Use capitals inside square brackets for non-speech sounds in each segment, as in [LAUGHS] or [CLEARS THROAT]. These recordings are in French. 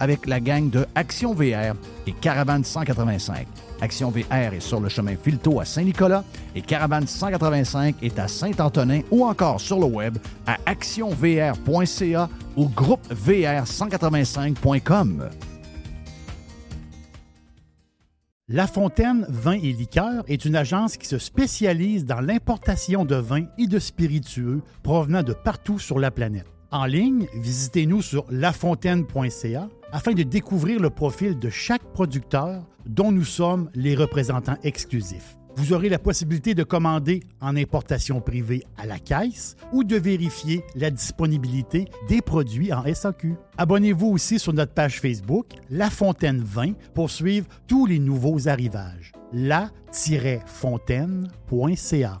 avec la gang de Action VR et Caravane 185. Action VR est sur le chemin Filto à Saint-Nicolas et Caravane 185 est à Saint-Antonin ou encore sur le web à actionvr.ca ou groupevr185.com. La Fontaine Vin et Liqueurs est une agence qui se spécialise dans l'importation de vins et de spiritueux provenant de partout sur la planète. En ligne, visitez-nous sur lafontaine.ca afin de découvrir le profil de chaque producteur dont nous sommes les représentants exclusifs. Vous aurez la possibilité de commander en importation privée à la caisse ou de vérifier la disponibilité des produits en SAQ. Abonnez-vous aussi sur notre page Facebook La Fontaine 20 pour suivre tous les nouveaux arrivages. la-fontaine.ca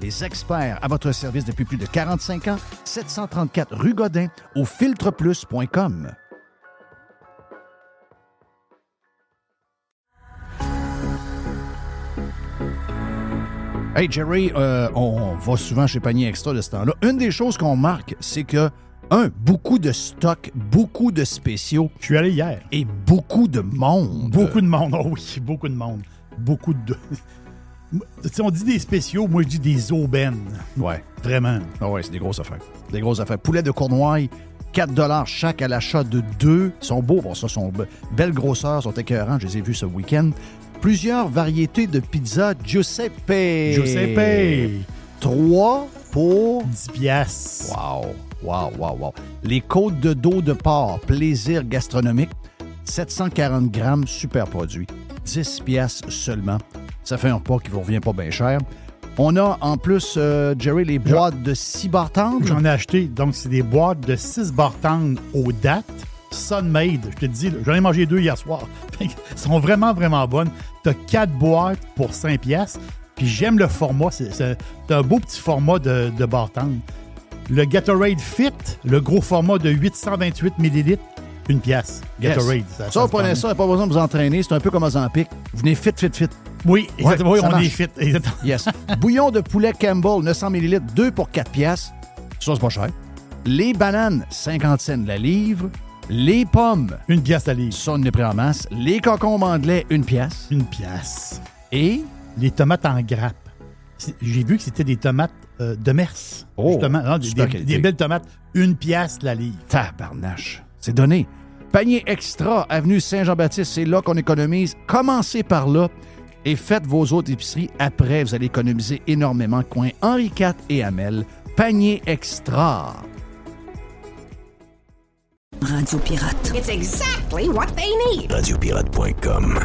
les experts à votre service depuis plus de 45 ans, 734 rue Godin au filtreplus.com. Hey Jerry, euh, on va souvent chez Panier Extra de ce temps-là. Une des choses qu'on marque, c'est que, un, beaucoup de stocks, beaucoup de spéciaux. Je suis allé hier. Et beaucoup de monde. Beaucoup de monde, [LAUGHS] oh oui, beaucoup de monde. Beaucoup de. Si on dit des spéciaux, moi je dis des aubaines. Ouais. Vraiment. Ah ouais, c'est des grosses affaires. Des grosses affaires. Poulet de Cournoye, 4 chaque à l'achat de deux. Ils sont beaux, bon, ça, sont belles grosseurs, sont écœurants. Je les ai vus ce week-end plusieurs variétés de pizza Giuseppe. Giuseppe. Trois pour 10 piastres. Wow, wow, wow, wow. Les côtes de dos de porc, plaisir gastronomique, 740 grammes, super produit. 10 piastres seulement. Ça fait un pas qui vous revient pas bien cher. On a en plus, euh, Jerry, les boîtes de 6 bartendes. J'en ai acheté. Donc, c'est des boîtes de 6 bartendes aux dates. Sunmade, je te dis, j'en ai mangé deux hier soir. [LAUGHS] Ils sont vraiment, vraiment bonnes. Tu as quatre boîtes pour 5 pièces. Puis j'aime le format. C'est un beau petit format de, de Le Gatorade Fit, le gros format de 828 ml, une pièce. Gatorade. Ça, ça, vous prenez ça, pas besoin de vous entraîner. C'est un peu comme Ozempic. Vous venez fit, fit, fit. Oui, exactement. oui, on est fit. [LAUGHS] Yes. Bouillon de poulet Campbell, 900 ml, 2 pour 4 pièces. Ça, c'est pas cher. Les bananes, 50 cents la livre. Les pommes. Une pièce à livre. Ça, on est en masse. Les concombres anglais, une pièce. Une pièce. Et? Les tomates en grappe. J'ai vu que c'était des tomates euh, de Mers. Oh, justement. des, belles tomates. Une pièce la livre. Tabarnache. C'est donné. Panier extra, avenue Saint-Jean-Baptiste, c'est là qu'on économise. Commencez par là. et faites vos autres épiceries après. Vous allez économiser énormément. Coin Henri IV et Amel. Panier extra. Radio Pirate. It's exactly what they need. Radiopirate.com.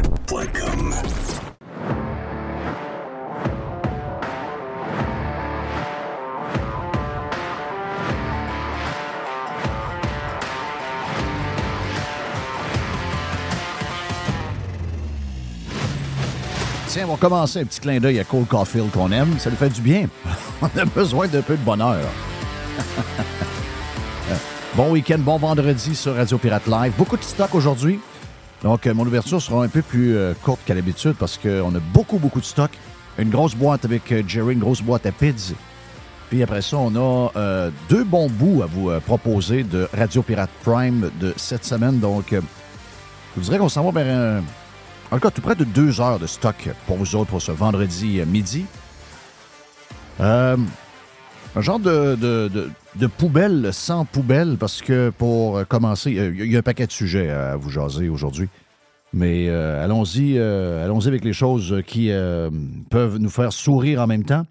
On va commencer un petit clin d'œil à Cole Caulfield qu'on aime. Ça lui fait du bien. [LAUGHS] On a besoin d'un peu de bonheur. [LAUGHS] bon week-end, bon vendredi sur Radio Pirate Live. Beaucoup de stock aujourd'hui. Donc, euh, mon ouverture sera un peu plus euh, courte qu'à l'habitude parce qu'on a beaucoup, beaucoup de stock. Une grosse boîte avec euh, Jerry, une grosse boîte à Pids. Puis après ça, on a deux bons bouts à vous proposer de Radio Pirate Prime de cette semaine. Donc, je vous dirais qu'on s'en va vers un, en tout cas, tout près de deux heures de stock pour vous autres pour ce vendredi euh, midi. Euh, un genre de, de- de- poubelle sans poubelle, parce que pour euh, commencer, il y a un paquet de sujets à vous jaser aujourd'hui. Mais allons-y allons-y avec les choses qui peuvent nous faire sourire en même temps.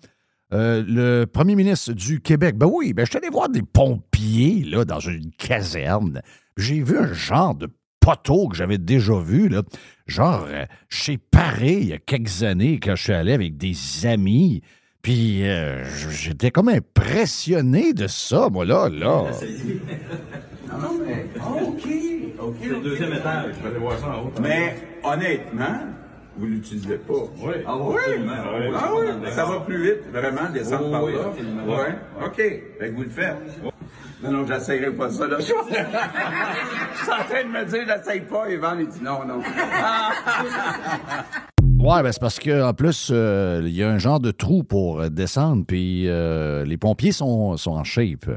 Le premier ministre du Québec, ben oui, ben je suis allé voir des pompiers là, dans une caserne. J'ai vu un genre de poteau que j'avais déjà vu, là. genre euh, chez Paris il y a quelques années, quand je suis allé avec des amis. Puis euh, j'étais comme impressionné de ça, moi, là, là. [LAUGHS] Non, mais. Ah, OK. OK. C'est le deuxième étage, je vais aller voir ça en haut. Mais honnêtement, vous l'utilisez pas. Oui. Ah oui? Absolument. Oui? Ah oui? Ça va plus vite, vraiment, descendre par oui, là. Oui. OK. Fait que vous le faites. Non, non, j'essayerai pas ça, là. [LAUGHS] Je suis en train de me dire, j'essaye pas, Yvan, il dit non, non. [LAUGHS] Ouais, ben c'est parce qu'en plus, euh, il y a un genre de trou pour euh, descendre, puis euh, les pompiers sont, sont en shape.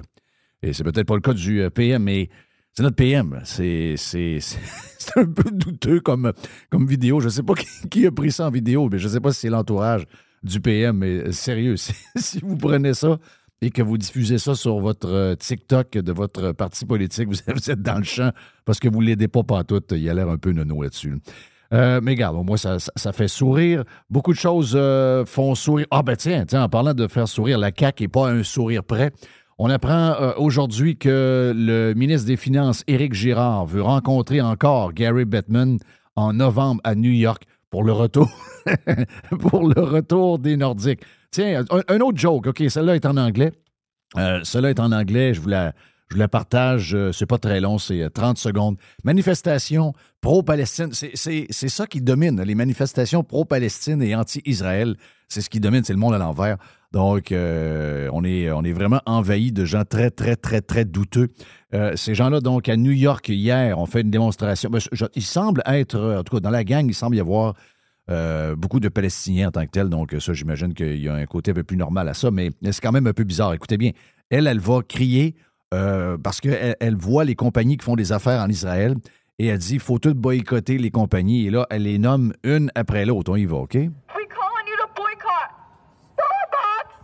Et c'est peut-être pas le cas du PM, mais c'est notre PM. [LAUGHS] C'est un peu douteux comme, comme vidéo. Je sais pas qui, a pris ça en vidéo, mais je sais pas si c'est l'entourage du PM, mais sérieux, si vous prenez ça et que vous diffusez ça sur votre euh, TikTok de votre parti politique, [LAUGHS] vous, êtes dans le champ parce que vous l'aidez pas pantoute. Il a l'air un peu nono là-dessus. Euh, mais regarde, moins, ça, ça- fait sourire. Beaucoup de choses euh, font sourire. Ah, ben tiens, tiens, en parlant de faire sourire, la CAQ n'est pas un sourire prêt. On apprend aujourd'hui que le ministre des Finances, Éric Girard, veut rencontrer encore Gary Bettman en novembre à New York pour le retour, [LAUGHS] pour le retour des Nordiques. Tiens, un, autre joke. OK, celle-là est en anglais. Euh, cela est en anglais, je vous la, je vous la partage, euh, c'est pas très long, c'est euh, 30 secondes. Manifestation pro-Palestine, c'est- ça qui domine, les manifestations pro-Palestine et anti-Israël, c'est ce qui domine, c'est le monde à l'envers. Donc, euh, on, est, vraiment envahi de gens très, très, très, très douteux. Euh, ces gens-là, donc, à New York, hier, ont fait une démonstration. Ben, il semble être, euh, en tout cas, dans la gang, il semble y avoir euh, beaucoup de Palestiniens en tant que tels. Donc, ça, j'imagine qu'il y a un côté un peu plus normal à ça, mais c'est quand même un peu bizarre. Écoutez bien, elle, elle va crier euh, parce qu'elle elle voit les compagnies qui font des affaires en Israël et elle dit il faut tout boycotter les compagnies. Et là, elle les nomme une après l'autre. On y va, OK? We call on you to boycott Starbucks,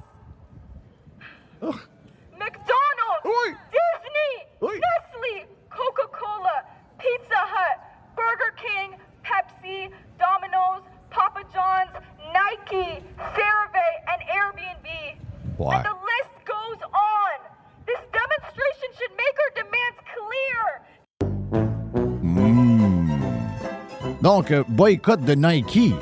McDonald's, Oui. Disney, Oui. Nestle, Coca-Cola, Pizza Hut, Burger King, Pepsi, Domino's, Papa John's, Nike, CeraVe, and Airbnb. Ouais. And the list goes on. This demonstration should make our demands clear. Donc, euh, boycott de Nike.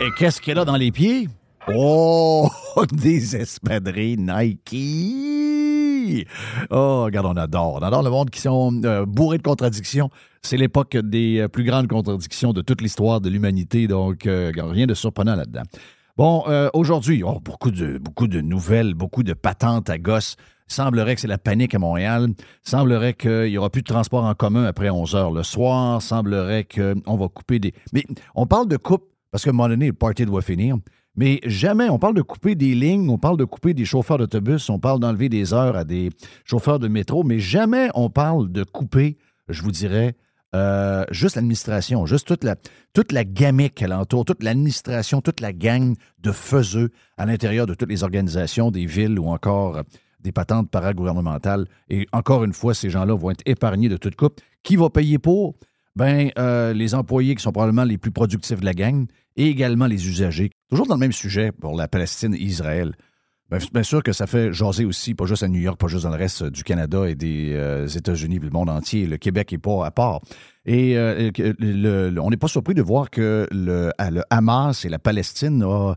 Et qu'est-ce qu'elle a dans les pieds? Oh, [LAUGHS] des espadrilles Nike! Oh, regarde, on adore. On adore le monde qui sont euh, bourrés de contradictions. C'est l'époque des euh, plus grandes contradictions de toute l'histoire de l'humanité, donc euh, rien de surprenant là-dedans. Bon, euh, aujourd'hui, oh, beaucoup, de, beaucoup de nouvelles, beaucoup de patentes à gosse. Semblerait que c'est la panique à Montréal. Semblerait qu'il n'y aura plus de transport en commun après 11 heures le soir. Semblerait qu'on va couper des... Mais on parle de coupe, parce qu'à un moment donné, le party doit finir. Mais jamais, on parle de couper des lignes, on parle de couper des chauffeurs d'autobus, on parle d'enlever des heures à des chauffeurs de métro, mais jamais on parle de couper, je vous dirais, euh, juste l'administration, juste toute la, toute la gamique alentour, toute l'administration, toute la gang de faiseux à l'intérieur de toutes les organisations, des villes ou encore euh, des patentes paragouvernementales. Et encore une fois, ces gens-là vont être épargnés de toute coupe. Qui va payer pour? Ben, euh, les employés qui sont probablement les plus productifs de la gang et également les usagers. Toujours dans le même sujet pour la Palestine et Israël. Bien, bien sûr que ça fait jaser aussi, pas juste à New York, pas juste dans le reste du Canada et des euh, États-Unis, le monde entier. Le Québec n'est pas à part. Et euh, on n'est pas surpris de voir que le, Hamas et la Palestine ont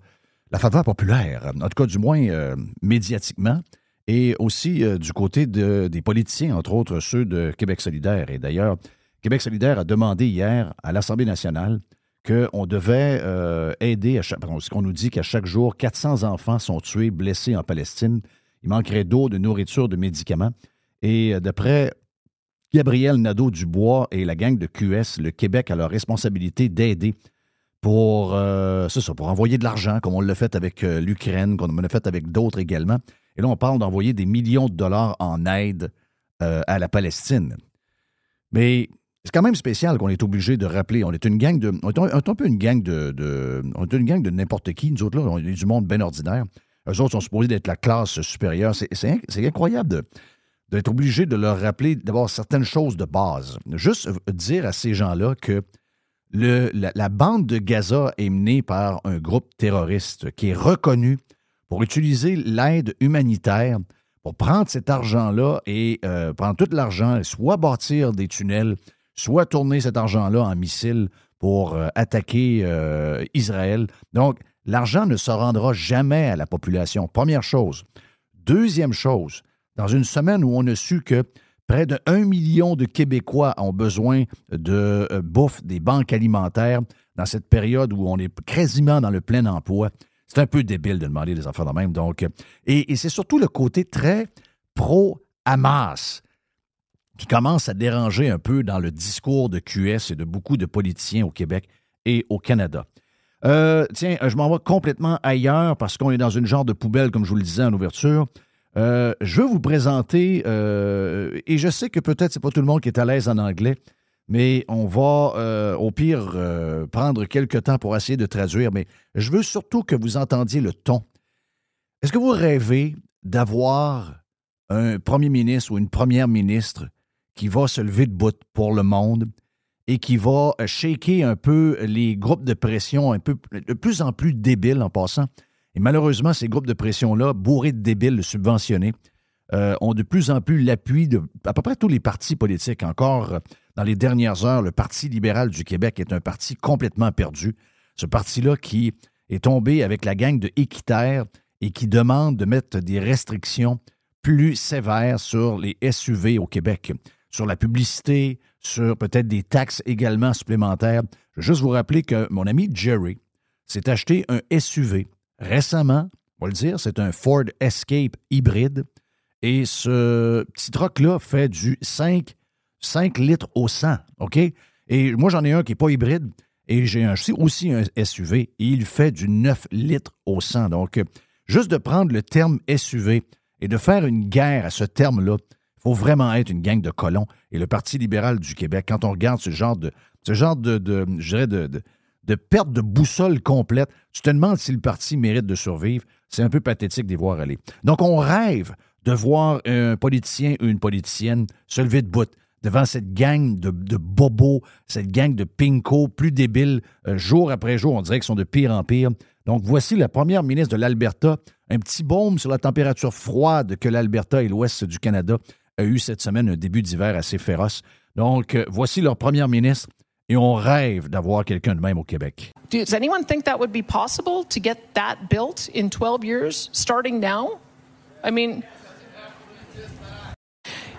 la faveur populaire, en tout cas du moins euh, médiatiquement, et aussi euh, du côté de- des politiciens, entre autres ceux de Québec solidaire. Et d'ailleurs, Québec solidaire a demandé hier à l'Assemblée nationale qu'on devait euh, aider, à chaque, pardon, qu'on nous dit qu'à chaque jour, 400 enfants sont tués, blessés en Palestine. Il manquerait d'eau, de nourriture, de médicaments. Et euh, d'après Gabriel Nadeau-Dubois et la gang de QS, le Québec a la responsabilité d'aider pour, euh, ça, pour envoyer de l'argent, comme on l'a fait avec l'Ukraine, comme on l'a fait avec d'autres également. Et là, on parle d'envoyer des millions de dollars en aide à la Palestine. Mais c'est quand même spécial qu'on est obligé de rappeler. On est une gang de. On est un, peu une gang de, On est une gang de n'importe qui. Nous autres, là, on est du monde bien ordinaire. Eux autres sont supposés d'être la classe supérieure. C'est- incroyable d'être obligé de leur rappeler d'abord certaines choses de base. Juste dire à ces gens-là que la bande de Gaza est menée par un groupe terroriste qui est reconnu pour utiliser l'aide humanitaire pour prendre cet argent-là et euh, prendre tout l'argent, soit bâtir des tunnels, soit tourner cet argent-là en missiles pour euh, attaquer euh, Israël. Donc, l'argent ne se rendra jamais à la population. Première chose. Deuxième chose, dans une semaine où on a su que près de 1 million de Québécois ont besoin de euh, bouffe des banques alimentaires dans cette période où on est quasiment dans le plein emploi, c'est un peu débile de demander des affaires de même. Donc, et, et c'est surtout le côté très pro-Hamas qui commence à déranger un peu dans le discours de QS et de beaucoup de politiciens au Québec et au Canada. Euh, tiens, je m'en vais complètement ailleurs parce qu'on est dans une genre de poubelle, comme je vous le disais en ouverture. Euh, je veux vous présenter, euh, et je sais que peut-être c'est pas tout le monde qui est à l'aise en anglais, mais on va euh, au pire euh, prendre quelques temps pour essayer de traduire, mais je veux surtout que vous entendiez le ton. Est-ce que vous rêvez d'avoir un premier ministre ou une première ministre qui va se lever de bout pour le monde et qui va euh, shaker un peu les groupes de pression un peu de plus en plus débiles en passant. Et malheureusement, ces groupes de pression-là, bourrés de débiles subventionnés, euh, ont de plus en plus l'appui de à peu près tous les partis politiques. Encore euh, dans les dernières heures, le Parti libéral du Québec est un parti complètement perdu. Ce parti-là qui est tombé avec la gang de Équiterre et qui demande de mettre des restrictions plus sévères sur les SUV au Québec, sur la publicité, sur peut-être des taxes également supplémentaires. Je veux juste vous rappeler que mon ami Jerry s'est acheté un SUV récemment, on va le dire, c'est un Ford Escape hybride. Et ce petit truck-là fait du 5, 5 litres au 100, OK? Et moi, j'en ai un qui n'est pas hybride. Et j'ai aussi un SUV. Et il fait du 9 litres au 100. Donc, juste de prendre le terme SUV et de faire une guerre à ce terme-là, faut vraiment être une gang de colons. Et le Parti libéral du Québec, quand on regarde ce genre de, ce de, de de, de, perte de boussole complète, tu te demandes si le parti mérite de survivre. C'est un peu pathétique d'y voir aller. Donc, on rêve de voir un politicien ou une politicienne se lever de bout devant cette gang de, de bobos, cette gang de pinko plus débiles, euh, jour après jour, on dirait qu'ils sont de pire en pire. Donc, voici la première ministre de l'Alberta, un petit baume sur la température froide que l'Alberta et l'ouest du Canada a eu cette semaine, un début d'hiver assez féroce. Donc, euh, voici leur première ministre et on rêve d'avoir quelqu'un de même au Québec. Does anyone think that would be possible to get that built in 12 years, starting now? I mean,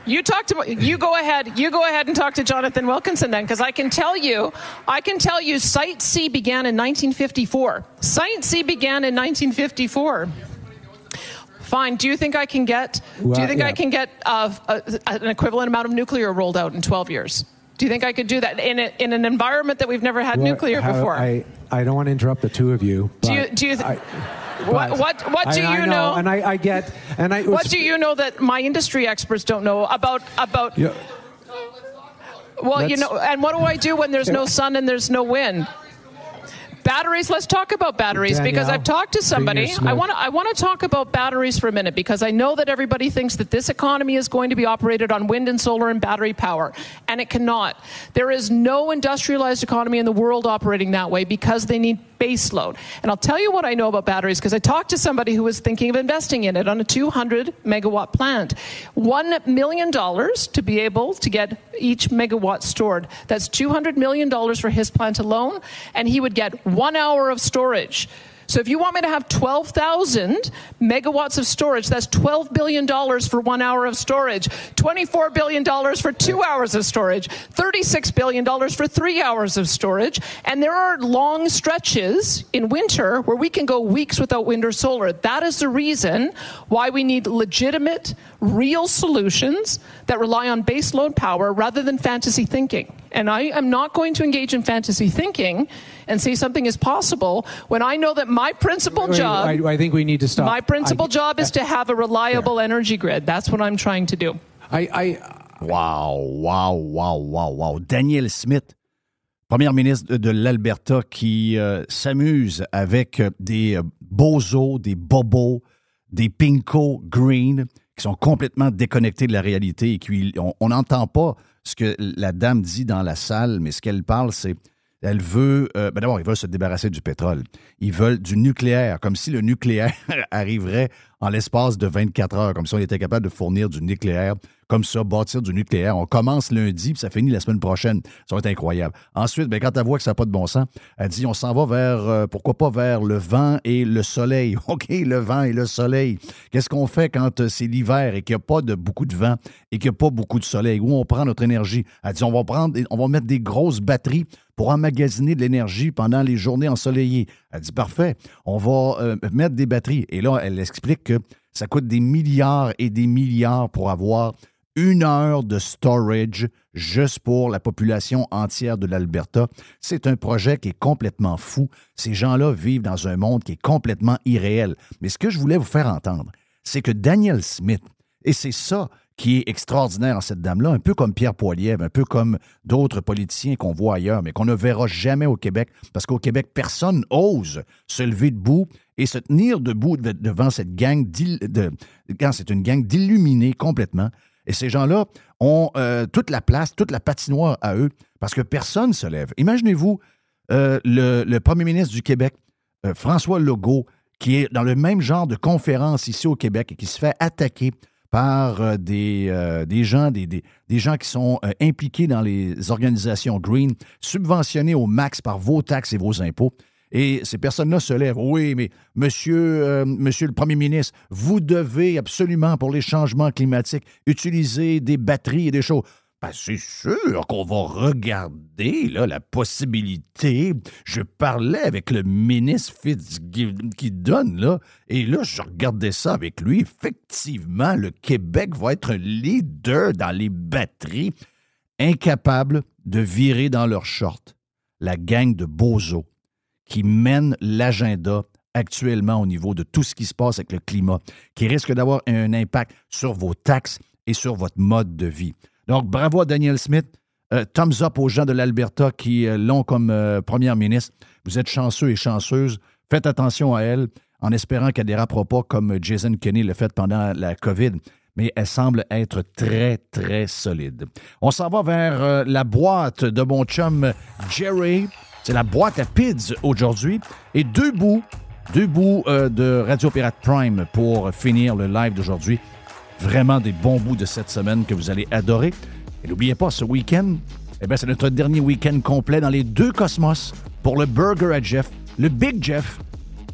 you talk to you go ahead. You go ahead and talk to Jonathan Wilkinson then, because I can tell you, I can tell you, Site C began in 1954. Site C began in 1954. Fine. Do you think I can get? do you Well, think I can get uh, a, an equivalent amount of nuclear rolled out in 12 years? Do you think I could do that in, a, in an environment that we've never had Well, nuclear how- before? I, I don't want to interrupt the two of you. Do you- do you th- I- What- what- what do I- I you know? And I, I get. And I. What do you know that my industry experts don't know about about? Yeah. well, you let's- know, and what do I do when there's no sun and there's no wind? Batteries. Let's talk about batteries because I've talked to somebody. I want to. I want to talk about batteries for a minute because I know that everybody thinks that this economy is going to be operated on wind and solar and battery power, and it cannot. There is no industrialized economy in the world operating that way because they need base load. And I'll tell you what I know about batteries because I talked to somebody who was thinking of investing in it on a 200 megawatt plant. $1 million to be able to get each megawatt stored. That's $200 million for his plant alone, and he would get one hour of storage. So if you want me to have 12,000 megawatts of storage, that's $12 billion for one hour of storage, $24 billion for two hours of storage, $36 billion for three hours of storage. And there are long stretches in winter where we can go weeks without wind or solar. That is the reason why we need legitimate, real solutions that rely on baseload power rather than fantasy thinking. And I am not going to engage in fantasy thinking and say something is possible when I know that my principal job, I, I think we need to stop. my principal I, job is to have a reliable energy grid. That's what I'm trying to do. I, I, Wow, wow, wow, wow, wow. Daniel Smith, première ministre de, de l'Alberta, qui euh, s'amuse avec euh, des euh, bozos, des bobos, des pinko green, qui sont complètement déconnectés de la réalité et qui, on n'entend pas ce que la dame dit dans la salle, mais ce qu'elle parle, c'est elle veut, euh, ben d'abord, ils veulent se débarrasser du pétrole. Ils veulent du nucléaire, comme si le nucléaire [LAUGHS] arriverait en l'espace de 24 heures, comme si on était capable de fournir du nucléaire, comme ça, bâtir du nucléaire. On commence lundi, puis ça finit la semaine prochaine. Ça va être incroyable. Ensuite, ben, quand elle voit que ça n'a pas de bon sens, elle dit, on s'en va vers, euh, pourquoi pas vers le vent et le soleil. [LAUGHS] OK, le vent et le soleil. Qu'est-ce qu'on fait quand euh, c'est l'hiver et qu'il n'y a pas de beaucoup de vent et qu'il n'y a pas beaucoup de soleil? Où on prend notre énergie? Elle dit, on va prendre, on va mettre des grosses batteries pour emmagasiner de l'énergie pendant les journées ensoleillées. Elle dit, parfait, on va euh, mettre des batteries. Et là, elle explique que ça coûte des milliards et des milliards pour avoir une heure de storage juste pour la population entière de l'Alberta. C'est un projet qui est complètement fou. Ces gens-là vivent dans un monde qui est complètement irréel. Mais ce que je voulais vous faire entendre, c'est que Daniel Smith, et c'est ça qui est extraordinaire en cette dame-là, un peu comme Pierre Poilievre, un peu comme d'autres politiciens qu'on voit ailleurs, mais qu'on ne verra jamais au Québec, parce qu'au Québec, personne ose se lever debout et se tenir debout de- devant cette gang, quand c'est une gang d'illuminés complètement. Et ces gens-là ont euh, toute la place, toute la patinoire à eux, parce que personne ne se lève. Imaginez-vous euh, le, le premier ministre du Québec, euh, François Legault, qui est dans le même genre de conférence ici au Québec et qui se fait attaquer par euh, des, euh, des gens, des, des- gens qui sont euh, impliqués dans les organisations green, subventionnés au max par vos taxes et vos impôts. Et ces personnes-là se lèvent. Oui, mais monsieur, monsieur le Premier ministre, vous devez absolument, pour les changements climatiques, utiliser des batteries et des choses. Ben, c'est sûr qu'on va regarder la possibilité. Je parlais avec le ministre Fitzgibbon, là, et là, je regardais ça avec lui. Effectivement, le Québec va être un leader dans les batteries, incapable de virer dans leur short la gang de bozos qui mène l'agenda actuellement au niveau de tout ce qui se passe avec le climat, qui risque d'avoir un impact sur vos taxes et sur votre mode de vie. Donc, bravo à Daniel Smith. Euh, thumbs up aux gens de l'Alberta qui euh, l'ont comme euh, première ministre. Vous êtes chanceux et chanceuses. Faites attention à elle en espérant qu'elle ne dérapera pas comme Jason Kenney l'a fait pendant la COVID. Mais elle semble être très, très solide. On s'en va vers la boîte de mon chum Jerry. C'est la boîte à PIDS aujourd'hui. Et deux bouts, deux bouts de Radio Pirate Prime pour finir le live d'aujourd'hui. Vraiment des bons bouts de cette semaine que vous allez adorer. Et n'oubliez pas, ce week-end, eh bien, c'est notre dernier week-end complet dans les deux cosmos pour le Burger à Jeff, le Big Jeff,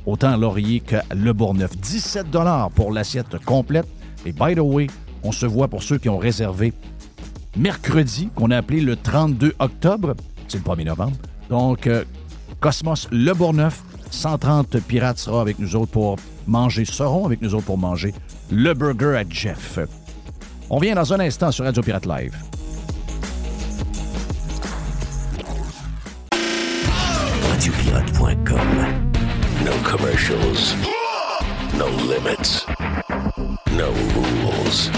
autant à Laurier qu'à Le Bourgneuf. 17 pour l'assiette complète. Et by the way, on se voit pour ceux qui ont réservé mercredi, qu'on a appelé le 32 octobre. C'est le 1er novembre. Donc, euh, Cosmos Le Bourgneuf, 130 pirates sera avec nous autres pour manger, seront avec nous autres pour manger le burger à Jeff. On vient dans un instant sur Radio Pirate Live. Radiopirate.com. No commercials. No limits. No rules.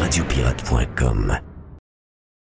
Radiopirate.com.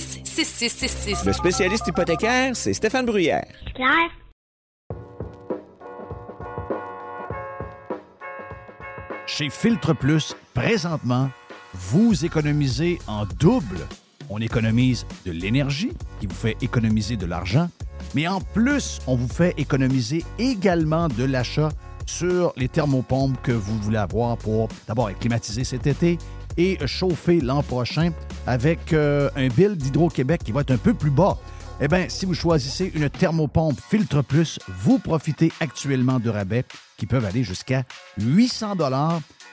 6666. Le spécialiste hypothécaire, c'est Stéphane Bruyère. Claire. Chez Filtre Plus, présentement, vous économisez en double. On économise de l'énergie, qui vous fait économiser de l'argent, mais en plus, on vous fait économiser également de l'achat sur les thermopompes que vous voulez avoir pour d'abord être climatisé cet été et chauffer l'an prochain avec euh, un bill d'Hydro-Québec qui va être un peu plus bas. Eh bien, si vous choisissez une thermopompe Filtre Plus, vous profitez actuellement de rabais qui peuvent aller jusqu'à 800 dollars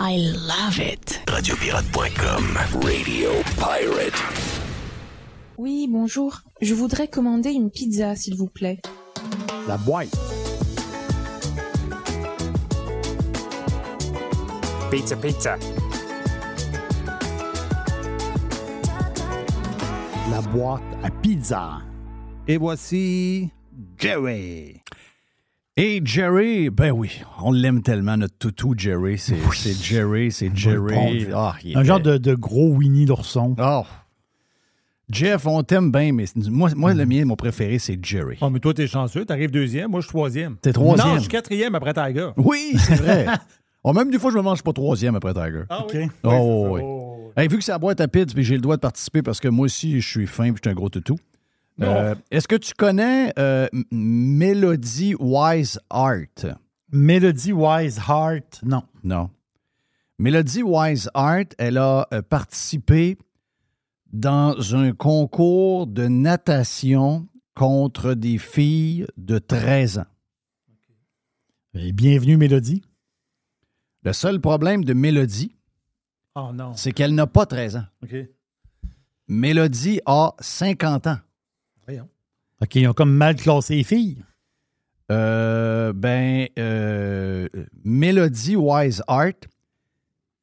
I love it. Radiopirate.com. Radio Pirate. Oui, bonjour. Je voudrais commander une pizza, s'il vous plaît. La boîte. Pizza, pizza. La boîte à pizza. Et voici Jerry. Et Jerry, ben oui, on l'aime tellement, notre toutou Jerry. C'est Jerry, c'est Jerry. Ah, Un genre de, de gros Winnie l'ourson. Oh. Jeff, on t'aime bien, mais moi, moi le mien, mon préféré, c'est Jerry. Oh, mais toi, t'es chanceux. T'arrives deuxième. Moi, je suis troisième. T'es troisième. Non, je suis quatrième après Tiger. Oui, c'est vrai. oh, [LAUGHS] même des fois, je me mange pas troisième après Tiger. Ah OK. oui? Oh, Oui, oui. c'est ça. Hey, vu que c'est la boîte à pizza, j'ai le droit de participer parce que moi aussi, je suis fin et je suis un gros toutou. Euh, Est-ce que tu connais euh, Melody Wise Art? Melody Wise Heart. Non. Non. Melody Wise Art, elle a euh, participé dans un concours de natation contre des filles de 13 ans. Et bienvenue, Mélodie. Le seul problème de Mélodie, Oh non. c'est qu'elle n'a pas 13 ans. OK. Mélodie a 50 ans. OK, ils ont comme mal classé les filles. Euh, ben, euh, Melody Wise Art,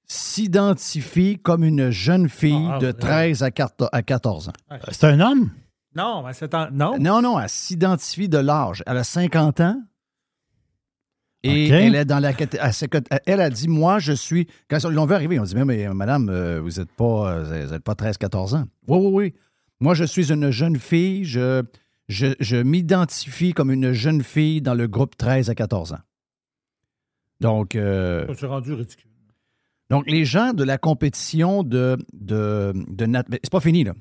s'identifie comme une jeune fille Ah, de ouais. 13 à 14 à 14 ans. C'est un homme? Non, mais c'est un. Non? Non, non, elle s'identifie de l'âge. Elle a 50 ans. Et OK. elle est dans la elle, a dit Moi, je suis. Quand ils l'ont vu arriver, ils ont dit Mais, mais, madame, euh, vous n'êtes pas, euh, vous êtes pas 13-14 ans. Oui, oui, oui. Moi, je suis une jeune fille. Je, je, je m'identifie comme une jeune fille dans le groupe 13 à 14 ans. Donc, euh, rendu ridicule. donc, les gens de la compétition de, de, de nat- mais C'est pas fini, là.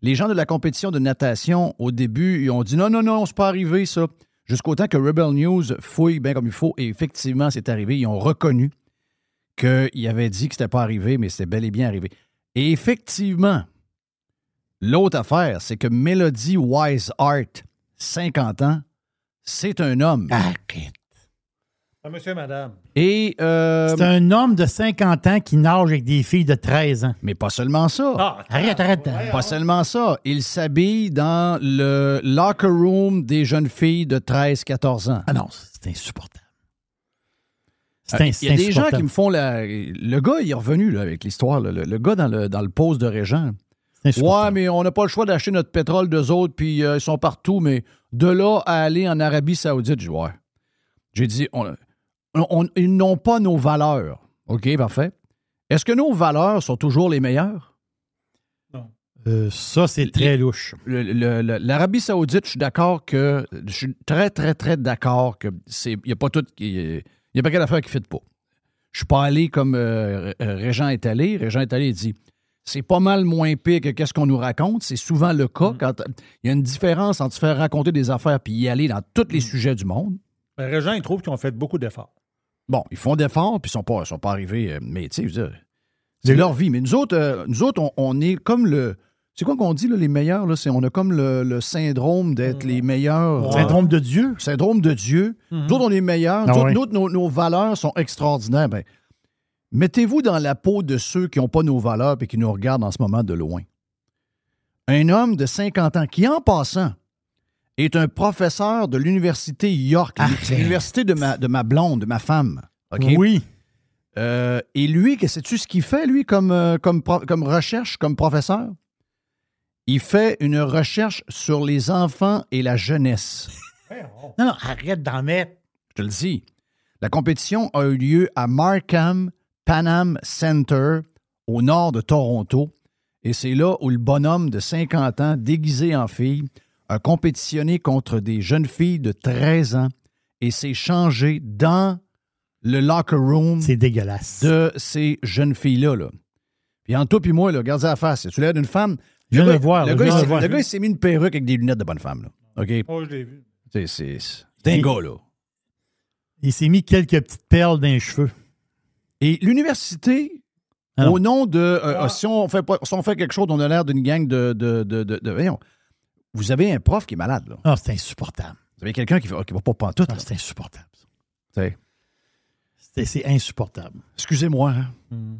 Les gens de la compétition de natation, au début, ils ont dit non, non, non, c'est pas arrivé, ça. Jusqu'au temps que Rebel News fouille bien comme il faut, et effectivement, c'est arrivé. Ils ont reconnu qu'il avait dit que c'était pas arrivé, mais c'était bel et bien arrivé. Et effectivement, l'autre affaire, c'est que Melody Wise Art, 50 ans, c'est un homme. Ah, monsieur et madame. Et. euh, C'est un homme de 50 ans qui nage avec des filles de 13 ans. Mais pas seulement ça. Ah, Arrête, arrête. Pas seulement ça. Il s'habille dans le locker room des jeunes filles de 13-14 ans. Ah non, c'est insupportable. C'est Euh, Il y a des gens qui me font la. Le gars, il est revenu là, avec l'histoire. Le, le gars dans le, dans le poste de Régent. Ouais, mais on n'a pas le choix d'acheter notre pétrole d'eux autres, puis euh, ils sont partout, mais de là à aller en Arabie Saoudite, je dis, ouais. J'ai dit, on- on- ils n'ont pas nos valeurs. OK, parfait. Est-ce que nos valeurs sont toujours les meilleures? Euh, ça, c'est très louche. L'Arabie Saoudite, je suis d'accord que. Je suis très, très, très d'accord que c'est. Il n'y a pas tout. Il n'y a pas quelle affaire qui ne fit pas. Je suis pas allé comme euh, Régent est allé. Régent est allé et dit c'est pas mal moins pire que qu'est-ce qu'on nous raconte. C'est souvent le cas quand il y a une différence entre se faire raconter des affaires puis y aller dans tous les sujets du monde. Ben, Régent, il trouve qu'ils ont fait beaucoup d'efforts. Bon, ils font d'efforts puis ils sont pas, sont pas arrivés. euh, Mais tu sais, c'est leur vie. Mais nous autres, euh, nous autres, on, on est comme le. C'est quoi qu'on dit, là, les meilleurs? Là, c'est, on a comme le, le syndrome d'être les meilleurs. Syndrome de Dieu? Syndrome de Dieu. Mhm. Nous autres, on est meilleurs. Nous Ah autres, oui. nous autres, nos, nos valeurs sont extraordinaires. Ben, mettez-vous dans la peau de ceux qui n'ont pas nos valeurs et qui nous regardent en ce moment de loin. Un homme de 50 ans qui, en passant, est un professeur de l'université York. C'est l'université de ma, de ma blonde, de ma femme. Oui. Euh, et lui, que sais-tu ce qu'il fait, lui, comme, euh, comme recherche, comme professeur? Il fait une recherche sur les enfants et la jeunesse. Non, non, arrête d'en mettre. Je te le dis. La compétition a eu lieu à Markham Panam Center, au nord de Toronto. Et c'est là où le bonhomme de 50 ans, déguisé en fille, a compétitionné contre des jeunes filles de 13 ans et s'est changé dans le locker room C'est dégueulasse. de ces jeunes filles-là. Là. Puis en toi puis moi, là, regarde la face. Tu l'air d'une femme? Je viens le de gars, voir, Le gars, il voir. le gars, il s'est mis une perruque avec des lunettes de bonne femme. Là. OK? Oh, je l'ai vu. C'est, c'est, c'est un gars, là. Il s'est mis quelques petites perles dans les cheveux. Et l'université, Ah au nom de. euh, si, on fait pas, si on fait quelque chose, on a l'air d'une gang de. de, de, de- de- voyons. vous avez un prof qui est malade, là. Ah, c'est insupportable. Vous avez quelqu'un qui va, qui va pas pantoute, Ah, c'est insupportable. C'est c'est insupportable. Excusez-moi. hein.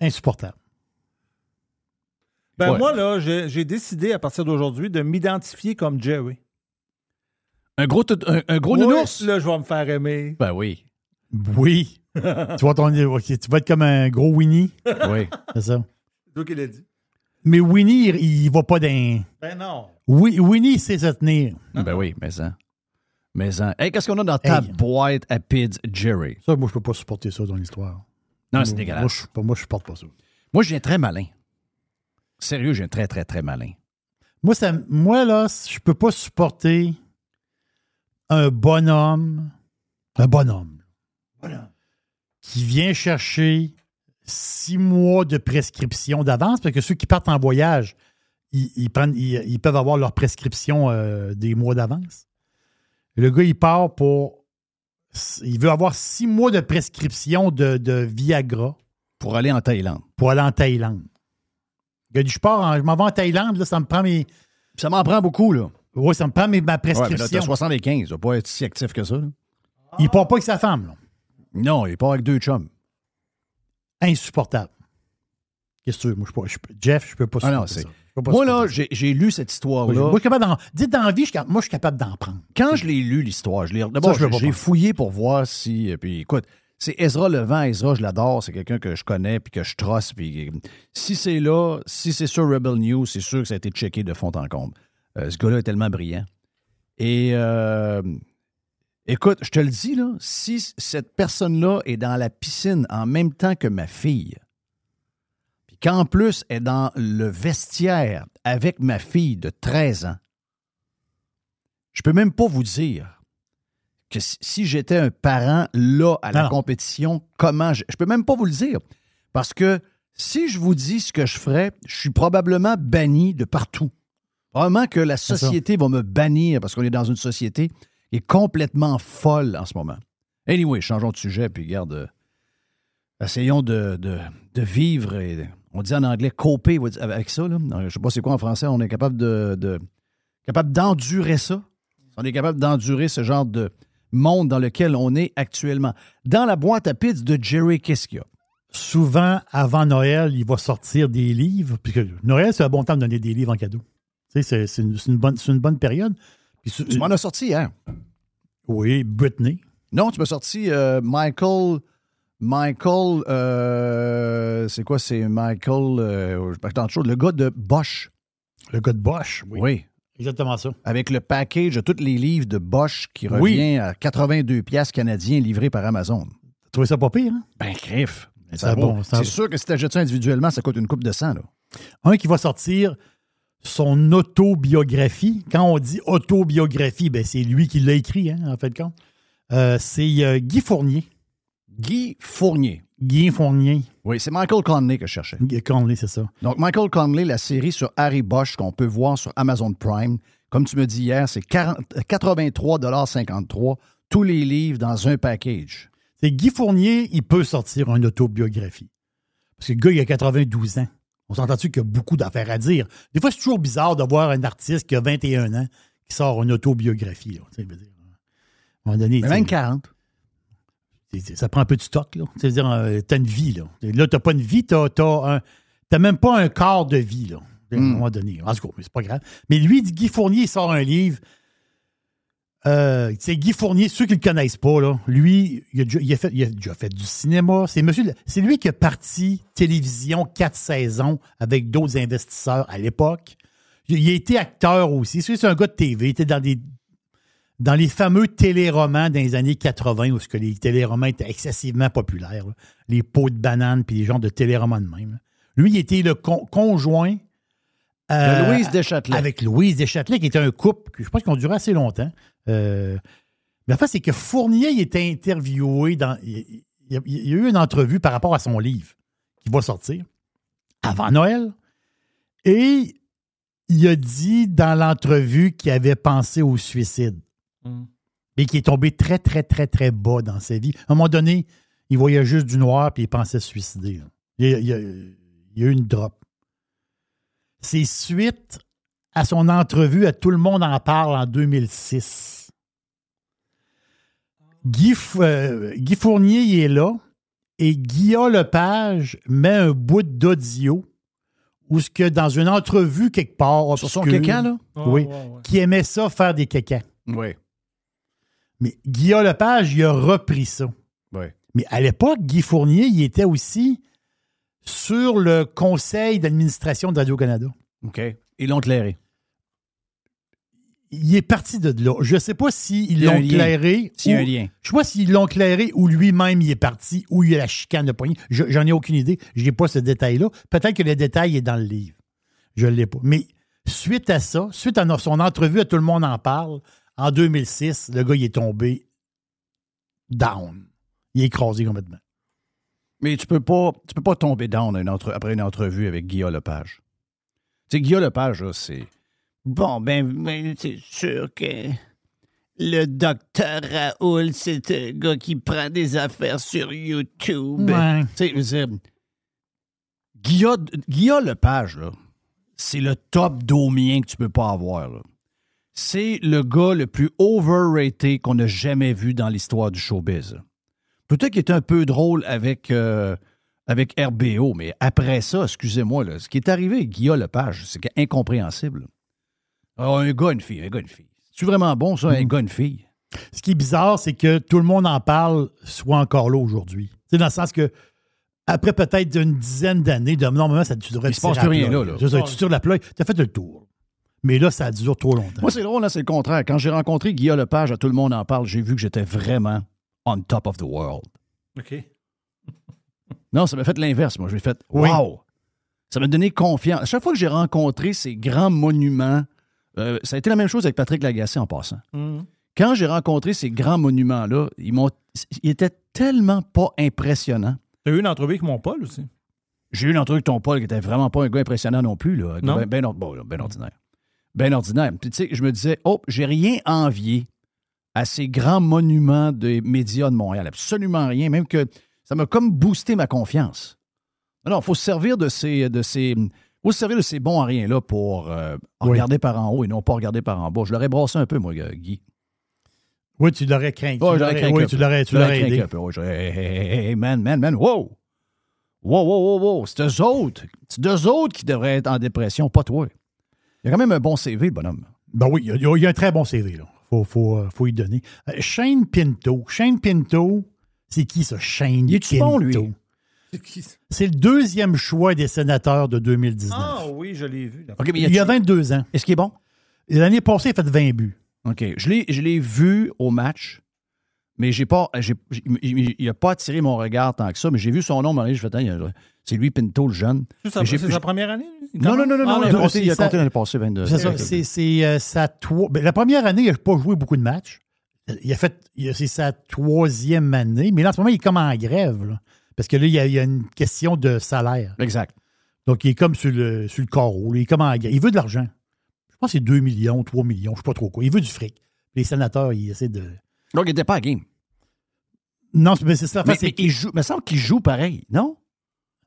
Insupportable. Ben, Ouais. moi, là, j'ai j'ai décidé à partir d'aujourd'hui de m'identifier comme Jerry. Un gros, un, un gros Oui, nounours? Là, je vais me faire aimer. Ben oui. Oui. [LAUGHS] tu, vois ton, tu vas être comme un gros Winnie. Oui. C'est ça. C'est toi qui l'as dit. Mais Winnie, il, il va pas dans. Ben non. Oui, Winnie, il sait se tenir. Ben oui, mais ça. Mais ça. Hey, qu'est-ce qu'on a dans ta Hey. boîte à Pids Jerry? Ça, moi, je peux pas supporter ça dans l'histoire. Non, c'est dégueulasse. Moi, je, moi, je supporte pas ça. Moi, je viens très malin. Sérieux, je viens très, très, très malin. Moi, ça, moi, là, je peux pas supporter un bonhomme, un bonhomme, qui vient chercher six mois de prescription d'avance, parce que ceux qui partent en voyage, ils, ils prennent, ils, ils peuvent avoir leur prescription euh, des mois d'avance. Le gars, il part pour. Il veut avoir six mois de prescription de, de Viagra Pour aller en Thaïlande. pour aller en Thaïlande. Il a dit, je pars, en- je m'en vais en Thaïlande, là, ça me prend mes. Ça m'en prend beaucoup, là. Oui, ça me prend mes- ma Ouais, mais là, prescription. t'as 75. Tu vas pas être si actif que ça. là. Il part pas avec sa femme, là. Non, il part avec deux chums. Insupportable. Qu'est-ce que tu veux? Moi, je peux je peux- Jeff, je peux pas Ah non, supporter c'est. ça. Moi, là, j'ai j'ai lu cette histoire-là. Moi, je suis capable d'en. Dites dans la vie, je suis cap- moi, je suis capable d'en prendre. Quand je l'ai lu, l'histoire, je l'ai. D'abord, Ça, je veux pas j'ai fouillé pour voir si. euh, Puis écoute, c'est Ezra Levent. Ezra, je l'adore. C'est quelqu'un que je connais puis que je trosse. Puis euh, si c'est là, si c'est sur Rebel News, c'est sûr que ça a été checké de fond en comble. Euh, ce gars-là est tellement brillant. Et euh, écoute, je te le dis, là, si cette personne-là est dans la piscine en même temps que ma fille, puis qu'en plus est dans le vestiaire avec ma fille de 13 ans, je peux même pas vous dire que si, si j'étais un parent là à la Non. compétition, comment je. Je peux même pas vous le dire. Parce que si je vous dis ce que je ferais, je suis probablement banni de partout. Probablement que la société va me bannir parce qu'on est dans une société qui est complètement folle en ce moment. Anyway, changeons de sujet, puis garde. euh, essayons de, de- de vivre et on dit en anglais coper avec ça. Là. Je sais pas c'est quoi en français. On est capable de, de- capable d'endurer ça? On est capable d'endurer ce genre de monde dans lequel on est actuellement. Dans la boîte à pizza de Jerry Kiskia. Souvent, avant Noël, il va sortir des livres. Puisque Noël, c'est un bon temps de donner des livres en cadeau. C'est- une, une bonne, une bonne période. Puis Tu m'en as sorti hier. Oui, Britney. Non, tu m'as sorti euh, Michael. Michael. euh, c'est quoi? C'est Michael. euh, je le gars de Bosch. Le gars de Bosch, oui. Oui. Exactement ça. Avec le package de tous les livres de Bosch qui Oui. revient à 82 pièces canadiens livrés par Amazon. Tu trouvais ça pas pire, hein? Ben, crif. C'est bon, sûr que si tu achètes ça individuellement, ça coûte une coupe de sang. Là. Un qui va sortir son autobiographie. Quand on dit autobiographie, ben c'est lui qui l'a écrit, hein, en fait de compte. Euh, c'est euh, Guy Fournier. Guy Fournier. Guy Fournier. Oui, c'est Michael Conley que je cherchais. Guy Conley, c'est ça. Donc, Michael Conley, la série sur Harry Bosch qu'on peut voir sur Amazon Prime. Comme tu me dis hier, c'est 40 83,53 tous les livres dans un package. C'est Guy Fournier, il peut sortir une autobiographie. Parce que le gars, il a 92 ans. On s'entend-tu qu'il y a beaucoup d'affaires à dire? Des fois, c'est toujours bizarre de voir un artiste qui a 21 ans qui sort une autobiographie. là. Dire, à un moment donné, même 40. c'est- c'est- ça prend un peu de stock. Là. C'est-à-dire, euh, t'as une vie. Là, là t'as pas une vie, t'as, t'as, un- t'as même pas un quart de vie. Là, à un Mm. moment donné. En tout cas, mais c'est pas grave. Mais lui, Guy Fournier, il sort un livre. Euh, sais, Guy Fournier, ceux qui ne le connaissent pas, là, lui, il a, déjà, il a fait, il a déjà fait du cinéma. C'est monsieur, c'est lui qui a parti télévision quatre saisons avec d'autres investisseurs à l'époque. Il, il a été acteur aussi. C'est un gars de TV. Il était dans des dans les fameux téléromans dans les années 80 où que les téléromans étaient excessivement populaires. là. Les pots de bananes puis les genres de téléromans de même. là. Lui, il était le con- conjoint euh, De Louise Deschâtelet. Avec Louise Deschâtelet, qui était un couple, que je pense qu'ils ont duré assez longtemps. Euh, mais en fait, c'est que Fournier il était interviewé dans. Il, il- il y a- eu une entrevue par rapport à son livre qui va sortir avant Noël. Et il a dit dans l'entrevue qu'il avait pensé au suicide. Et qu'il est tombé très, très, très, très bas dans sa vie. À un moment donné, il voyait juste du noir puis il pensait se suicider. Il il y a eu une drop. C'est suite à son entrevue à Tout le monde en parle en 2006. Guy, euh, Guy Fournier il est là et Guillaume Lepage met un bout d'audio où ce que dans une entrevue quelque part Sur son kékan, là? oui, qui aimait ça faire des kékans. Oui. Mais Guillaume Lepage, il a repris ça. Oui. Mais à l'époque, Guy Fournier, il était aussi sur le conseil d'administration de Radio-Canada. OK. Ils l'ont clairé. Il est parti de là. Je ne sais pas s'ils a l'ont clairé. S'il y a ou- un lien. Je sais pas s'ils l'ont clairé ou lui-même il est parti ou il y a la chicane de poignée. Je- J'en ai aucune idée. Je n'ai pas ce détail-là. Peut-être que le détail est dans le livre. Je ne l'ai pas. Mais suite à ça, suite à son entrevue à Tout le monde en parle, en 2006, le gars il est tombé down. Il est écrasé complètement. Mais tu peux pas, tu peux pas tomber down une entre- après une entrevue avec Guillaume Lepage. Tu sais, Guillaume Lepage, c'est. Bon, ben, ben, c'est sûr que le docteur Raoul, c'est un gars qui prend des affaires sur YouTube. Tu sais, Guillaume, Guillaume Lepage, là, c'est le top domien que tu peux pas avoir. là. C'est le gars le plus overrated qu'on a jamais vu dans l'histoire du showbiz. Peut-être qu'il est un peu drôle avec, euh, avec RBO. Mais après ça, excusez-moi, là, ce qui est arrivé avec Guillaume Lepage, c'est incompréhensible. Ah, un gars, une fille, un gars, une fille. C'est vraiment bon, ça, un gars, une fille? Ce qui est bizarre, c'est que tout le monde en parle, soit encore là aujourd'hui. C'est dans le sens que, après peut-être une dizaine d'années, de normalement, ça, tu devrais Il se passe plus rien là, là. Tu tires la plug, tu as fait le tour. Mais là, ça dure trop longtemps. Moi, c'est drôle, là, c'est le contraire. Quand j'ai rencontré Guillaume Lepage, à tout le monde en parle, j'ai vu que j'étais vraiment on top of the world. OK. Non, ça m'a fait l'inverse, moi. J'ai fait Oui. Wow! Ça m'a donné confiance. À chaque fois que j'ai rencontré ces grands monuments, euh, ça a été la même chose avec Patrick Lagacé en passant. Mhm. Quand j'ai rencontré ces grands monuments-là, ils m'ont. Ils étaient tellement pas impressionnants. Tu as eu une entrevue avec mon Paul aussi? J'ai eu une entrevue avec ton Paul qui était vraiment pas un gars impressionnant non plus. Là. Non. Ben, ben bon, ben ordinaire. Ben ordinaire. Puis, tu sais, je me disais, oh, j'ai rien envié à ces grands monuments des médias de Montréal. Absolument rien. Même que ça m'a comme boosté ma confiance. Non, il faut se servir de ces. De ces faut se servir de ces bons à rien-là pour euh, Oui. regarder par en haut et non pas regarder par en bas. Je l'aurais brassé un peu, moi, Guy. Oui, tu l'aurais craint. Craqué oui, tu l'aurais tu Je l'aurais aidé. un peu. J'aurais- hey, hey, hey, man, man, man, wow! Wow, wow, wow, wow. C'est eux autres. C'est deux autres qui devraient être en dépression, pas toi. Il y a quand même un bon CV, le bonhomme. Ben oui, il y a, il y a un très bon CV. Il faut, faut, euh, faut y donner. Euh, Shane Pinto. Shane Pinto, c'est qui ça, Shane Il est-tu Pinto? bon, lui? C'est le deuxième choix des sénateurs de 2019. Ah oui, je l'ai vu. Mais il y a a-tu- 22 ans. Est-ce qu'il est bon? L'année passée, il a fait 20 buts. OK. Je l'ai, je l'ai vu au match, mais j'ai pas, il il a pas attiré mon regard tant que ça, mais j'ai vu son nom, Marie, je fais, c'est lui, Pinto, le jeune. C'est sa, première année? Non, non, non, non, Ah, non, il a non, compté, il a compté l'année passée 22. C'est ça, c'est euh, sa ben, la première année, il n'a pas joué beaucoup de matchs. Il a fait, il c'est sa troisième année, mais là, en ce moment, il est comme en grève. là. parce que là, il y, a, il y a une question de salaire. Exact. Donc, il est comme sur le, sur le carreau. là. Il est comme en grève. Il veut de l'argent. Je pense que c'est 2 millions, 3 millions, je ne sais pas trop quoi. Il veut du fric. Les sénateurs, ils essaient de. Donc, il n'était pas à game. Non, mais c'est ça. Mais, c'est mais il joue, me semble qu'il joue pareil, non?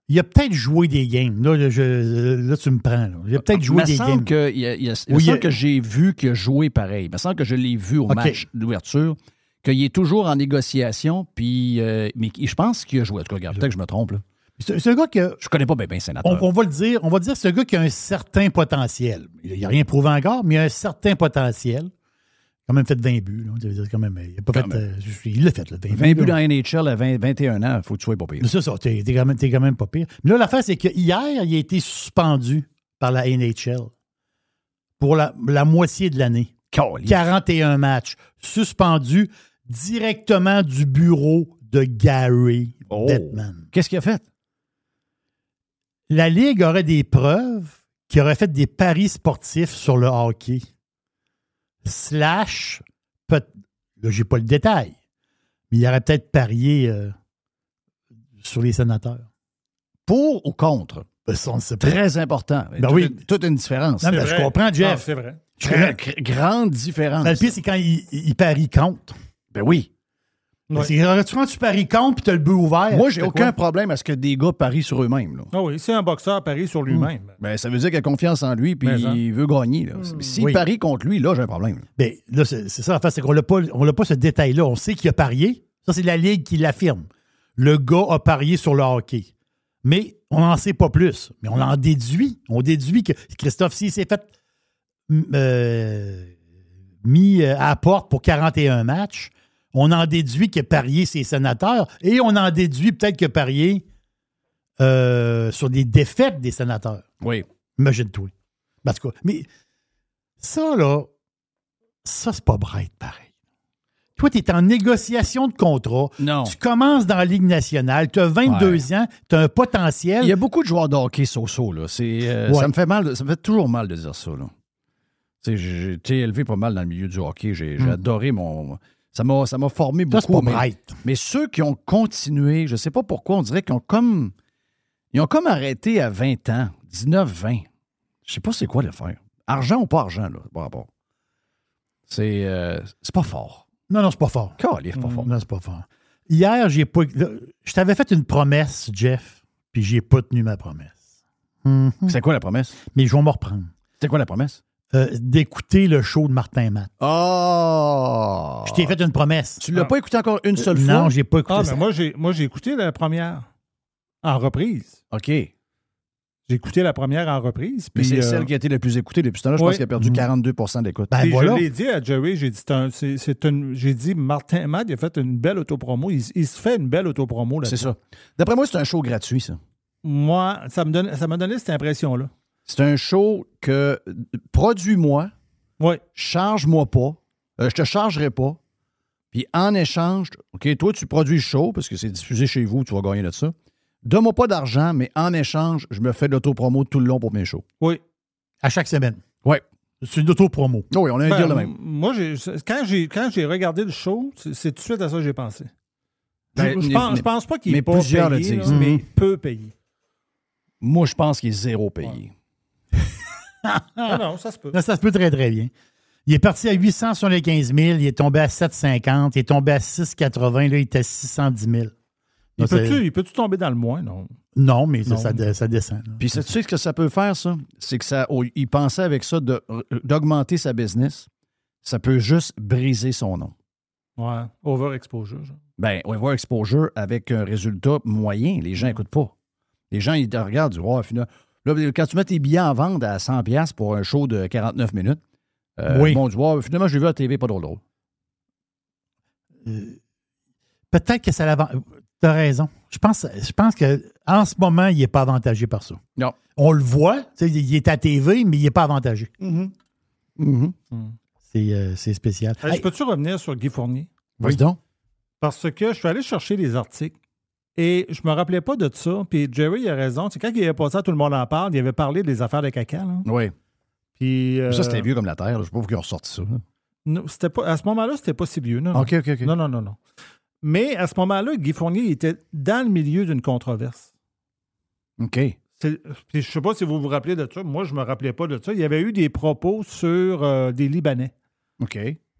Il a peut-être joué des games. Là, là, je- là, tu me prends. là. Il a peut-être joué il des games. que, il y a- il a- il Oui, semble a- que j'ai vu qu'il a joué pareil. Il me semble que je l'ai vu au match d'ouverture, qu'il est toujours en négociation, puis, euh, mais je pense qu'il a joué. En tout cas, regarde, peut-être que je me trompe. Là. C'est un gars que. Je connais pas bien, bien sénateur. On, on va le dire, on va dire, c'est un gars qui a un certain potentiel. Il n'a rien prouvé encore, mais il a un certain potentiel. Il quand même fait 20 buts. là. Dire quand même, il a pas Quand fait, euh, il l'a fait, là, 20, 20 buts là. dans la NHL à 20 21 ans, faut que tu sois pas pire. C'est ça, t'es t'es quand, quand même pas pire. Mais là, l'affaire, c'est que hier, il a été suspendu par la NHL pour la, la moitié de l'année. Caliste. 41 matchs. Suspendu directement du bureau de Gary Oh. Bettman. Qu'est-ce qu'il a fait? La Ligue aurait des preuves qu'il aurait fait des paris sportifs sur le hockey. Slash, peut, là, j'ai pas le détail, mais il aurait peut-être parié euh, sur les sénateurs. Pour ou contre? Ben, sait pas. Très important. Ben oui. une, toute une différence. Non, mais C'est je comprends, Jeff. C'est vrai. Très- gr- grande différence. Ben, le pire, c'est quand il, il parie contre. Ben oui. C'est quand tu paries contre puis tu as le but ouvert. Moi, j'ai aucun quoi? problème à ce que des gars parient sur eux-mêmes. Ah oui, c'est un boxeur parie sur lui-même. Ben, ça veut dire qu'il a confiance en lui puis hein. il veut gagner. là. S'il Oui. parie contre lui, là, j'ai un problème. Ben, là, c'est ça l'affaire, c'est qu'on n'a pas, on pas ce détail-là. On sait qu'il a parié. Ça, c'est la Ligue qui l'affirme. Le gars a parié sur le hockey. Mais on n'en sait pas plus. Mais on en déduit. On déduit que Christophe, s'il s'est fait euh, mis euh, à la porte pour 41 matchs, on en déduit qu'il a parié ses sénateurs et on en déduit peut-être qu'il a parié euh, sur des défaites des sénateurs. Oui. Imagine-toi. Ben, En tout cas, mais ça, là, ça, c'est pas bright pareil. Toi, tu es en négociation de contrat. Non. Tu commences dans la Ligue nationale. Tu as 22 ans. Tu as un potentiel. Il y a beaucoup de joueurs de hockey so-so. Là. C'est, euh, Ouais. Ça me fait mal, de- ça me fait toujours mal de dire ça. Là. J'ai été élevé pas mal dans le milieu du hockey. J'ai, j'ai Hmm. adoré mon. Ça m'a, ça m'a formé Ça, c'est beaucoup. pas mais, mais ceux qui ont continué, je sais pas pourquoi, on dirait qu'ils ont comme. Ils ont comme arrêté à 20 ans, 19, 20. Je sais pas c'est quoi le faire. Argent ou pas argent, là, par rapport. C'est, euh, c'est pas fort. Non, non, c'est pas fort. Calif, pas fort. Non, c'est pas fort. Hier, j'ai pas. je t'avais fait une promesse, Jeff, puis j'ai pas tenu ma promesse. Mhm. C'est quoi la promesse? Mais je vais me reprendre. C'est quoi la promesse? Euh, D'écouter le show de Martin Matt. Oh! Je t'ai fait une promesse. Tu l'as pas écouté encore une seule fois? Non, j'ai pas écouté Ah, ça. mais moi, j'ai, moi, j'ai écouté la première. En reprise. OK. J'ai écouté la première en reprise. Mais puis, c'est euh, celle qui a été le plus écoutée depuis ce temps-là. Je pense qu'il a perdu 42 d'écoute. Ben, voilà. Je l'ai dit à Jerry, j'ai dit, c'est un- une- j'ai dit, Martin Matt, il a fait une belle autopromo. Il, il se fait une belle autopromo là C'est ça. D'après moi, c'est un show gratuit, ça. Moi, ça me donne, ça m'a donné cette impression-là. C'est un show que produis-moi, Ouais. charge-moi pas, euh, je te chargerai pas, puis en échange, OK, toi, tu produis le show parce que c'est diffusé chez vous, tu vas gagner de ça. Donne-moi pas d'argent, mais en échange, je me fais de l'autopromo tout le long pour mes shows. Oui. À chaque semaine. Ouais. C'est une auto-promo. Oh oui, on a un Ben, deal le même. Moi, quand j'ai quand j'ai regardé le show, c'est tout de suite à ça que j'ai pensé. Ben, je, je mais- pense, mais- je pense pas qu'il mais est pas plusieurs le payé, disent. là, mais Mhm. peu payé. Moi, je pense qu'il est zéro payé. Ah non, ça se peut. Ça se peut très, très bien. Il est parti à 875 000, il est tombé à 750, il est tombé à 680, là, il est à 610 000. Il peut-tu il peut-tu tomber dans le moins, non? Non, mais ça, Non. ça, de- ça descend. là. Puis, sais-tu ce que ça peut faire, ça? C'est que ça, il pensait avec ça de- d'augmenter sa business. Ça peut juste briser son nom. Ouais. Overexposure. Ben, on va voir exposure avec un résultat moyen. Les gens n'écoutent pas. Les gens, ils te regardent, ils disent, Ouais, finalement, là, quand tu mets tes billets en vente à 100$ pour un show de 49 minutes, euh, Oui. ils vont dire, Ouais, finalement, j'ai vu à la TV, pas drôle drôle. Euh, Peut-être que ça l'avant. Tu as raison. Je pense, je pense qu'en ce moment, il n'est pas avantagé par ça. Non. On le voit, tu il est à TV, mais il n'est pas avantagé. Mhm. C'est euh, c'est spécial. Hey, Hey, je peux-tu revenir sur Guy Fournier? donc. Parce que je suis allé chercher les articles et je me rappelais pas de ça. Puis Jerry a raison. C'est quand il avait passé à Tout le monde en parle, il avait parlé des affaires de caca. Là. Oui. Puis, euh, Ça, c'était vieux comme la terre. là. Je sais pas pourquoi ils ont ressorti ça. non, c'était pas, à ce moment-là, c'était pas si vieux. Non, non. OK, OK, OK. Non, non, non, non. Mais à ce moment-là, Guy Fournier il était dans le milieu d'une controverse. OK. Puis je sais pas si vous vous rappelez de ça. Moi, je me rappelais pas de ça. Il y avait eu des propos sur euh, des Libanais. OK.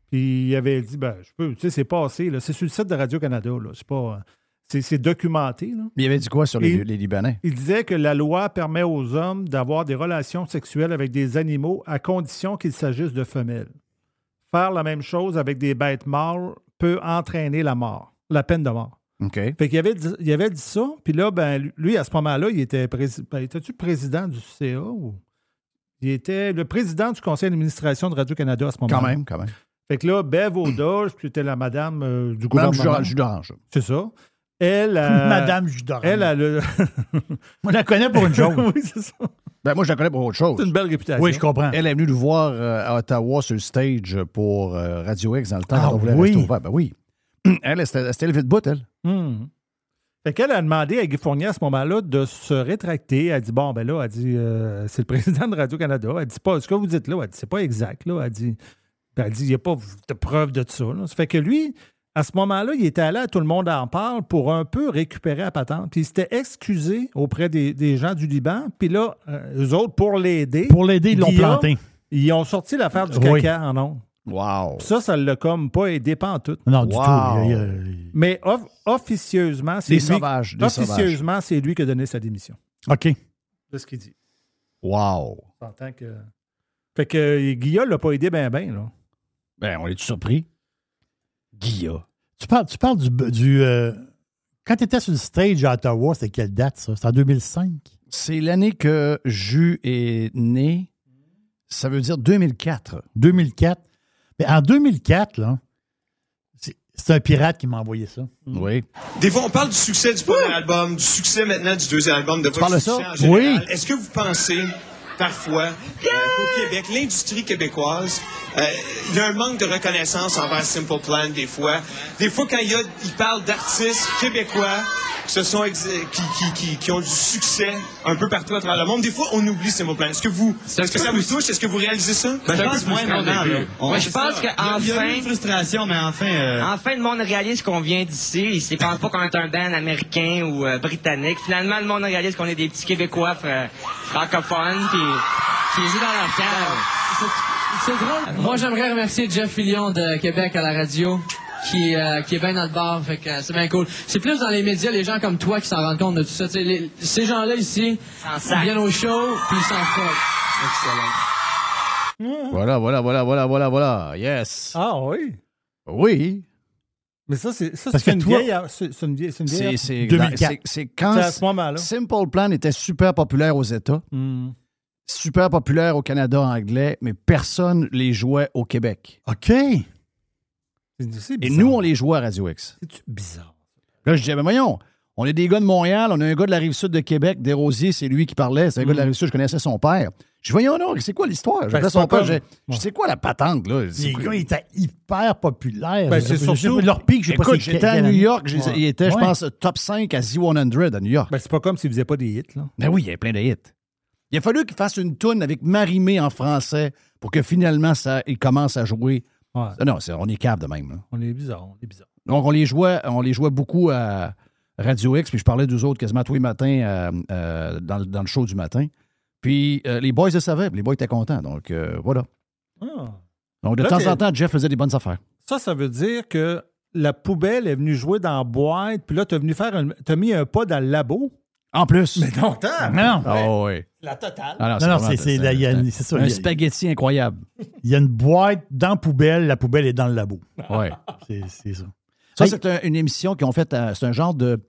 Puis il avait dit, ben, je peux, tu sais, c'est passé, là. C'est sur le site de Radio-Canada, là. C'est pas. euh, C'est, documenté, là. Mais il avait dit quoi sur les, Libanais? Il disait que la loi permet aux hommes d'avoir des relations sexuelles avec des animaux à condition qu'il s'agisse de femelles. Faire la même chose avec des bêtes mortes peut entraîner la mort, la peine de mort. OK. Fait qu'il avait dit, il avait dit ça, puis là, ben, lui, à ce moment-là, il était prési- ben, était-tu président du CA ou? Il était le président du conseil d'administration de Radio-Canada à ce moment-là. Quand même, quand même. Fait que là, Bev Audage, [CLEARS THROAT] puis c'était la madame euh, du Madame gouvernement. D'Orange. C'est ça. Elle, euh, Madame Jus d'Orange. Elle, [LAUGHS] Moi, je la connais pour une chose. [LAUGHS] oui, c'est ça. Ben, moi, je la connais pour autre chose. C'est une belle réputation. oui, je comprends. Elle est venue nous voir euh, à Ottawa sur le stage pour euh, Radio X dans le temps Ah quand on voulait oui? rester ouvert. Ben oui. [CLEARS THROAT] Elle, elle s'était elle s'était levée de bout, elle. Hmm. Fait qu'elle a demandé à Guy Fournier à ce moment-là de se rétracter. Elle dit Bon, ben là, elle dit euh, c'est le président de Radio-Canada. Elle dit pas ce que vous dites là, elle dit c'est pas exact. Là. Elle dit ben, elle dit il n'y a pas de preuve de ça. là. Ça fait que lui, à ce moment-là, il était allé à Tout le monde en parle pour un peu récupérer la patente. Puis il s'était excusé auprès des, des gens du Liban. Puis là, euh, eux autres, pour l'aider. Pour l'aider, ils l'ont planté. Ils ont sorti l'affaire du Oui. caca en ondes. Wow. Puis Ça, ça l'a comme pas aidé pas en tout. Non, du Wow. tout. Il il Mais off- officieusement, c'est lui, sauvages, des officieusement, c'est lui qui a donné sa démission. OK. C'est ce qu'il dit. Wow. En tant que. Fait que Guillaume l'a pas aidé bien, bien, là. Ben, on est surpris? Guilla. Tu parles, tu parles du. du euh, quand tu étais sur le stage à Ottawa, c'était quelle date, ça? C'était en 2005? C'est l'année que Jus est né. Ça veut dire 2004. 2004. Mais en 2004, là, c'est c'est un pirate qui m'a envoyé ça. Oui. Des fois, on parle du succès du premier album, du succès maintenant du deuxième album, de votre succès ça? en général. Oui. Est-ce que vous pensez, parfois, euh, qu'au Québec, l'industrie québécoise, euh, il y a un manque de reconnaissance envers Simple Plan des fois. Des fois, quand il, y a, il parle d'artistes québécois qui, se sont ex- qui, qui, qui, qui ont du succès un peu partout à travers le monde, des fois, on oublie Simple Plan. Est-ce que vous, est-ce que ça vous touche? Est-ce que vous réalisez ça? Ben, je pense moins maintenant. là. Moi, je pense Il y a qu'enfin, eu une frustration, mais enfin... euh, enfin, le monde réalise qu'on vient d'ici. Ils ne pensent pas qu'on est un band américain ou euh, britannique. Finalement, le monde réalise qu'on est des petits Québécois fra- francophones qui dans leur cave. C'est drôle. Moi, j'aimerais remercier Jeff Fillion de Québec à la radio. Qui, euh, qui est bien dans le bar, fait que euh, c'est bien cool. C'est plus dans les médias, les gens comme toi qui s'en rendent compte de tout ça. Les- ces gens-là ici, ils viennent au show, puis ils s'en foutent. Voilà, voilà, voilà, voilà, voilà, voilà. Yes. Ah oui? Oui. Mais ça, c'est ça, Parce c'est que une, toi- vieille- c'est c'est une vieille. C'est une C'est vieille. c'est- 2004. c'est- c'est quand C'est à ce moment-là. Simple Plan était super populaire aux États, Hmm. Super populaire au Canada anglais, mais personne les jouait au Québec. OK. Et nous, on les jouait à Radio X. C'est bizarre? Là, je disais, mais voyons, on est des gars de Montréal, on a un gars de la rive sud de Québec, Desrosiers, c'est lui qui parlait, c'est un gars de la rive sud, je connaissais son père. Je dis, voyons donc, c'est quoi l'histoire? Je Ben, c'est son père, je je c'est quoi la patente, là? Les quoi- gars, étaient hyper populaires. Ben, Je- c'est je- je- surtout- Leur pic, je sais pas j'étais à New. York, j'ai- Ouais. il était, je pense, top 5 à Z100 à New York. Ben, c'est pas comme s'ils faisaient pas des hits, là. Ben oui, il y avait plein de hits. Il a fallu qu'il fasse une toune avec Marimé en français pour que finalement, ça, il commence à jouer. Ouais. Ah Non, on est cave de même. là. On est bizarre, on est bizarre. Donc, on les jouait, on les jouait beaucoup à Radio X, puis je parlais d'eux autres quasiment tous les matins euh, euh, dans, le- dans le show du matin. Puis euh, les boys le savaient, les boys étaient contents. Donc, euh, voilà. Ah. Donc, de Là, temps t'es- en temps, Jeff faisait des bonnes affaires. Ça, ça veut dire que la poubelle est venue jouer dans la boîte, puis là, t'as venu faire un. T'as mis un pas dans le labo? En plus. Mais non. Non. Oh, oui. La totale. Ah Non, non, c'est- ça, Un spaghetti incroyable. Il y a une boîte dans la poubelle, la poubelle est dans le labo. Ouais. C'est c'est ça. Ça, Hey, c'est un- une émission qu'ils ont faite. à- C'est un genre de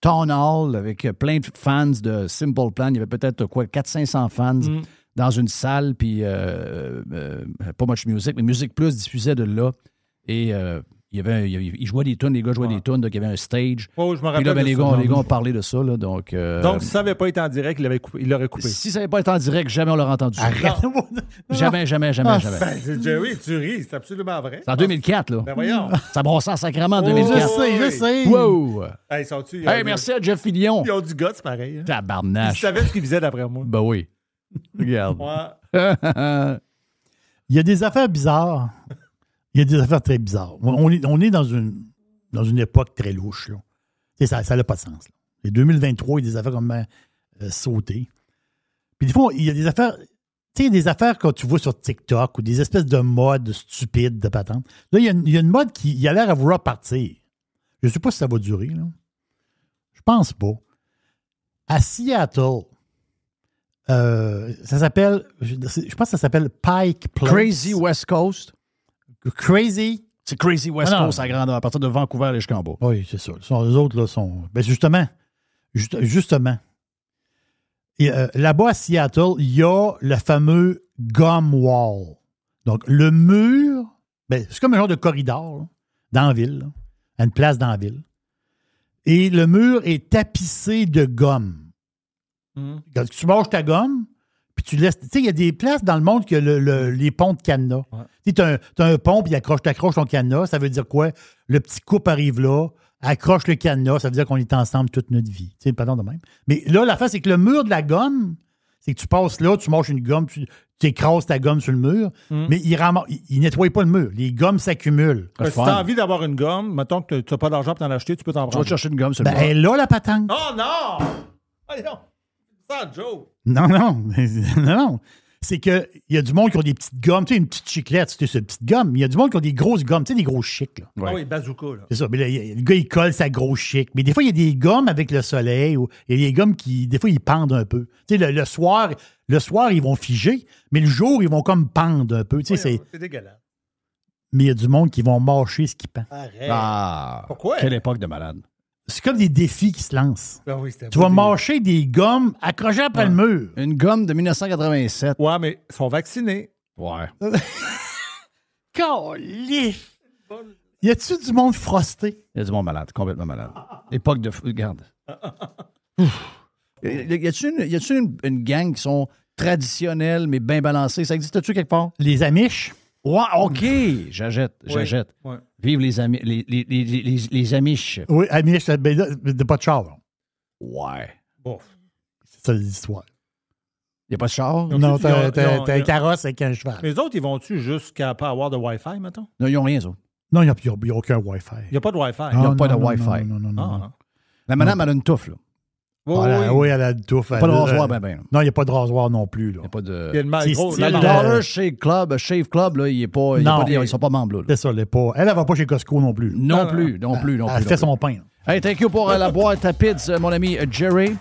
town hall avec euh, plein de fans de Simple Plan. Il y avait peut-être quoi, 400-500 fans Mm. dans une salle, puis euh, euh, pas much music, mais Musique Plus diffusait de là. Et euh, il y avait, il y avait- ils jouaient des tunes, les gars jouaient des tunes, donc il y avait un stage. Oh, je me Puis rappelle. là, ben, les, gars, les gars ont parlé de ça. Là, donc, euh, Donc, si ça n'avait pas été en direct, il, avait coupé- il l'aurait coupé. si ça n'avait pas été en direct, jamais on l'aurait entendu. Arrête. Jamais, jamais, jamais, Ah, jamais. Ben, c'est Jerry, tu ris, c'est absolument vrai. C'est en 2004, là. Ben voyons. Ça brossait en sacrement en Oh, 2004. Je sais, je sais. Wow! Hey, Hey, merci à Jeff Fillion. Ils ont du gosse, pareil. Hein. Ils Tabarnache. savaient ce qu'ils faisaient d'après moi. Ben oui. Regarde. Ouais. [LAUGHS] Il y a des affaires bizarres. Il y a des affaires très bizarres. On est, on est dans, une, dans une époque très louche. Là. Ça n'a pas de sens. Là. Et 2023, il y a des affaires comme euh, sautées. Puis des fois, il y a des affaires. Tu sais, des affaires que tu vois sur TikTok ou des espèces de modes stupides de patente. Là, il y a, une- il y a une mode qui a l'air à vouloir partir. Je ne sais pas si ça va durer. Là. Je pense pas. À Seattle, euh, ça s'appelle, je, je pense que ça s'appelle Pike Place. Crazy West Coast. Crazy. C'est Crazy West Ah. Coast à grandeur, à partir de Vancouver jusqu'en bas. Oui, c'est ça. Les autres, là, sont. Ben justement. juste- justement. Et, euh, Là-bas, à Seattle, il y a le fameux gum wall. Donc, le mur, ben, c'est comme un genre de corridor là, dans la ville, là, à une place dans la ville. Et le mur est tapissé de gomme. Quand tu manges ta gomme, puis tu laisses. Tu sais, il y a des places dans le monde le- le- les ponts de cadenas. Tu sais, t'as un, pont, puis accroche, t'accroches ton cadenas. Ça veut dire quoi? Le petit couple arrive là, accroche le cadenas, ça veut dire qu'on est ensemble toute notre vie. Tu sais, pardon de même. Mais là, la face, c'est que le mur de la gomme, c'est que tu passes là, tu manges une gomme, tu, tu écrases ta gomme sur le mur, Mhm. mais il ne nettoie pas le mur. Les gommes s'accumulent. Ben, si t'as envie d'avoir une gomme, mettons que tu n'as pas d'argent pour t'en acheter, tu peux t'en Tu vas prendre. te chercher une gomme sur Ben, le bras. elle est là, la patente. Oh non! Voyons! Ça, Joe! Non, non, [LAUGHS] non, non. C'est qu'il y a du monde qui ont des petites gommes, tu sais, une petite chiclette, c'était cette petite gomme. Il y a du monde qui ont des grosses gommes, tu sais, des grosses chics, là. Ah oui, bazooka, là. C'est ça. Mais là, il y a- le gars, il colle sa grosse chic. Mais des fois, il y a des gommes avec le soleil ou il y a des gommes qui, des fois, ils pendent un peu. Tu sais, le, le soir, le soir, ils vont figer, mais le jour, ils vont comme pendre un peu. Tu sais, c'est- C'est dégueulasse. mais il y a du monde qui vont mâcher ce qui pend. Arrête. Ah! Pourquoi? Quelle époque de malade. C'est comme des défis qui se lancent. Ben oui, c'était Tu vas mâcher des gommes accrochées après le mur. Une gomme de 1987. Ouais, mais ils sont vaccinés. Ouais. [LAUGHS] Calif! Y a-tu du monde frosté? Y a du monde malade, complètement malade. Époque de. fou- Regarde. [LAUGHS] Ouf. Y a-tu une, y a-tu une, une gang qui sont traditionnelles mais bien balancées? Ça existe-tu quelque part? Les Amish? Ouais, OK. J'achète, j'achète. Ouais. Vive les, amis, les, les, les, les, les Amish. Oui, Amish, ben, de pas de char. là. Ouais. Bon. C'est ça l'histoire. Il n'y a pas de char? Non, t'as un carrosse avec un cheval. Les autres, ils vont-tu jusqu'à pas avoir de Wi-Fi, mettons? Non, ils n'ont rien, ça. Non, il n'y a, aucun Wi-Fi. Il n'y a pas de Wi-Fi. Ils n'ont Ah, pas non, de Wi-Fi. Non, non, non. non, Ah. non. La madame, elle a une touffe, là. Oui, Voilà, oui. oui, elle a une touffe. Pas de rasoir, ben, ben. Non, il n'y a pas de rasoir non plus. Là. Il n'y a pas de. Il y a le gros. Le là, euh, là. Dollar Shave Club, Shave Club, là, il est pas, il Non. pas ils sont pas membres, là. C'est ça, elle est pas. Elle, elle va pas chez Costco non plus. Non, non, plus, non plus, non Elle plus. fait son pain. Hey, thank you pour euh, la boîte à pizza, euh, mon ami euh, Jerry.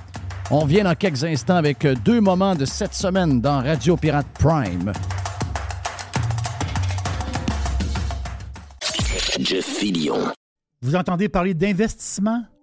On vient dans quelques instants avec euh, deux moments de cette semaine dans Radio Pirate Prime. Jeff Fillion. Vous entendez parler d'investissement?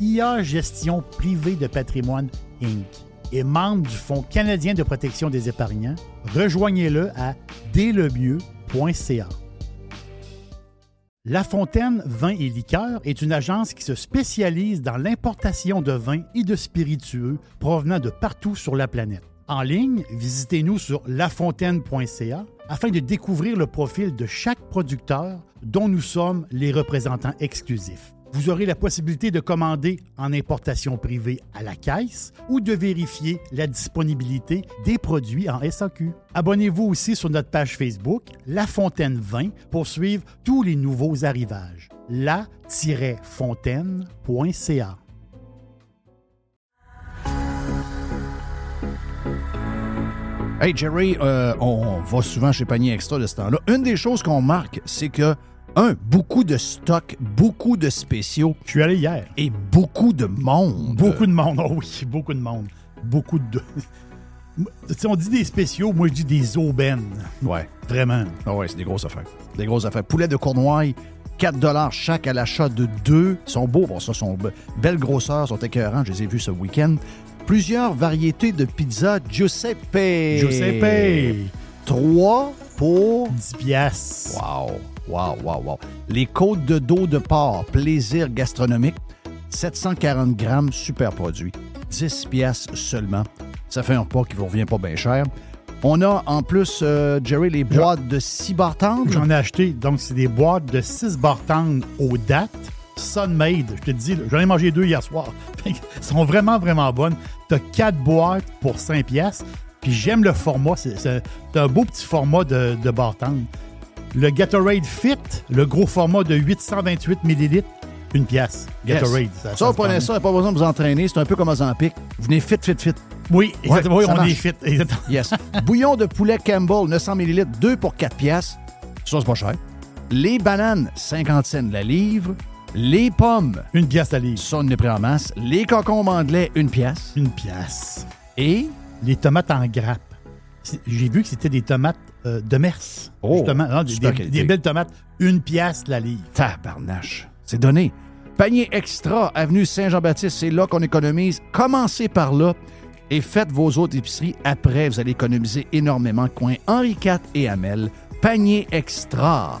IA Gestion Privée de Patrimoine Inc. est membre du Fonds canadien de protection des épargnants. Rejoignez-le à délemieux.ca. La Fontaine Vin et Liqueurs est une agence qui se spécialise dans l'importation de vins et de spiritueux provenant de partout sur la planète. En ligne, visitez-nous sur lafontaine.ca afin de découvrir le profil de chaque producteur dont nous sommes les représentants exclusifs. Vous aurez la possibilité de commander en importation privée à la caisse ou de vérifier la disponibilité des produits en SAQ. Abonnez-vous aussi sur notre page Facebook La Fontaine 20 pour suivre tous les nouveaux arrivages. la-fontaine.ca Hey Jerry, euh, on va souvent chez Panier Extra de ce temps-là. Une des choses qu'on marque, c'est que, un, beaucoup de stocks, beaucoup de spéciaux. Je suis allé hier. Et beaucoup de monde. Beaucoup de monde, oh oui, beaucoup de monde. Beaucoup de. [LAUGHS] Tu sais, on dit des spéciaux, moi je dis des aubaines. Ouais. Vraiment. Ah ouais, c'est des grosses affaires. Des grosses affaires. Poulet de Cournoye, 4 chaque à l'achat de deux. Ils sont beaux, bon, ça, sont be- belles grosseurs, sont écœurants. Je les ai vus ce week-end. Plusieurs variétés de pizza Giuseppe. Giuseppe. 3 pour 10 piastres. Wow, wow, wow, wow. Les côtes de dos de porc, plaisir gastronomique, 740 grammes, super produit. 10 piastres seulement. Ça fait un repas qui vous revient pas bien cher. On a en plus, euh, Jerry, les boîtes de 6 barres tendres. J'en ai acheté. Donc, c'est des boîtes de 6 bartendres aux dates. Sunmade, je te dis, j'en ai mangé deux hier soir. [LAUGHS] Elles sont vraiment, vraiment bonnes. Tu as 4 boîtes pour 5 piastres. Puis j'aime le format. C'est un beau petit format de, de. Le Gatorade Fit, le gros format de 828 ml, une pièce. Gatorade. Ça, se vous prenez ça, pas besoin de vous entraîner. C'est un peu comme Ozempic. Vous venez fit, fit, fit. Oui, exactement. Oui, ça on marche. est fit. Exactement. Yes. Bouillon de poulet Campbell, 900 ml, 2 pour 4 piastres. Ça, c'est pas cher. Les bananes, 50 cents la livre. Les pommes, Une pièce à livre. ça, on est pris en masse. Les concombres anglais, une pièce. Une pièce. Et? Les tomates en grappe. J'ai vu que c'était des tomates euh, de Mers. Oh, justement. Non, des, super des- qualité. des belles tomates. Une pièce la livre. tabarnache. C'est donné. Panier extra, avenue Saint-Jean-Baptiste, c'est là qu'on économise. Commencez par là et faites vos autres épiceries. Après, vous allez économiser énormément. Coin Henri IV et Hamel. Panier extra.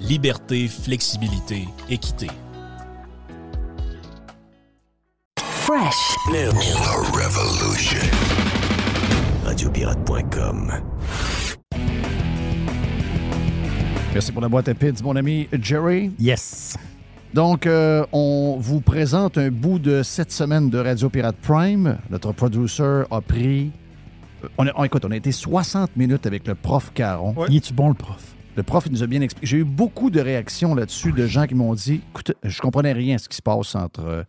liberté, flexibilité, équité. Fresh. New, revolution. Radiopirate.com. Merci pour la boîte à pizza, mon ami Jerry. Yes. Donc, euh, on vous présente un bout de cette semaine de Radio Pirate Prime. Notre producer a pris. euh, On a, on- écoute, on a été 60 minutes avec le prof Caron. Il est-tu bon, le prof? Le prof, il nous a bien expliqué. J'ai eu beaucoup de réactions là-dessus de gens qui m'ont dit écoute, je comprenais rien à ce qui se passe entre euh,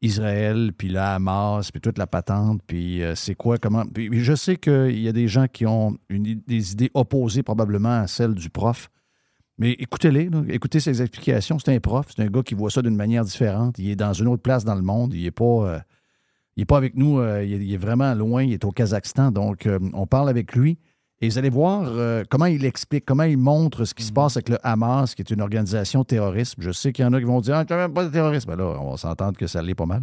Israël, puis la Hamas, puis toute la patente, puis euh, c'est quoi, comment. Puis je sais qu'il y a des gens qui ont une des idées opposées probablement à celles du prof. Mais écoutez-les, écoutez ses explications. C'est un prof, c'est un gars qui voit ça d'une manière différente. Il est dans une autre place dans le monde. Il n'est pas, euh, il pas avec nous. euh, il, est, il est vraiment loin. Il est au Kazakhstan. Donc, on parle avec lui. Et vous allez voir euh, comment il explique, comment il montre ce qui se passe avec le Hamas, qui est une organisation terroriste. Je sais qu'il y en a qui vont dire Ah, tu même pas de terrorisme. Ben là, on va s'entendre que ça l'est pas mal.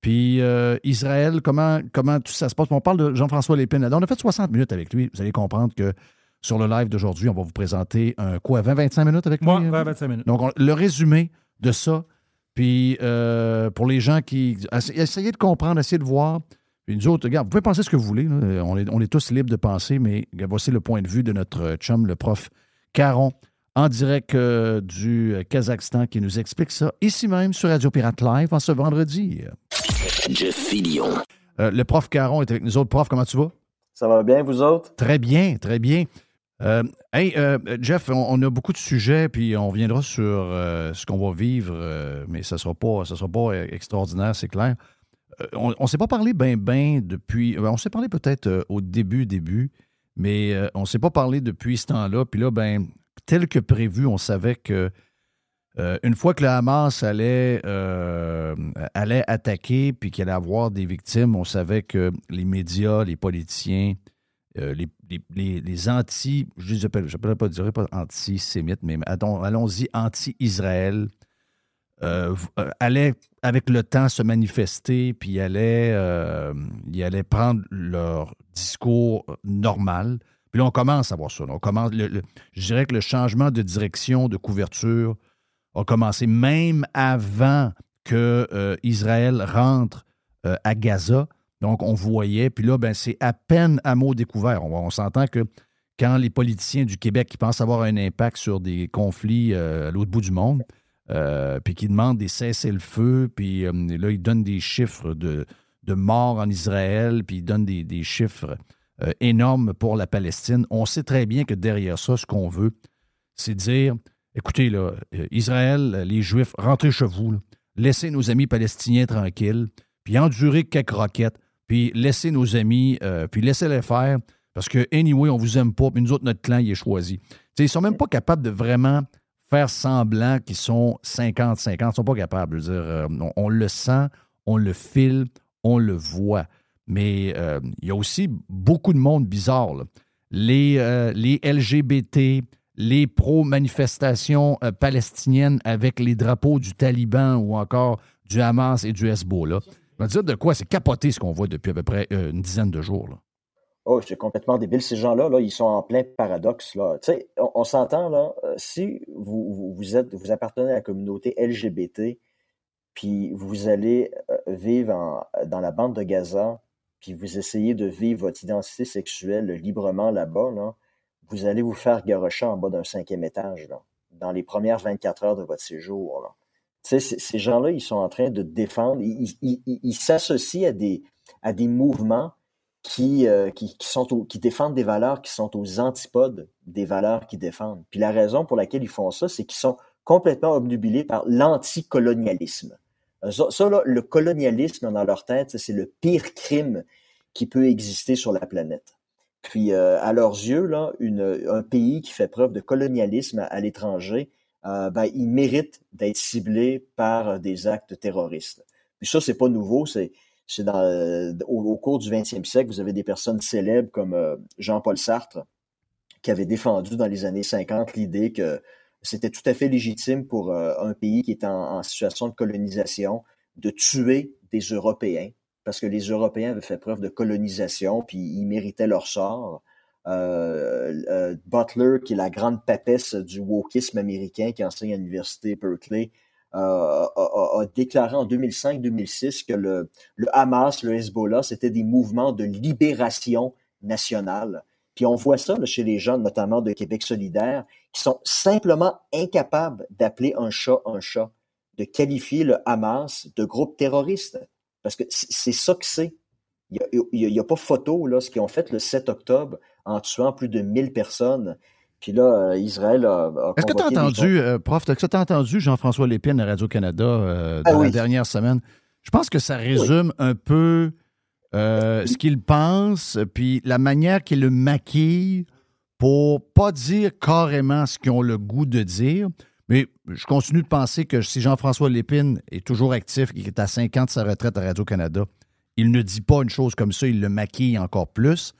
Puis euh, Israël, comment, comment tout ça se passe? On parle de Jean-François Lépine. On a fait 60 minutes avec lui. Vous allez comprendre que sur le live d'aujourd'hui. On va vous présenter un quoi, 20-25 minutes avec Moi, lui? 20-25 minutes. Donc, on- le résumé de ça, puis euh, pour les gens qui... essa- Essayez de comprendre, essayez de voir. Puis nous autres, regarde, vous pouvez penser ce que vous voulez. là. On, est, on est tous libres de penser, mais voici le point de vue de notre chum, le prof Caron, en direct euh, du Kazakhstan, qui nous explique ça ici même sur Radio Pirate Live en ce vendredi. Jeff Fillion. Euh, le prof Caron est avec nous autres. Prof, comment tu vas? Ça va bien, vous autres? Très bien, très bien. Euh, hey, euh, Jeff, on, on a beaucoup de sujets, puis on viendra sur euh, ce qu'on va vivre, euh, mais ça ne sera pas, ça sera pas euh, extraordinaire, c'est clair. On ne s'est pas parlé ben ben depuis. euh, on s'est parlé peut-être euh, au début, début, mais euh, on ne s'est pas parlé depuis ce temps-là. Puis là, ben, tel que prévu, on savait que euh, une fois que le Hamas allait, allait attaquer puis qu'il allait avoir des victimes, on savait que les médias, les politiciens, les, les, les- anti, je ne dirais pas antisémites, mais allons-y, anti-Israël, euh, euh, allaient avec le temps se manifester, puis allaient, euh, ils allaient prendre leur discours normal. Puis là, on commence à voir ça. On je dirais que le changement de direction, de couverture, a commencé même avant que euh, Israël rentre euh, à Gaza. Donc, on voyait, puis là, ben, c'est à peine à mot découvert. On, s'entend que quand les politiciens du Québec qui pensent avoir un impact sur des conflits euh, à l'autre bout du monde, euh, puis qui demandent des cessez-le-feu, puis euh, là, ils donnent des chiffres de, de morts en Israël, puis ils donnent des, chiffres euh, énormes pour la Palestine. On sait très bien que derrière ça, ce qu'on veut, c'est dire écoutez, là, Israël, les Juifs, rentrez chez vous, laissez nos amis palestiniens tranquilles, puis endurez quelques roquettes, puis laissez nos amis, puis laissez-les faire, parce que, anyway, on vous aime pas, puis nous autres, notre clan, il est choisi. Tu sais, ils sont même pas capables de vraiment faire semblant qu'ils sont 50-50. Ils sont pas capables. Je veux dire, euh, on, le sent, on le file, on le voit. Mais euh, il y a aussi beaucoup de monde bizarre. Les, euh, LGBT, les pro-manifestations palestiniennes avec les drapeaux du Taliban ou encore du Hamas et du Hezbollah. Je vais dire de quoi c'est capoté ce qu'on voit depuis à peu près une dizaine de jours. Oh, c'est complètement débile. Ces gens-là, là, ils sont en plein paradoxe. Là. On, on s'entend, là, euh, si vous, êtes, vous appartenez à la communauté LGBT, puis vous allez euh, vivre dans la bande de Gaza, puis vous essayez de vivre votre identité sexuelle librement là-bas, là, vous allez vous faire garocher en bas d'un cinquième étage, là, dans les premières 24 heures de votre séjour. Là. Tu sais, c- ces gens-là, ils sont en train de défendre, ils s'associent à des mouvements qui, euh, qui, qui sont au- qui défendent des valeurs qui sont aux antipodes des valeurs qu'ils défendent. Puis la raison pour laquelle ils font ça, c'est qu'ils sont complètement obnubilés par l'anticolonialisme. Ça, ça, là, le colonialisme dans leur tête, c'est le pire crime qui peut exister sur la planète. Puis euh, à leurs yeux, là, une, un pays qui fait preuve de colonialisme à, à l'étranger, euh, ben, il mérite d'être ciblé par des actes terroristes. Puis ça, c'est pas nouveau, c'est euh, au, cours du 20e siècle, vous avez des personnes célèbres comme euh, Jean-Paul Sartre, qui avait défendu dans les années 50 l'idée que c'était tout à fait légitime pour euh, un pays qui est en, situation de colonisation de tuer des Européens, parce que les Européens avaient fait preuve de colonisation, puis ils méritaient leur sort. Butler, qui est la grande papesse du wokisme américain, qui enseigne à l'université Berkeley, a, a- a déclaré en 2005-2006 que le, Hamas, le Hezbollah, c'était des mouvements de libération nationale. Puis on voit ça chez les jeunes, notamment de Québec solidaire, qui sont simplement incapables d'appeler un chat un chat, de qualifier le Hamas de groupe terroriste. Parce que c'est ça que c'est. Il n'y a, pas photo, là, ce qu'ils ont fait le 7 octobre en tuant plus de 1000 personnes. Puis là, euh, Israël a, Est-ce que tu as des entendu, euh, prof, est-ce que tu as entendu Jean-François Lépine à Radio-Canada euh, Ah dans la dernière semaine? Je pense que ça résume un peu euh, ce qu'il pense, puis la manière qu'il le maquille pour pas dire carrément ce qu'ils ont le goût de dire. Mais je continue de penser que si Jean-François Lépine est toujours actif, qu'il est à 5 ans de sa retraite à Radio-Canada, il ne dit pas une chose comme ça, il le maquille encore plus.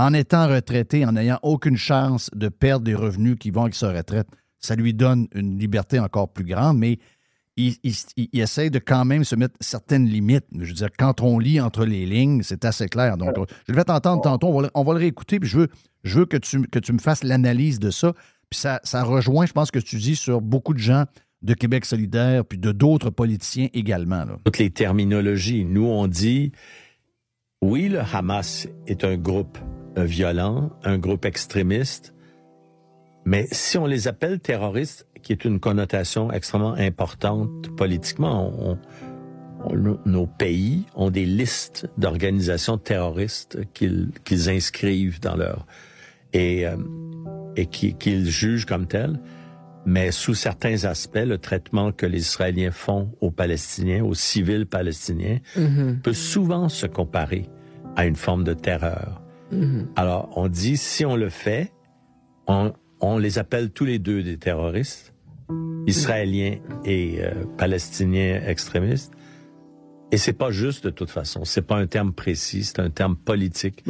En étant retraité, en n'ayant aucune chance de perdre des revenus qui vont avec sa retraite, ça lui donne une liberté encore plus grande, mais il, il, il essaie de quand même se mettre certaines limites. Je veux dire, quand on lit entre les lignes, c'est assez clair. Donc, je vais t'entendre tantôt, on va, le- on va le réécouter, puis je veux, je veux que, tu, que tu me fasses l'analyse de ça. Puis ça, ça rejoint, je pense, ce que tu dis sur beaucoup de gens de Québec solidaire, puis de d'autres politiciens également. Là. toutes les terminologies. Nous, on dit, oui, le Hamas est un groupe euh, violent, un groupe extrémiste, mais si on les appelle terroristes, qui est une connotation extrêmement importante politiquement, nos- pays ont des listes d'organisations terroristes qu'ils inscrivent dans leur et euh, qu'ils jugent comme telles. Mais sous certains aspects, le traitement que les Israéliens font aux Palestiniens, aux civils palestiniens, Mhm. peut souvent se comparer à une forme de terreur. Mhm. Alors, on dit, si on le fait, on, on les appelle tous les deux des terroristes, israéliens et euh, palestiniens extrémistes. Et c'est pas juste de toute façon. C'est pas un terme précis, c'est un terme politique.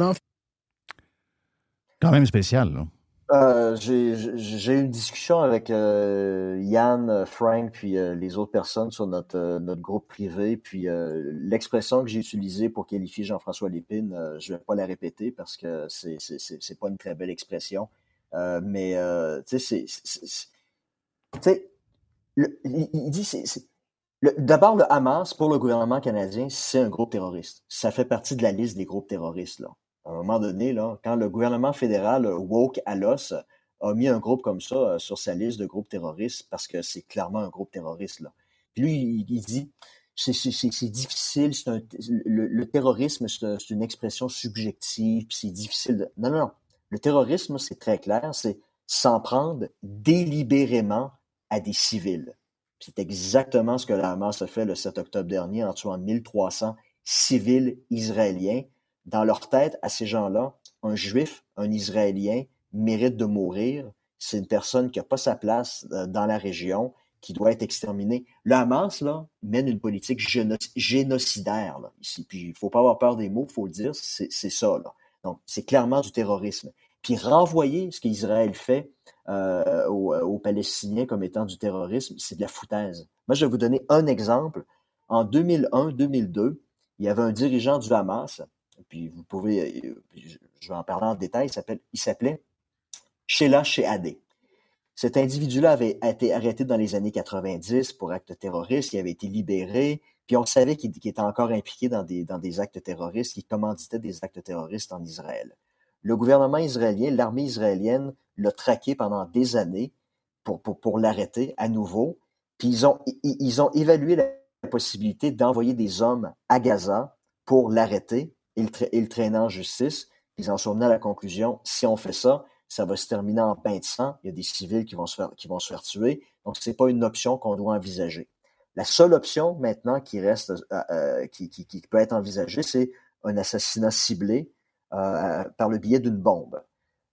Quand même spécial. Là. Euh, j'ai eu une discussion avec euh, Yann, euh, Frank, puis euh, les autres personnes sur notre, euh, notre groupe privé. Puis l'expression que j'ai utilisée pour qualifier Jean-François Lépine, je vais pas la répéter parce que c'est c'est pas une très belle expression. Mais tu sais, c'est- il, dit c'est D'abord, le Hamas, pour le gouvernement canadien, c'est un groupe terroriste. Ça fait partie de la liste des groupes terroristes. Là. À un moment donné, là, quand le gouvernement fédéral euh, woke à l'os a mis un groupe comme ça euh, sur sa liste de groupes terroristes parce que c'est clairement un groupe terroriste. Là. Puis lui, il, dit c'est difficile, c'est le, le terrorisme, c'est un- c'est une expression subjective, puis c'est difficile. De... Non, non, non. Le terrorisme, c'est très clair, c'est s'en prendre délibérément à des civils. C'est exactement ce que la Hamas a fait le 7 octobre dernier en tuant 1300 civils israéliens. Dans leur tête, à ces gens-là, un juif, un Israélien mérite de mourir. C'est une personne qui n'a pas sa place euh, dans la région, qui doit être exterminée. Le Hamas, là, mène une politique géno- génocidaire, là, ici. Puis, il ne faut pas avoir peur des mots, il faut le dire, c'est ça, là. Donc, c'est clairement du terrorisme. Puis, renvoyer ce qu'Israël fait euh, aux, aux Palestiniens comme étant du terrorisme, c'est de la foutaise. Moi, je vais vous donner un exemple. En 2001-2002, il y avait un dirigeant du Hamas, puis vous pouvez, euh, je vais en parler en détail, il s'appelait Sheila Shehadeh. Cet individu-là avait été arrêté dans les années 90 pour actes terroristes, il avait été libéré, puis on savait qu'il était encore impliqué dans des, dans des actes terroristes, qu'il commanditait des actes terroristes en Israël. Le gouvernement israélien, l'armée israélienne l'a traqué pendant des années pour, pour, pour l'arrêter à nouveau, puis ils ont, ils ont évalué la possibilité d'envoyer des hommes à Gaza pour l'arrêter le, tra- en justice. Ils en sont venus à la conclusion, si on fait ça, ça va se terminer en pain de sang. Il y a des civils qui vont se faire, tuer. Donc, c'est pas une option qu'on doit envisager. La seule option maintenant qui reste, euh, euh, qui peut être envisagée, c'est un assassinat ciblé euh, par le biais d'une bombe.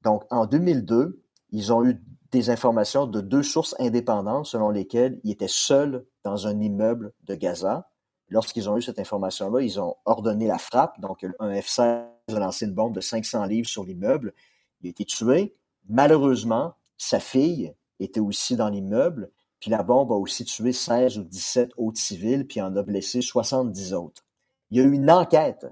Donc, en 2002, ils ont eu des informations de deux sources indépendantes selon lesquelles il était seul dans un immeuble de Gaza. Lorsqu'ils ont eu cette information-là, ils ont ordonné la frappe. Donc, un F-16 a lancé une bombe de 500 livres sur l'immeuble. Il a été tué. Malheureusement, sa fille était aussi dans l'immeuble. Puis la bombe a aussi tué 16 ou 17 autres civils, puis en a blessé 70 autres. Il y a eu une enquête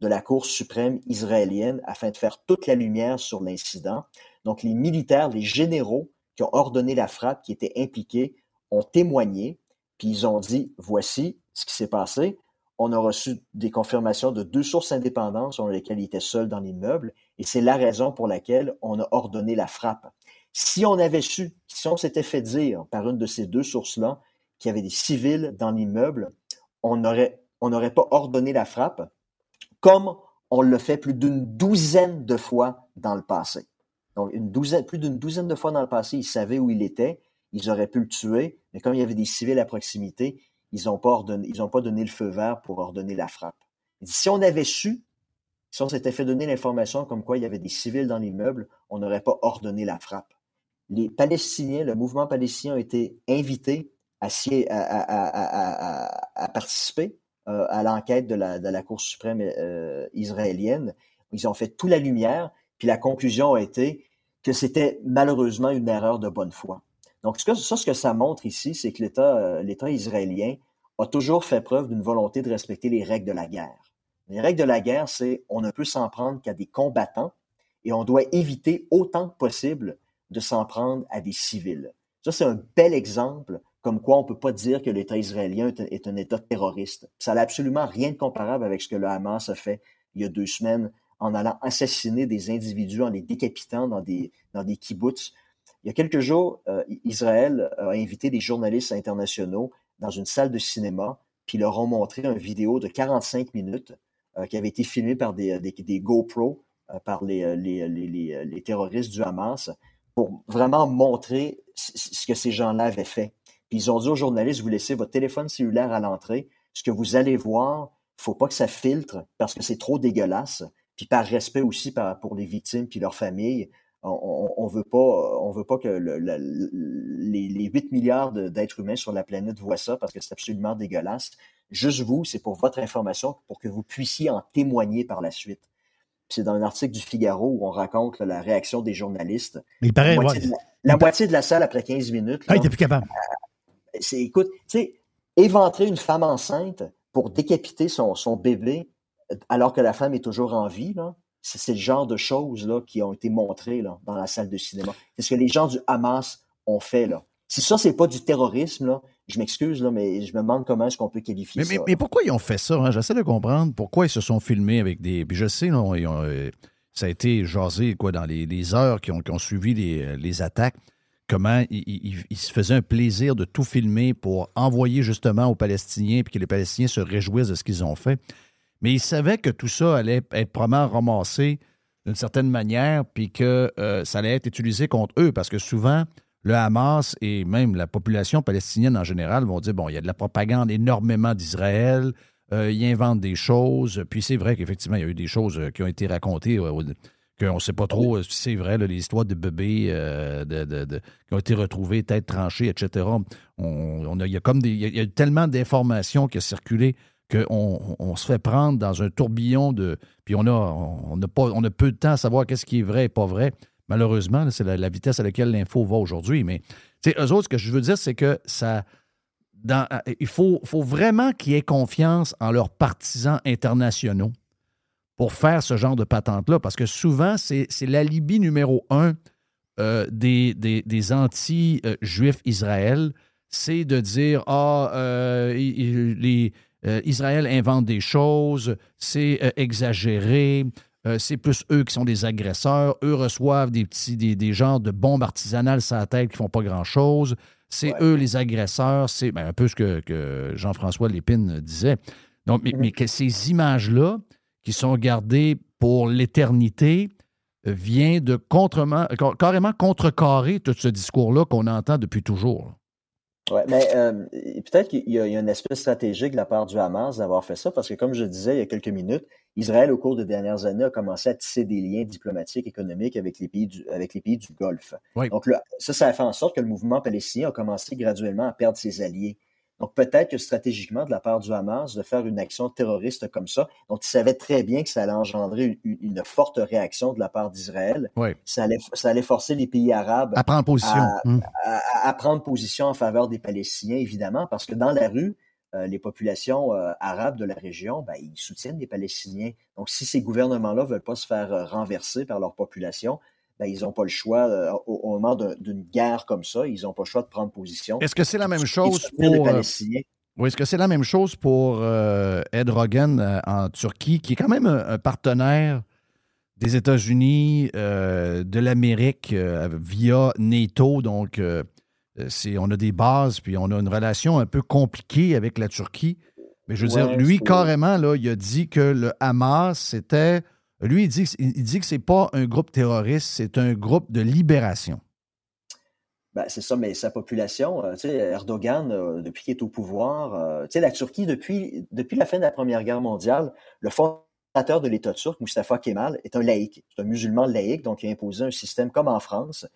de la Cour suprême israélienne afin de faire toute la lumière sur l'incident. Donc, les militaires, les généraux qui ont ordonné la frappe, qui étaient impliqués, ont témoigné, puis ils ont dit, voici ce qui s'est passé. On a reçu des confirmations de deux sources indépendantes selon lesquelles il était seul dans l'immeuble, et c'est la raison pour laquelle on a ordonné la frappe. Si on avait su, si on s'était fait dire par une de ces deux sources-là qu'il y avait des civils dans l'immeuble, on n'aurait pas ordonné la frappe, comme on l'a fait plus d'une douzaine de fois dans le passé. Donc, une douzaine, plus d'une douzaine de fois dans le passé, ils savaient où il était, ils auraient pu le tuer, mais comme il y avait des civils à proximité, ils n'ont pas, ordonné, pas donné le feu vert pour ordonner la frappe. Si on avait su, si on s'était fait donner l'information comme quoi il y avait des civils dans l'immeuble, on n'aurait pas ordonné la frappe. Les Palestiniens, le mouvement palestinien a été invité à, à, à- à- participer euh, à l'enquête de la, de la Cour suprême euh, israélienne. Ils ont fait toute la lumière, puis la conclusion a été que c'était malheureusement une erreur de bonne foi. Donc, ça, ce que ça montre ici, c'est que l'État l'État israélien a toujours fait preuve d'une volonté de respecter les règles de la guerre. Les règles de la guerre, c'est on ne peut s'en prendre qu'à des combattants et on doit éviter autant que possible de s'en prendre à des civils. Ça, c'est un bel exemple comme quoi on ne peut pas dire que l'État israélien est un État terroriste. Ça n'a absolument rien de comparable avec ce que le Hamas a fait il y a deux semaines en allant assassiner des individus, en les décapitant dans des, dans des kibbutz. Il y a quelques jours, euh, Israël a invité des journalistes internationaux dans une salle de cinéma, puis leur ont montré une vidéo de 45 minutes euh, qui avait été filmée par des, des, des GoPro euh, par les, terroristes du Hamas pour vraiment montrer ce que ces gens-là avaient fait. Puis ils ont dit aux journalistes, vous laissez votre téléphone cellulaire à l'entrée, ce que vous allez voir, faut pas que ça filtre parce que c'est trop dégueulasse. Puis par respect aussi pour les victimes puis leurs familles, on, on, veut pas, on veut pas que les, les 8 milliards d'êtres humains sur la planète voient ça parce que c'est absolument dégueulasse. Juste vous, c'est pour votre information, pour que vous puissiez en témoigner par la suite. C'est dans un article du Figaro où on raconte la réaction des journalistes. Mais il paraît, la, moitié, de la, moitié, de la, salle après 15 minutes. ah, il plus capable. Euh, c'est, écoute, tu sais, éventrer une femme enceinte pour décapiter son, son bébé alors que la femme est toujours en vie, là, c'est le genre de choses là, qui ont été montrées là, dans la salle de cinéma. C'est ce que les gens du Hamas ont fait. Là. Si ça, c'est pas du terrorisme, là, je m'excuse, mais je me demande comment est-ce qu'on peut qualifier mais, ça. Mais, pourquoi ils ont fait ça? Hein? J'essaie de comprendre pourquoi ils se sont filmés avec des. Puis je sais, non, euh, ça a été jasé quoi, dans les, heures qui ont, qui ont suivi les, les, attaques, comment ils, se faisaient un plaisir de tout filmer pour envoyer justement aux Palestiniens, puis que les Palestiniens se réjouissent de ce qu'ils ont fait. Mais ils savaient que tout ça allait être probablement ramassé d'une certaine manière, puis que euh, ça allait être utilisé contre eux, parce que souvent, le Hamas et même la population palestinienne en général vont dire, bon, il y a de la propagande énormément d'Israël, euh, ils inventent des choses, puis c'est vrai qu'effectivement, il y a eu des choses euh, qui ont été racontées, qu'on ne sait pas trop si c'est vrai, l'histoire de bébés qui ont été retrouvés, tête tranchée, etc. On, il, y a comme il y a tellement d'informations qui ont circulé qu'on on se fait prendre dans un tourbillon de. Puis on a, on a, pas, peu de temps à savoir qu'est-ce qui est vrai et pas vrai. Malheureusement, c'est la, vitesse à laquelle l'info va aujourd'hui. Mais eux autres, ce que je veux dire, c'est que ça. Il faut, faut vraiment qu'ils aient confiance en leurs partisans internationaux pour faire ce genre de patente-là, parce que souvent, c'est l'alibi numéro un euh, des, des, anti-juifs Israël, c'est de dire Ah, euh, les, euh, Israël invente des choses, c'est euh, exagéré, euh, c'est plus eux qui sont des agresseurs, eux reçoivent des petits, des, genres de bombes artisanales sur la tête qui font pas grand-chose, c'est eux les agresseurs, c'est ben, un peu ce que, Jean-François Lépine disait. Donc, mais, mm-hmm. que ces images-là, qui sont gardées pour l'éternité, vient de carrément contrecarrer tout ce discours-là qu'on entend depuis toujours. Oui, mais euh, peut-être qu'il y, a un aspect stratégique de la part du Hamas d'avoir fait ça, parce que comme je disais il y a quelques minutes, Israël, au cours des dernières années, a commencé à tisser des liens diplomatiques, économiques avec les pays du, avec les pays du Golfe. Donc ça, ça a fait en sorte que le mouvement palestinien a commencé graduellement à perdre ses alliés. Donc peut-être que stratégiquement, de la part du Hamas, de faire une action terroriste comme ça, dont ils savaient très bien que ça allait engendrer une, forte réaction de la part d'Israël, ça, allait, ça allait forcer les pays arabes à prendre position. Hum. À, prendre position en faveur des Palestiniens, évidemment, parce que dans la rue, euh, les populations euh, arabes de la région, ben, ils soutiennent les Palestiniens. Donc, si ces gouvernements-là ne veulent pas se faire euh, renverser par leur population, ben, ils n'ont pas le choix, euh, au, moment d'une guerre comme ça, ils n'ont pas le choix de prendre position. Est-ce que c'est la même chose pour... Euh, oui, est-ce que c'est la même chose pour euh, Ed Rogan en Turquie, qui est quand même un, partenaire des États-Unis, de l'Amérique via NATO, donc on a des bases, puis on a une relation un peu compliquée avec la Turquie. Mais je veux dire, lui, carrément, là, il a dit que le Hamas, c'était lui, il dit, il dit que ce n'est pas un groupe terroriste, c'est un groupe de libération. Ben, c'est ça, mais sa population, euh, Erdogan, euh, depuis qu'il est au pouvoir, euh, la Turquie, depuis, la fin de la Première Guerre mondiale, le fondateur de l'État turc, Mustafa Kemal, est un laïc, c'est un musulman laïque, donc il a imposé un système comme en France,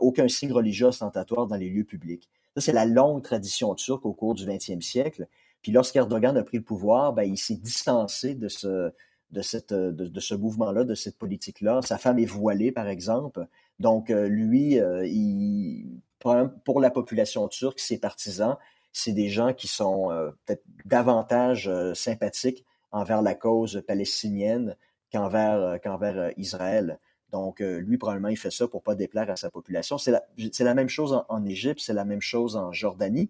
aucun signe religieux ostentatoire dans les lieux publics. Ça, c'est la longue tradition turque au cours du 20e siècle. Puis lorsqu'Erdogan a pris le pouvoir, ben, il s'est distancé de ce, de, cette, euh, de, ce mouvement-là, de cette politique-là. Sa femme est voilée, par exemple. Donc, euh, lui, euh, pour la population turque, ses partisans, c'est des gens qui sont peut-être davantage sympathiques envers la cause palestinienne qu'envers qu'envers Israël. Donc, lui, probablement, il fait ça pour pas déplaire à sa population. C'est la, la, même chose en, Égypte, c'est la même chose en Jordanie.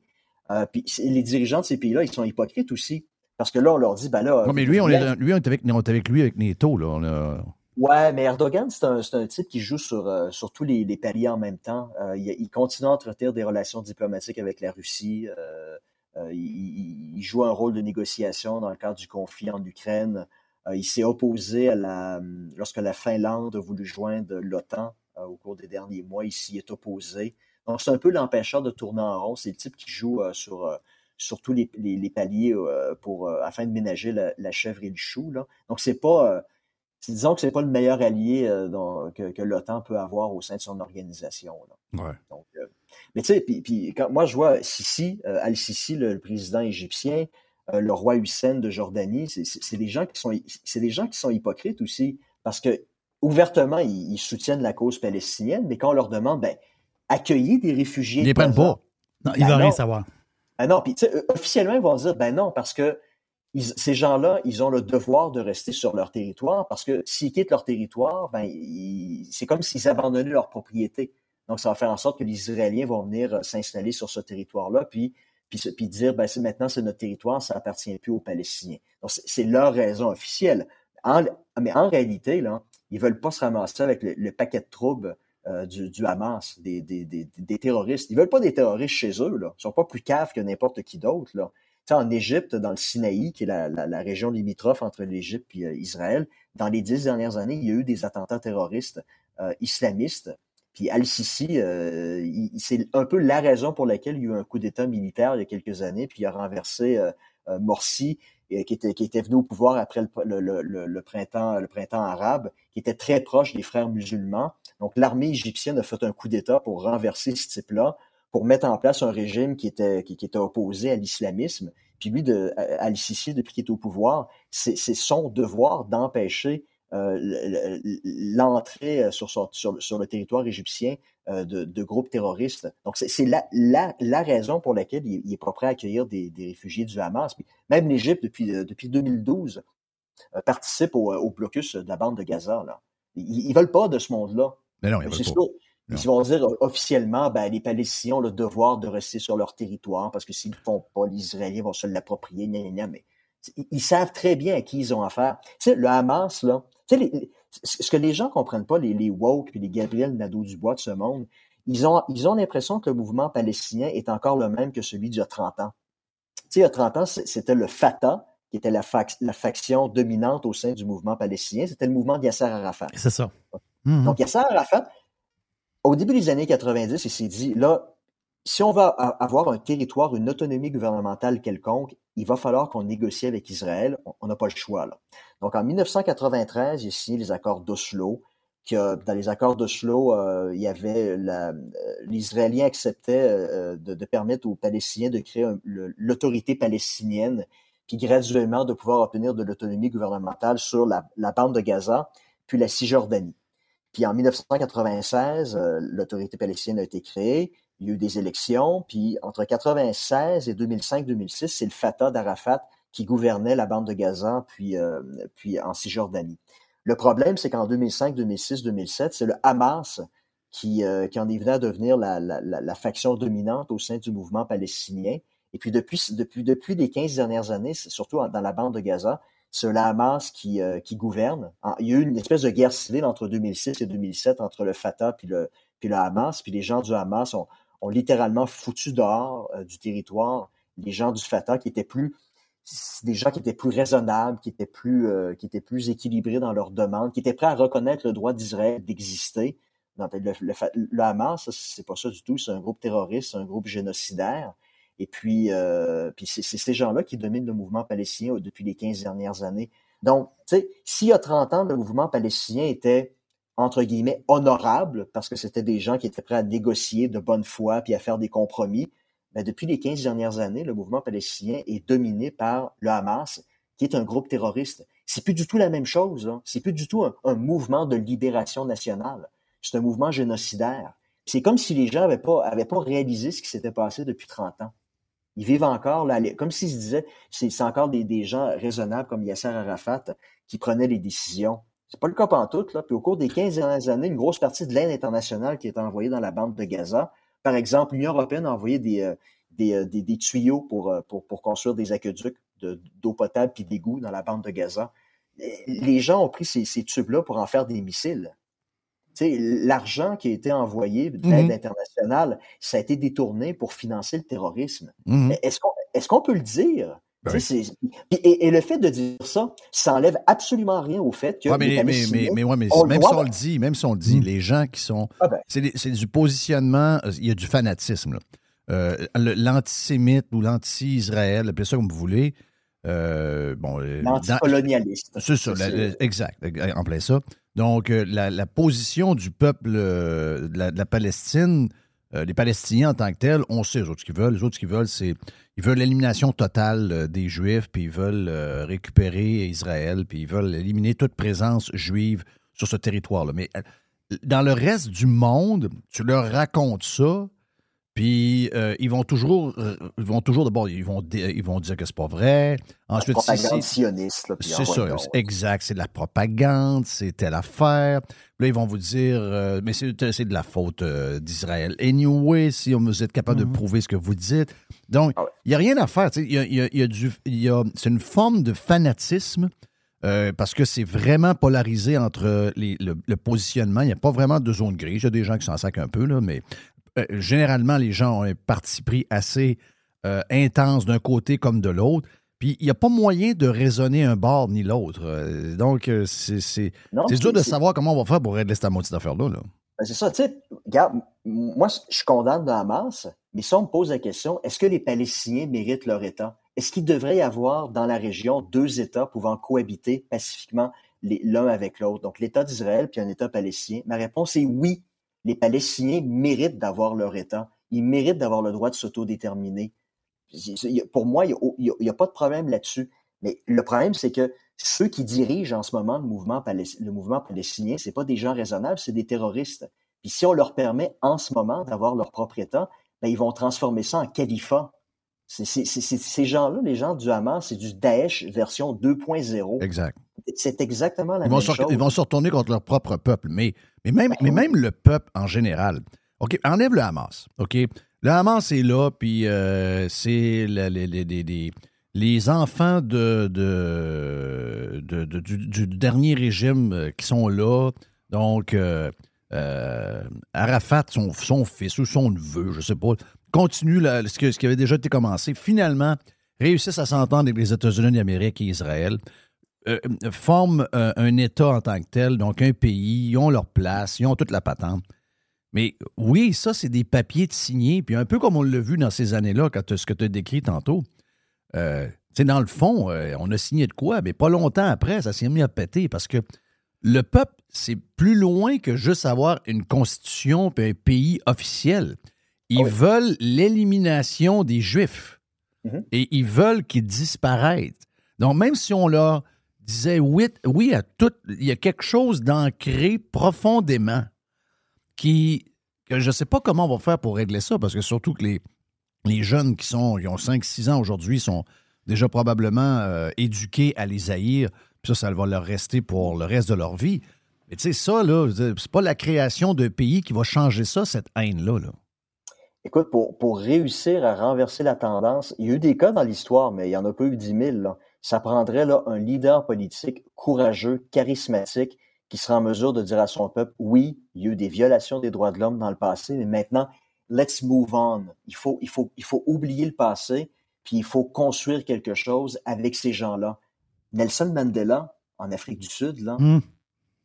puis les dirigeants de ces pays-là, ils sont hypocrites aussi. Parce que là, on leur dit, ben là. Non, mais lui, on est, lui, on est avec, on est avec lui avec NATO, là. Ouais, mais Erdogan, c'est un, un, type qui joue sur, euh, sur tous les, les, paliers en même temps. Euh, il, il, continue à entretenir des relations diplomatiques avec la Russie. Euh, euh il, il, joue un rôle de négociation dans le cadre du conflit en Ukraine. il s'est opposé à la, lorsque la Finlande a voulu joindre l'OTAN au cours des derniers mois. Il s'y est opposé. Donc, c'est un peu l'empêcheur de tourner en rond. C'est le type qui joue sur, sur tous les, les, les paliers pour, afin de ménager la, la, chèvre et le chou. Là. Donc, c'est pas disons que c'est pas le meilleur allié euh, que, l'OTAN peut avoir au sein de son organisation. Ouais. Euh, mais tu sais, puis, quand moi je vois Sisi, euh, Al-Sisi, le, président égyptien, le roi Hussein de Jordanie, c'est des gens qui sont c'est des gens qui sont hypocrites aussi parce que ouvertement ils, soutiennent la cause palestinienne, mais quand on leur demande ben accueillir des réfugiés, ils les prennent pas. Non, ils ne veulent rien savoir. Ah non, puis officiellement ils vont dire ben non parce que ces gens-là, ils ont le devoir de rester sur leur territoire parce que s'ils quittent leur territoire, ben, c'est comme s'ils abandonnaient leur propriété. Donc, ça va faire en sorte que les Israéliens vont venir euh, s'installer sur ce territoire-là, puis, puis, puis dire, ben, maintenant, c'est notre territoire, ça appartient plus aux Palestiniens. Donc, c'est leur raison officielle. mais en réalité, là, ils veulent pas se ramasser avec le, paquet de troubles euh, du, du, Hamas, des, des, des, des, terroristes. Ils veulent pas des terroristes chez eux. Là. Ils sont pas plus caves que n'importe qui d'autre. Là en Égypte, dans le Sinaï, qui est la, région limitrophe entre l'Égypte et euh, Israël, dans les dix dernières années, il y a eu des attentats terroristes euh, islamistes. Puis Al-Sisi, euh, c'est un peu la raison pour laquelle il y a eu un coup d'État militaire il y a quelques années, puis il a renversé Morsi, qui était, qui était venu au pouvoir après le, printemps, le printemps arabe, qui était très proche des frères musulmans. Donc l'armée égyptienne a fait un coup d'État pour renverser ce type-là pour mettre en place un régime qui était, qui, était opposé à l'islamisme. Puis lui, de, Al-Sisi, depuis qu'il est au pouvoir, c'est son devoir d'empêcher euh, l'entrée euh, sur, sur, le territoire égyptien euh, de, groupes terroristes. Donc, c'est la, la, la, raison pour laquelle il, est prêt à accueillir des, des réfugiés du Hamas. Puis même l'Égypte, depuis, depuis 2012, participe au, blocus de la bande de Gaza. Ils, ne veulent pas de ce monde-là. Mais non, ils veulent pas. Ils vont dire euh, officiellement, ben, les Palestiniens ont le devoir de rester sur leur territoire parce que s'ils ne le font pas, les Israéliens vont se l'approprier, mais ils, savent très bien à qui ils ont affaire. Tu sais, le Hamas, là, tu sais, ce que les gens comprennent pas, les, les woke puis les Gabriel Nadeau-Dubois de ce monde, ils ont, ils ont l'impression que le mouvement palestinien est encore le même que celui d'il y a 30 ans. Tu sais, il y a 30 ans, c'était le Fatah, qui était la, la, faction dominante au sein du mouvement palestinien. C'était le mouvement de Yasser Arafat. C'est ça. Donc, Yasser Arafat, au début des années 90, il s'est dit, là, si on va avoir un territoire, une autonomie gouvernementale quelconque, il va falloir qu'on négocie avec Israël. On n'a pas le choix. Là. Donc, en 1993, il a signé les accords d'Oslo. Que dans les accords d'Oslo, euh, il y avait euh, l'Israélien acceptait euh, de, permettre aux Palestiniens de créer l'autorité palestinienne, puis graduellement de pouvoir obtenir de l'autonomie gouvernementale sur la bande de Gaza, puis la Cisjordanie. Puis en 1996, euh, l'autorité palestinienne a été créée. Il y a eu des élections. Puis entre 1996 et 2005-2006, c'est le Fatah d'Arafat qui gouvernait la bande de Gaza, puis, euh, puis en Cisjordanie. Le problème, c'est qu'en 2005, 2006, 2007, c'est le Hamas qui, euh, qui en est venu à devenir la, la, la, faction dominante au sein du mouvement palestinien. Et puis depuis, depuis, depuis les 15 dernières années, surtout dans la bande de Gaza, c'est le Hamas qui, euh, qui gouverne. Il y a eu une espèce de guerre civile entre 2006 et 2007 entre le Fatah puis le, Hamas. Puis les gens du Hamas ont, littéralement foutu dehors euh, du territoire les gens du Fatah qui étaient plus des gens qui étaient plus raisonnables, qui étaient plus euh, qui étaient plus équilibrés dans leurs demandes, qui étaient prêts à reconnaître le droit d'Israël d'exister. Le, le, le, Hamas, c'est pas ça du tout, c'est un groupe terroriste, un groupe génocidaire. Et puis, euh, puis c'est ces gens-là qui dominent le mouvement palestinien depuis les 15 dernières années. Donc, tu sais, s'il y a 30 ans, le mouvement palestinien était, entre guillemets, honorable, parce que c'était des gens qui étaient prêts à négocier de bonne foi puis à faire des compromis, mais ben, depuis les 15 dernières années, le mouvement palestinien est dominé par le Hamas, qui est un groupe terroriste. C'est plus du tout la même chose. Hein. C'est plus du tout un, un mouvement de libération nationale. C'est un mouvement génocidaire. C'est comme si les gens n'avaient pas, avaient pas réalisé ce qui s'était passé depuis 30 ans. Ils vivent encore, là, comme s'ils se disaient, c'est encore des, gens raisonnables comme Yasser Arafat qui prenaient les décisions. C'est pas le cas en tout, là. Puis au cours des 15 dernières années, une grosse partie de l'aide internationale qui est envoyée dans la bande de Gaza, par exemple, l'Union européenne a envoyé des, euh, euh, tuyaux pour, euh, pour, construire des aqueducs de- d'eau potable puis d'égouts dans la bande de Gaza. Les gens ont pris ces, ces tubes-là pour en faire des missiles. L'argent qui a été envoyé de l'aide Mhm. internationale, ça a été détourné pour financer le terrorisme. Mhm. Mais Est-ce qu'on est peut le dire? Ben Et, et le fait de dire ça, ça enlève absolument rien au fait que Ouais, mais, les mais, mais, mais, ouais, même si on le dit, même si on le dit, les gens qui sont. Ah ben. C'est du positionnement, euh, il y a du fanatisme. Euh, L'antisémite ou l'anti-Israël, appelez ça comme vous voulez. euh, bon, L'anticolonialiste. C'est ça, Ça, la- c'est- la- exact, en plein ça. Donc, euh, la, position du peuple euh, de, la, Palestine, euh, les Palestiniens en tant que tels, on sait, les autres ce qu'ils veulent. Les autres ce qu'ils veulent, c'est ils veulent l'élimination totale des Juifs, puis ils veulent récupérer Israël, puis ils veulent éliminer toute présence juive sur ce territoire-là. Mais dans le reste du monde, tu leur racontes ça, puis euh, ils vont toujours, euh, ils vont toujours d'abord, ils vont, ils vont dire que c'est pas vrai. Ensuite, si propagande c'est- sioniste, c'est ça, exact. C'est de la propagande, c'est telle affaire. Puis Là, ils vont vous dire, euh, mais c'est de la faute d'Israël. Anyway, si vous êtes capable de prouver ce que vous dites. Donc, Ah il n'y a rien à faire. Il y a, y a- y a du- il y a- c'est une forme de fanatisme euh, parce que c'est vraiment polarisé entre les- le, le positionnement. Il n'y a pas vraiment de zone grise. Il y a des gens qui s'en sacent un peu, là, mais euh, généralement, les gens ont un parti pris assez euh, intense d'un côté comme de l'autre. Puis il n'y a pas moyen de raisonner un bord ni l'autre. Euh, donc, c'est dur de savoir comment on va faire pour régler cette maudite affaire-là. là. Ben, c'est ça, tu sais, regarde, moi, je condamne le Hamas, mais si on me pose la question, est-ce que les Palestiniens méritent leur État? Est-ce qu'il devrait y avoir dans la région deux États pouvant cohabiter pacifiquement l'un avec l'autre? Donc, l'État d'Israël puis un État palestinien? Ma réponse est oui. Les Palestiniens méritent d'avoir leur État. Ils méritent d'avoir le droit de s'autodéterminer. Pour moi, il n'y a, pas de problème là-dessus. Mais le problème, c'est que ceux qui dirigent en ce moment le mouvement, palest- le mouvement palestinien, c'est pas des gens raisonnables, c'est des terroristes. Puis si on leur permet en ce moment d'avoir leur propre État, ben, ils vont transformer ça en califat. Ces gens-là, les gens du Hamas, c'est du Daesh version 2.0. Exact. C'est exactement la Ils vont, même se, chose. ils vont se retourner contre leur propre peuple. Mais, mais, même, mais même le peuple en général. OK, enlève le Hamas. OK? Le Hamas est là, puis euh, c'est le- les, les- les- les- les enfants de, de, de- de- du, du dernier régime euh, qui sont là. Donc, euh, euh, Arafat, son, son fils ou son neveu, je ne sais pas, continue ce, que- ce qui avait déjà été commencé. Finalement, réussissent à s'entendre avec les États-Unis d'Amérique et Israël euh, forment euh, un État en tant que tel, donc un pays, ils ont leur place, ils ont toute la patente. Mais oui, ça, c'est des papiers de signés, puis un peu comme on l'a vu dans ces années-là, quand ce que tu as décrit tantôt. Euh, tu sais, dans le fond, euh, on a signé de quoi, mais pas longtemps après, ça s'est mis à péter parce que le peuple, c'est plus loin que juste avoir une constitution puis un pays officiel. Ils veulent l'élimination des Juifs Mhm. et ils veulent qu'ils disparaissent. Donc, même si on leur disait oui, oui à tout, il y a quelque chose d'ancré profondément qui, que je ne sais pas comment on va faire pour régler ça, parce que surtout que les, les jeunes qui, sont, qui ont 5-6 ans aujourd'hui sont déjà probablement euh, éduqués à les haïr, puis ça, ça va leur rester pour le reste de leur vie. Mais tu sais, ça, là, c'est pas la création d'un pays qui va changer ça, cette haine-là. Là. Écoute, pour, pour réussir à renverser la tendance, il y a eu des cas dans l'histoire, mais il n'y en a pas eu 10 000. là. Ça prendrait là, un leader politique courageux, charismatique, qui sera en mesure de dire à son peuple, oui, il y a eu des violations des droits de l'homme dans le passé, mais maintenant, let's move on. Il faut, il faut, il faut oublier le passé, puis il faut construire quelque chose avec ces gens-là. Nelson Mandela, en Afrique du Sud, là, Mm.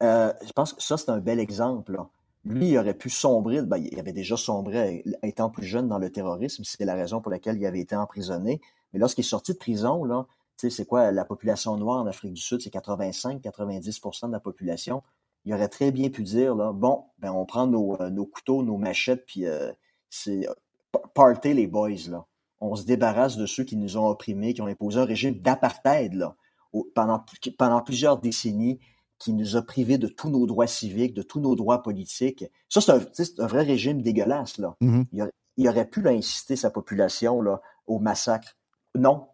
euh, je pense que ça, c'est un bel exemple. là. Lui, il aurait pu sombrer, ben, il avait déjà sombré étant plus jeune dans le terrorisme, c'est la raison pour laquelle il avait été emprisonné. Mais lorsqu'il est sorti de prison, là, tu sais, c'est quoi la population noire en Afrique du Sud? C'est 85-90% de la population. Il aurait très bien pu dire, là, bon, ben, on prend nos, euh, nos couteaux, nos machettes, puis euh, c'est euh, pa- party les boys, là. On se débarrasse de ceux qui nous ont opprimés, qui ont imposé un régime d'apartheid, là, au- pendant, pendant plusieurs décennies. qui nous a privés de tous nos droits civiques, de tous nos droits politiques. Ça, c'est un, vrai régime dégueulasse. Là. Mhm. il, a- il aurait pu là, inciter sa population là, au massacre. Non.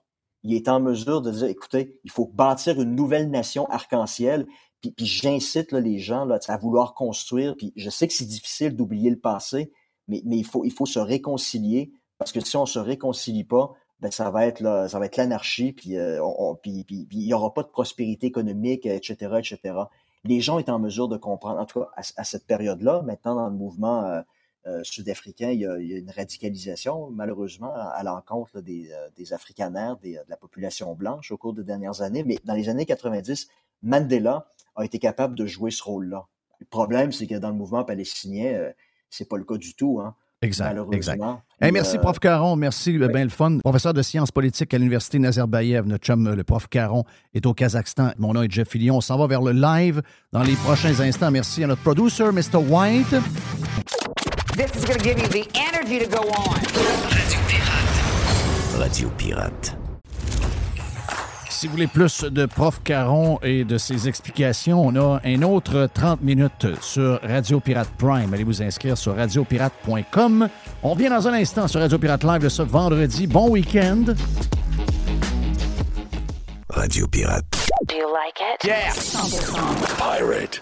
Il est en mesure de dire, écoutez, il faut bâtir une nouvelle nation arc-en-ciel. Puis, j'incite les gens à vouloir construire. Puis je sais que c'est difficile d'oublier le passé, mais, il, faut, se réconcilier. Parce que si on se réconcilie pas, ben ça va être là, ça l'anarchie, puis, euh, il y aura pas de prospérité économique, etc., etc. Les gens étaient en mesure de comprendre, en tout cas à, à cette période-là, maintenant dans le mouvement euh, euh, sud-africain, il y, a, il y a une radicalisation, malheureusement, à, l'encontre des, euh, des Afrikaners, des, de la population blanche au cours des dernières années. Mais dans les années 90, Mandela a été capable de jouer ce rôle-là. Le problème, c'est que dans le mouvement palestinien, euh, c'est pas le cas du tout. Hein, Exact, exact. Hey, Puis, merci, euh, prof Caron. Merci, bien le fun. Professeur de sciences politiques à l'Université Nazarbayev. Notre chum, le prof Caron, est au Kazakhstan. Mon nom est Jeff Fillion. On s'en va vers le live dans les prochains instants. Merci à notre producer, Mr. White. This is going to give you the energy to go on. Radio Pirate. Si vous voulez plus de Prof Caron et de ses explications, on a un autre 30 minutes sur Radio Pirate Prime. Allez vous inscrire sur radiopirate.com. On revient dans un instant sur Radio Pirate Live de ce vendredi. Bon week-end. Radio Pirate. Do you like it? Yeah. 100%. Pirate.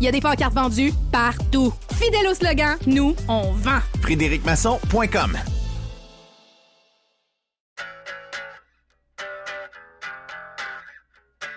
Il y a des pancartes vendues partout. Fidèle au slogan, nous, on vend. FrédéricMasson.com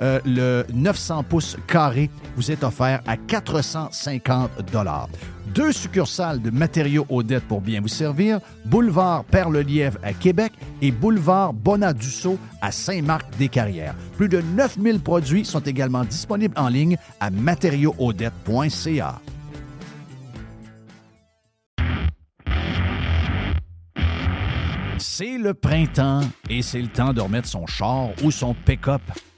euh, le 900 pouces carré, vous est offert à 450 Deux succursales de matériaux Odette pour bien vous servir, boulevard Perle-Lièvre à Québec et boulevard Bonadusseau à Saint-Marc-des-Carrières. Plus de 9000 produits sont également disponibles en ligne à matériauxaudette.ca. C'est le printemps et c'est le temps de remettre son char ou son pick-up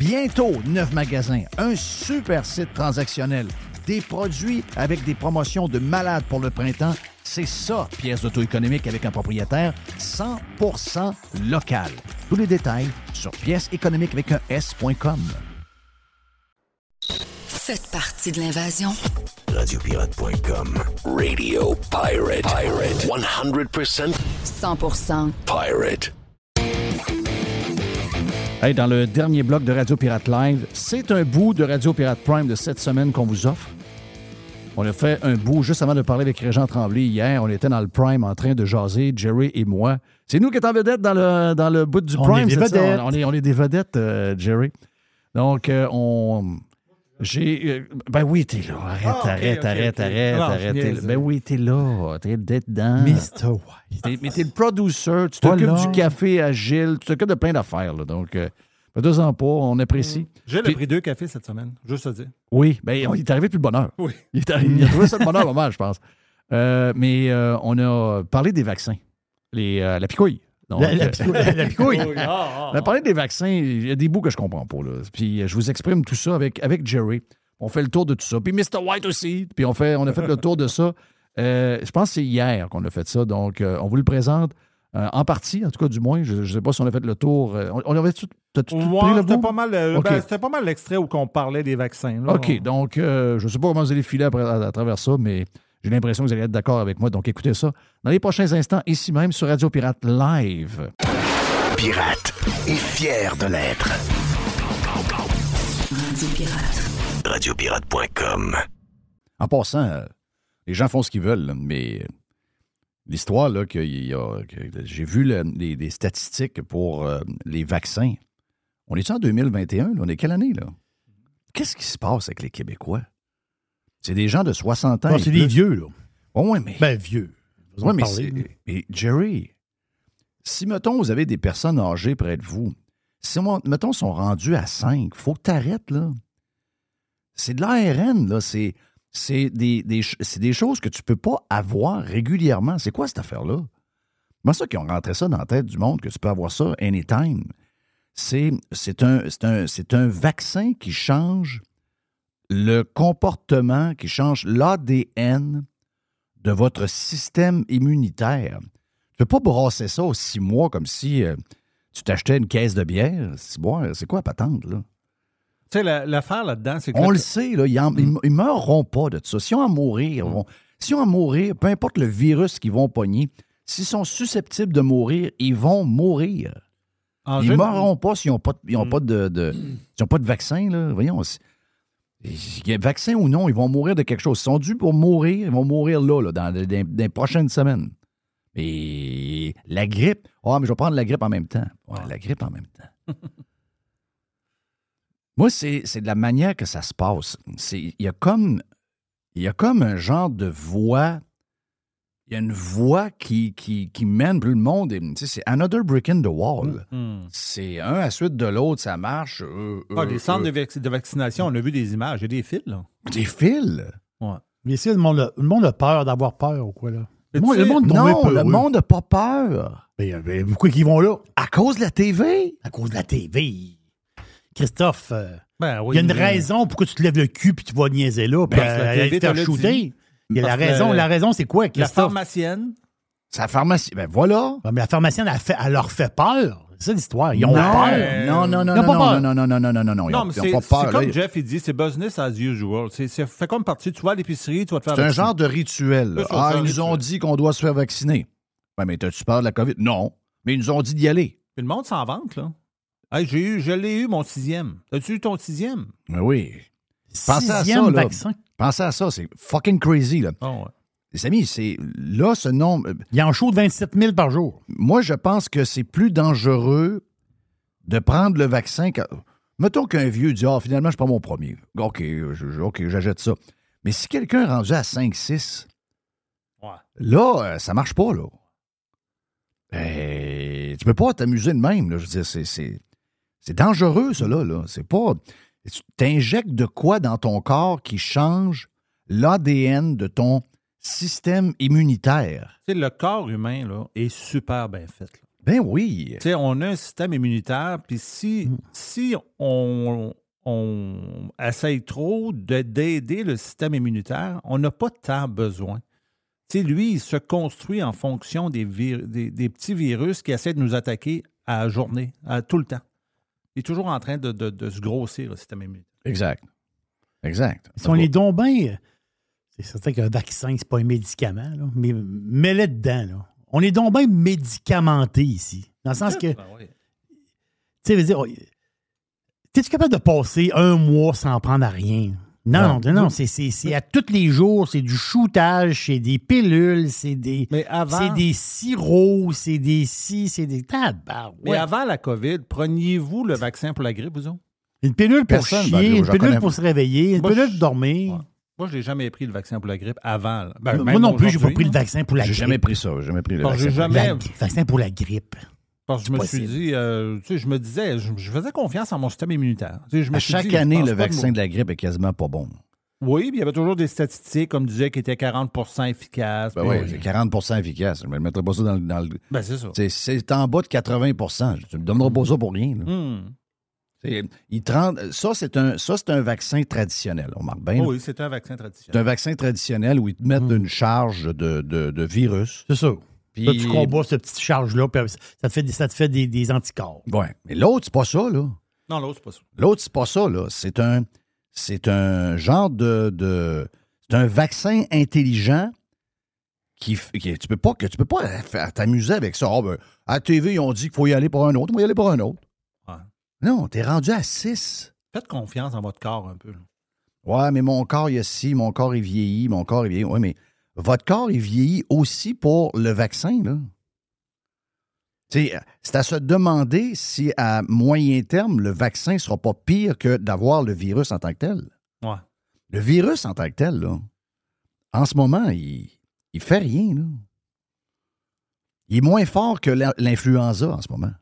Bientôt, neuf magasins, un super site transactionnel, des produits avec des promotions de malades pour le printemps. C'est ça, pièce d'auto-économique avec un propriétaire 100% local. Tous les détails sur pièce économique avec un S.com. Faites partie de l'invasion. Radiopirate.com. Radio Pirate. Pirate. 100% 100% Pirate. Hey, dans le dernier bloc de Radio Pirate Live, c'est un bout de Radio Pirate Prime de cette semaine qu'on vous offre. On a fait un bout juste avant de parler avec Régent Tremblay hier. On était dans le Prime en train de jaser, Jerry et moi. C'est nous qui sommes en vedette dans le, dans le bout du On Prime. est des. On est, on est des vedettes, euh, Jerry. Donc, euh, on. J'ai. euh, ben oui, t'es là. Arrête, Ah, arrête, arrête, arrête, Non, arrête. là. Ben oui, t'es là. T'es dedans. Mr. White. Mais t'es le producer, tu t'occupes du café à Gilles, tu t'occupes de plein d'affaires. là. Donc, euh, deux ans pas, on apprécie. J'ai Puis- pris deux cafés cette semaine, juste à dire. Oui, ben, on- il est arrivé depuis le bonheur. Oui. Il, est arrivé, il a trouvé ça le bonheur [LAUGHS] mal, je pense. Euh, mais euh, on a parlé des vaccins. Les, euh, la picouille. Donc, La- la la picouille. [LAUGHS] Ah, on a parlé des vaccins. Il y a des bouts que je comprends pas. Là. Puis euh, je vous exprime tout ça avec, avec Jerry. On fait le tour de tout ça. Puis Mr. White aussi. Puis on, fait, on a fait le tour de ça. Euh, je pense que c'est hier qu'on a fait ça. Donc, euh, on vous le présente euh, en partie, en tout cas, du moins. Je ne sais pas si on a fait le tour. On, on avait tout, t'as-tu tout Ouais, pris le c'était pas mal, ben, c'était pas mal l'extrait où on parlait des vaccins. là. OK, donc euh, je ne sais pas comment vous allez filer après- à, à travers ça, mais j'ai l'impression que vous allez être d'accord avec moi. Donc écoutez ça dans les prochains instants, ici même sur Radio Pirate Live. Pirate est fier de l'être. Radio Pirate. Radiopirate.com. En passant, euh, les gens font ce qu'ils veulent, mais l'histoire, là, que j'ai vu le- les, les statistiques pour euh, les vaccins. On est en 2021? là? On est quelle année, là? Qu'est-ce qui se passe avec les Québécois? C'est des gens de 60 ans. C'est des vieux, là. Oh, ouais, mais. Ben, vieux. Ouais, mais, mais Jerry, si, mettons, vous avez des personnes âgées près de vous, si, mettons, sont rendus à 5, faut que tu arrêtes, là. C'est de l'ARN, là. C'est, c'est, des, des ch- c'est des choses que tu peux pas avoir régulièrement. C'est quoi cette affaire-là? Moi, ça qui ont rentré ça dans la tête du monde, que tu peux avoir ça anytime. C'est, c'est, un, c'est, un, c'est un vaccin qui change le comportement, qui change l'ADN de votre système immunitaire. Tu peux pas brasser ça aux six mois comme si euh, tu t'achetais une caisse de bière. C'est quoi la patente, là? Tu sais, la- l'affaire là-dedans, c'est. On le sait, là, ils, ils- ils meurront pas de ça. Si on en mourir, Mm. vont- si on en mourir, peu importe le virus qu'ils vont pogner, s'ils sont susceptibles de mourir, ils vont mourir. En ils gé- mourront pas s'ils n'ont pas, de- ils ont Mm. pas de, de- s'ils ont pas de vaccin. Là. Voyons, c'est- qu'il y ait vaccin ou non, ils vont mourir de quelque chose. Ils sont dus pour mourir, ils vont mourir là, là, dans, dans- dans les prochaines semaines. Et la grippe, ah, mais je vais prendre la grippe en même temps. Ouais, la grippe en même temps. [LAUGHS] Moi, c'est de la manière que ça se passe. Il y a comme il y a comme un genre de voix. Il y a une voix qui, qui, qui mène plus le monde. et, tu sais, C'est another brick in the wall. Hmm. C'est un à la suite de l'autre, ça marche. euh, Ah, euh, les centres euh. de, vac- de vaccination, on a vu des images. Il y a des fils, là. Des fils? Ouais. Mais ici, le monde, a, le monde a peur d'avoir peur ou quoi, là? Le Mais monde, tu le sais- monde est Non, le monde n'a pas peur. Ben, ben, pourquoi ils vont là? À cause de la TV. À cause de la TV. Christophe, euh, Ben il oui, y a une mais- raison pourquoi tu te lèves le cul puis tu vas niaiser là, puis Parce que la euh, TV te faire te l'a shooter. Et la raison, la raison, c'est quoi, La pharmacienne, Sa pharmacie. Ben voilà. Ouais, mais la pharmacienne, elle, fait- elle leur fait peur. C'est ça l'histoire. Ils ont non, peur. non, non, non, non, non, non, non, non, non, non, non, non, ils non, ont- mais ils ont c'est pas c'est peur. comme là. Jeff, il dit, c'est business as usual. C'est c'est- fait comme partie, tu vas à l'épicerie, tu vas te faire C'est un genre de rituel. C'est ça, Ah, c'est ils nous ont dit qu'on doit se faire vacciner. Ouais, mais t'as-tu peur de la COVID? Non. Mais ils nous ont dit d'y aller. Puis le monde s'en vante, là. Hey, j'ai eu, je l'ai eu, mon sixième. As-tu eu ton sixième? Mais oui. Pensez à Sixième ça, là. vaccin. Pensez à ça, c'est fucking crazy, là. Oh, ouais. Les amis, c'est là ce nombre. Il en chaud de 27 000 par jour. Moi, je pense que c'est plus dangereux de prendre le vaccin. que- Mettons qu'un vieux dit Ah, finalement, je prends mon premier. OK, je- OK, j'achète ça. Mais si quelqu'un est rendu à 5-6, Ouais. là, euh, ça marche pas, là. Eh, tu peux pas t'amuser de même, là. Je veux dire, c'est, c'est, c'est dangereux, ça, là. là. C'est pas. Tu t'injectes de quoi dans ton corps qui change l'ADN de ton système immunitaire? Le corps humain, là, est super bien fait. là. Ben oui. On a un système immunitaire, puis si, Mm. si on, on essaye trop de- d'aider le système immunitaire, on n'a pas tant besoin. Lui, il se construit en fonction des, vir- des, des petits virus qui essaient de nous attaquer à la journée, à tout le temps. Il est toujours en train de, de- de se grossir, le système immunitaire. Exact. Exact. Si on est donc bien. C'est certain qu'un vaccin, c'est pas un médicament, là, mais mets-le dedans. Là. On est donc bien médicamenté ici. Dans le sens que. Ah oui. Tu sais, veux dire, oh, t'es-tu capable de passer un mois sans prendre à rien? Non, Non. non, non, c'est, c'est, c'est à tous les jours, c'est du shootage, c'est des pilules, c'est des, Mais avant, c'est des sirops, c'est des ci, c'est des mais avant la COVID, preniez-vous le vaccin pour la grippe, vous autres? Une pilule pour Personne, chier, ben, une pilule connais pour pas. se réveiller, une Moi, pilule je- pour dormir. Moi, je n'ai jamais pris le vaccin pour la grippe avant. Ben, Moi même non plus, j'ai pas aujourd'hui, pris le vaccin pour la J'ai grippe. jamais pris ça. J'ai jamais pris le vaccin. j'ai La- vaccin pour la grippe. Parce que je me possible. suis dit, euh, tu sais, je me disais, je, je faisais confiance en mon système immunitaire. Tu sais, je me À chaque dit, année, le vaccin de de la grippe est quasiment pas bon. Oui, puis il y avait toujours des statistiques, comme disait, qui étaient 40 efficaces. Ben oui, c'est 40% efficace. Je ne mettrai pas ça dans, le- dans le. Ben, c'est ça. C'est- C'est en bas de 80% Tu ne me donneras pas ça pour rien. là. Hmm. C'est- il ça, c'est un, ça, c'est un vaccin traditionnel. On marque bien. oui, c'est un vaccin C'est traditionnel. un vaccin traditionnel où ils te mettent une charge de, de- de virus. C'est ça. Puis- Là, tu combats cette petite charge-là, puis ça te fait, des, ça te fait des, des anticorps. Ouais. Mais l'autre, c'est pas ça, là. Non, l'autre, c'est pas ça. L'autre, c'est pas ça, là. C'est un, c'est un genre de, de- c'est un vaccin intelligent qui, tu peux pas que tu peux pas t'amuser avec ça. Ah, ben, à la TV, ils ont dit qu'il faut y aller pour un autre, on va y aller pour un autre. Ouais. Non, t'es rendu à 6. Faites confiance en votre corps un peu. là. Ouais, mais mon corps, il y a ci, mon corps est vieilli, mon corps est vieilli. Ouais, mais votre corps est vieilli aussi pour le vaccin, là. C'est à se demander si à moyen terme, le vaccin ne sera pas pire que d'avoir le virus en tant que tel. Ouais. Le virus en tant que tel, là, en ce moment, il, il fait rien. Là. Il est moins fort que l'in- l'influenza en ce moment.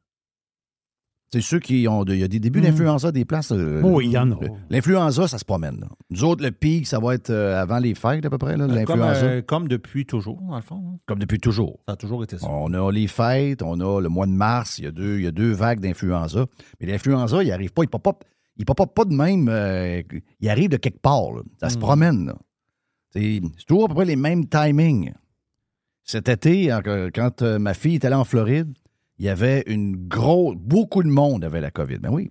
C'est ceux qui ont. il y a des débuts Mhm. d'influenza des places. euh, Oui, il y en a. L'influenza, ça se promène. là. Nous autres, le pic, ça va être euh, avant les fêtes à peu près, Comme, l'influenza. euh, comme depuis toujours, dans le fond. hein? Comme depuis toujours. Ça a toujours été ça. On a les fêtes, on a le mois de mars, il y a deux, il y a deux vagues d'influenza. Mais l'influenza, il arrive pas, il pop il pop pas de même. euh, il arrive de quelque part. là. Ça se Mm. promène. C'est toujours à peu près les mêmes timings. Cet été, quand euh, ma fille est allée en Floride, il y avait une grosse. Beaucoup de monde avait la COVID. Ben oui.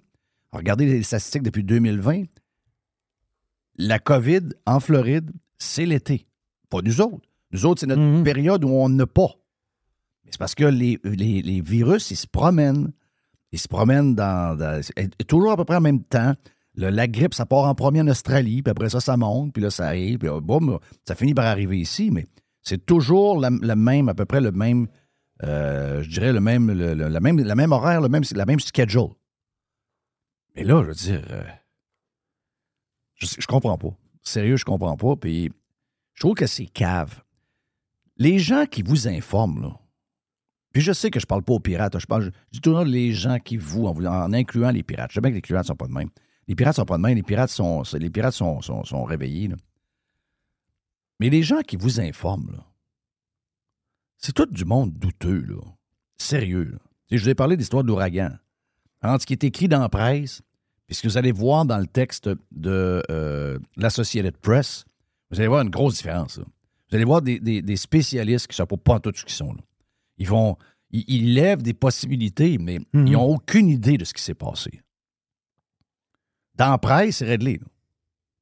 Regardez les statistiques depuis 2020. La COVID en Floride, c'est l'été. Pas nous autres. Nous autres, c'est notre période où on n'a pas. Mais c'est parce que les, les- les virus, ils se promènent. Ils se promènent dans, dans- et- et toujours à peu près en même temps. Le- la grippe, ça part en premier en Australie, puis après ça, ça monte, puis là, ça arrive, puis euh, boum, ça finit par arriver ici, mais c'est toujours la, la même, à peu près le même, euh, je dirais le même, le, la même, la même horaire, le même, la même schedule. Mais là, je veux dire, euh, je, je comprends pas. Sérieux, je comprends pas, puis je trouve que c'est cave. Les gens qui vous informent, là, puis je sais que je parle pas aux pirates, je, parle, je dis toujours les gens qui vous, en, incluant les pirates. Je sais bien que les pirates sont pas de même. Les pirates sont pas de même, les pirates sont, les pirates sont, sont, réveillés. Mais les gens qui vous informent, là, c'est tout du monde douteux, là. Sérieux. là. Je vous ai parlé d'histoire d'ouragan. Entre ce qui est écrit dans la presse, puis ce que vous allez voir dans le texte de euh, l'Associated Press, vous allez voir une grosse différence. là. Vous allez voir des, des- des spécialistes qui ne savent pas en tout ce qu'ils sont. là. Ils vont. Ils, ils lèvent des possibilités, mais ils n'ont aucune idée de ce qui s'est passé. Dans la presse, c'est réglé. là.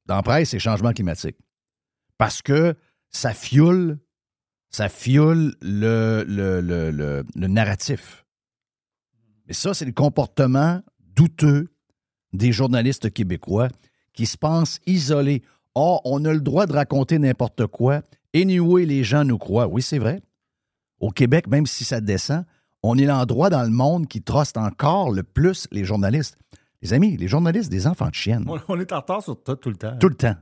Dans la presse, c'est changement climatique. Parce que ça fioule, ça fioule le, le, le, le- le narratif. Mais ça, c'est le comportement douteux des journalistes québécois qui se pensent isolés. Oh, on a le droit de raconter n'importe quoi. Anyway, les gens nous croient. Oui, c'est vrai. Au Québec, même si ça descend, on est l'endroit dans le monde qui truste encore le plus les journalistes. Les amis, les journalistes, des enfants de chienne. On, on est en retard sur tout, tout le temps. Tout le temps.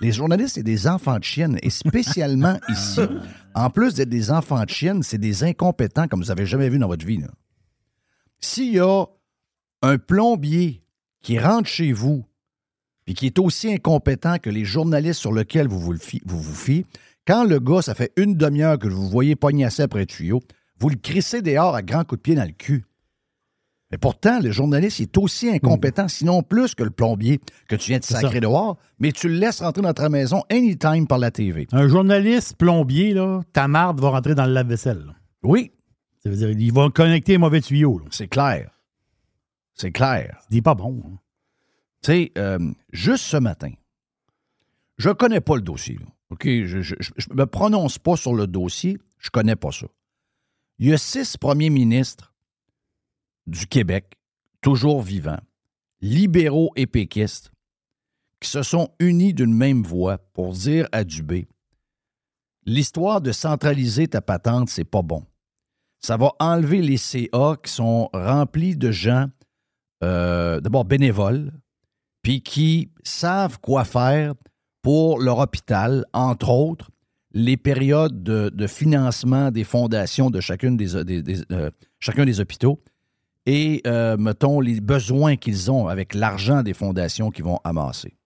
Les journalistes, c'est des enfants de chienne. Et spécialement [LAUGHS] ici, en plus d'être des enfants de chienne, c'est des incompétents comme vous n'avez jamais vu dans votre vie. S'il y a un plombier qui rentre chez vous et qui est aussi incompétent que les journalistes sur lesquels vous, vous fiez, quand le gars, ça fait une demi-heure que vous voyez pognasser après le tuyau, vous le crissez dehors à grands coups de pied dans le cul. Mais pourtant, le journaliste est aussi incompétent, sinon plus que le plombier que tu viens de sacrer ça. dehors, mais tu le laisses rentrer dans ta maison anytime par la TV. Un journaliste plombier, là, ta marde va rentrer dans le lave-vaisselle. Oui. Ça veut dire, il va connecter les mauvais tuyaux. là. C'est clair. C'est clair. C'est pas bon. hein. Tu sais, euh, juste ce matin, je connais pas le dossier. là. OK? Je, je me prononce pas sur le dossier. Je connais pas ça. Il y a six premiers ministres du Québec, toujours vivants, libéraux et péquistes, qui se sont unis d'une même voix pour dire à Dubé l'histoire de centraliser ta patente, c'est pas bon. Ça va enlever les CA qui sont remplis de gens, euh, d'abord bénévoles, puis qui savent quoi faire pour leur hôpital, entre autres, les périodes de, financement des fondations de chacune des, euh, chacun des hôpitaux et, euh, mettons, les besoins qu'ils ont avec l'argent des fondations qu'ils vont amasser.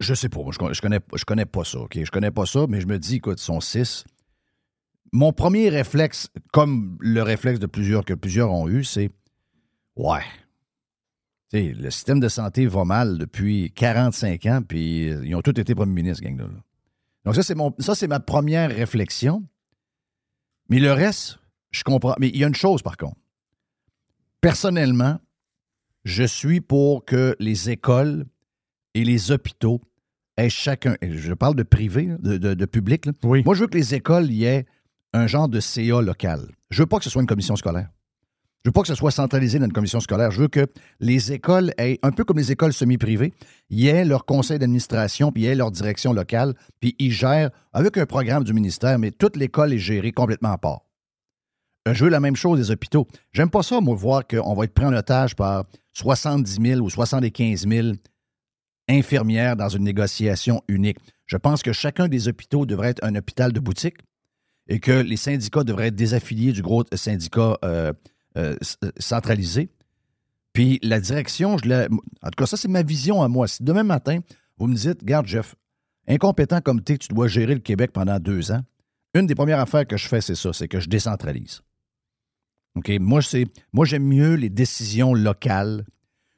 Je sais pas, je, je connais, je connais pas ça, OK? Je connais pas ça, mais je me dis, écoute, ils sont six. Mon premier réflexe, comme le réflexe de plusieurs que plusieurs ont eu, c'est Ouais. Le système de santé va mal depuis 45 ans, puis euh, ils ont tous été premiers ministres, gang là. Donc, ça, c'est ma première réflexion. Mais le reste, je comprends. Mais il y a une chose, par contre. Personnellement, je suis pour que les écoles et les hôpitaux aient chacun. Je parle de privé, de, de- de public. là. Moi, je veux que les écoles y aient un genre de CA local. Je veux pas que ce soit une commission scolaire. Je veux pas que ce soit centralisé dans une commission scolaire. Je veux que les écoles aient, un peu comme les écoles semi-privées, y aient leur conseil d'administration, puis y aient leur direction locale, puis ils gèrent avec un programme du ministère, mais toute l'école est gérée complètement à part. Je veux la même chose des hôpitaux. J'aime pas ça, moi, voir qu'on va être pris en otage par 70 000 ou 75 000 infirmières dans une négociation unique. Je pense que chacun des hôpitaux devrait être un hôpital de boutique et que les syndicats devraient être désaffiliés du gros syndicat euh, euh, euh, centralisé. Puis la direction, je l'ai- en tout cas, ça, c'est ma vision à moi. Si demain matin, vous me dites, regarde, Jeff, incompétent comme tu es, tu dois gérer le Québec pendant deux ans, une des premières affaires que je fais, c'est ça, c'est que je décentralise. Moi, c'est, moi, j'aime mieux les décisions locales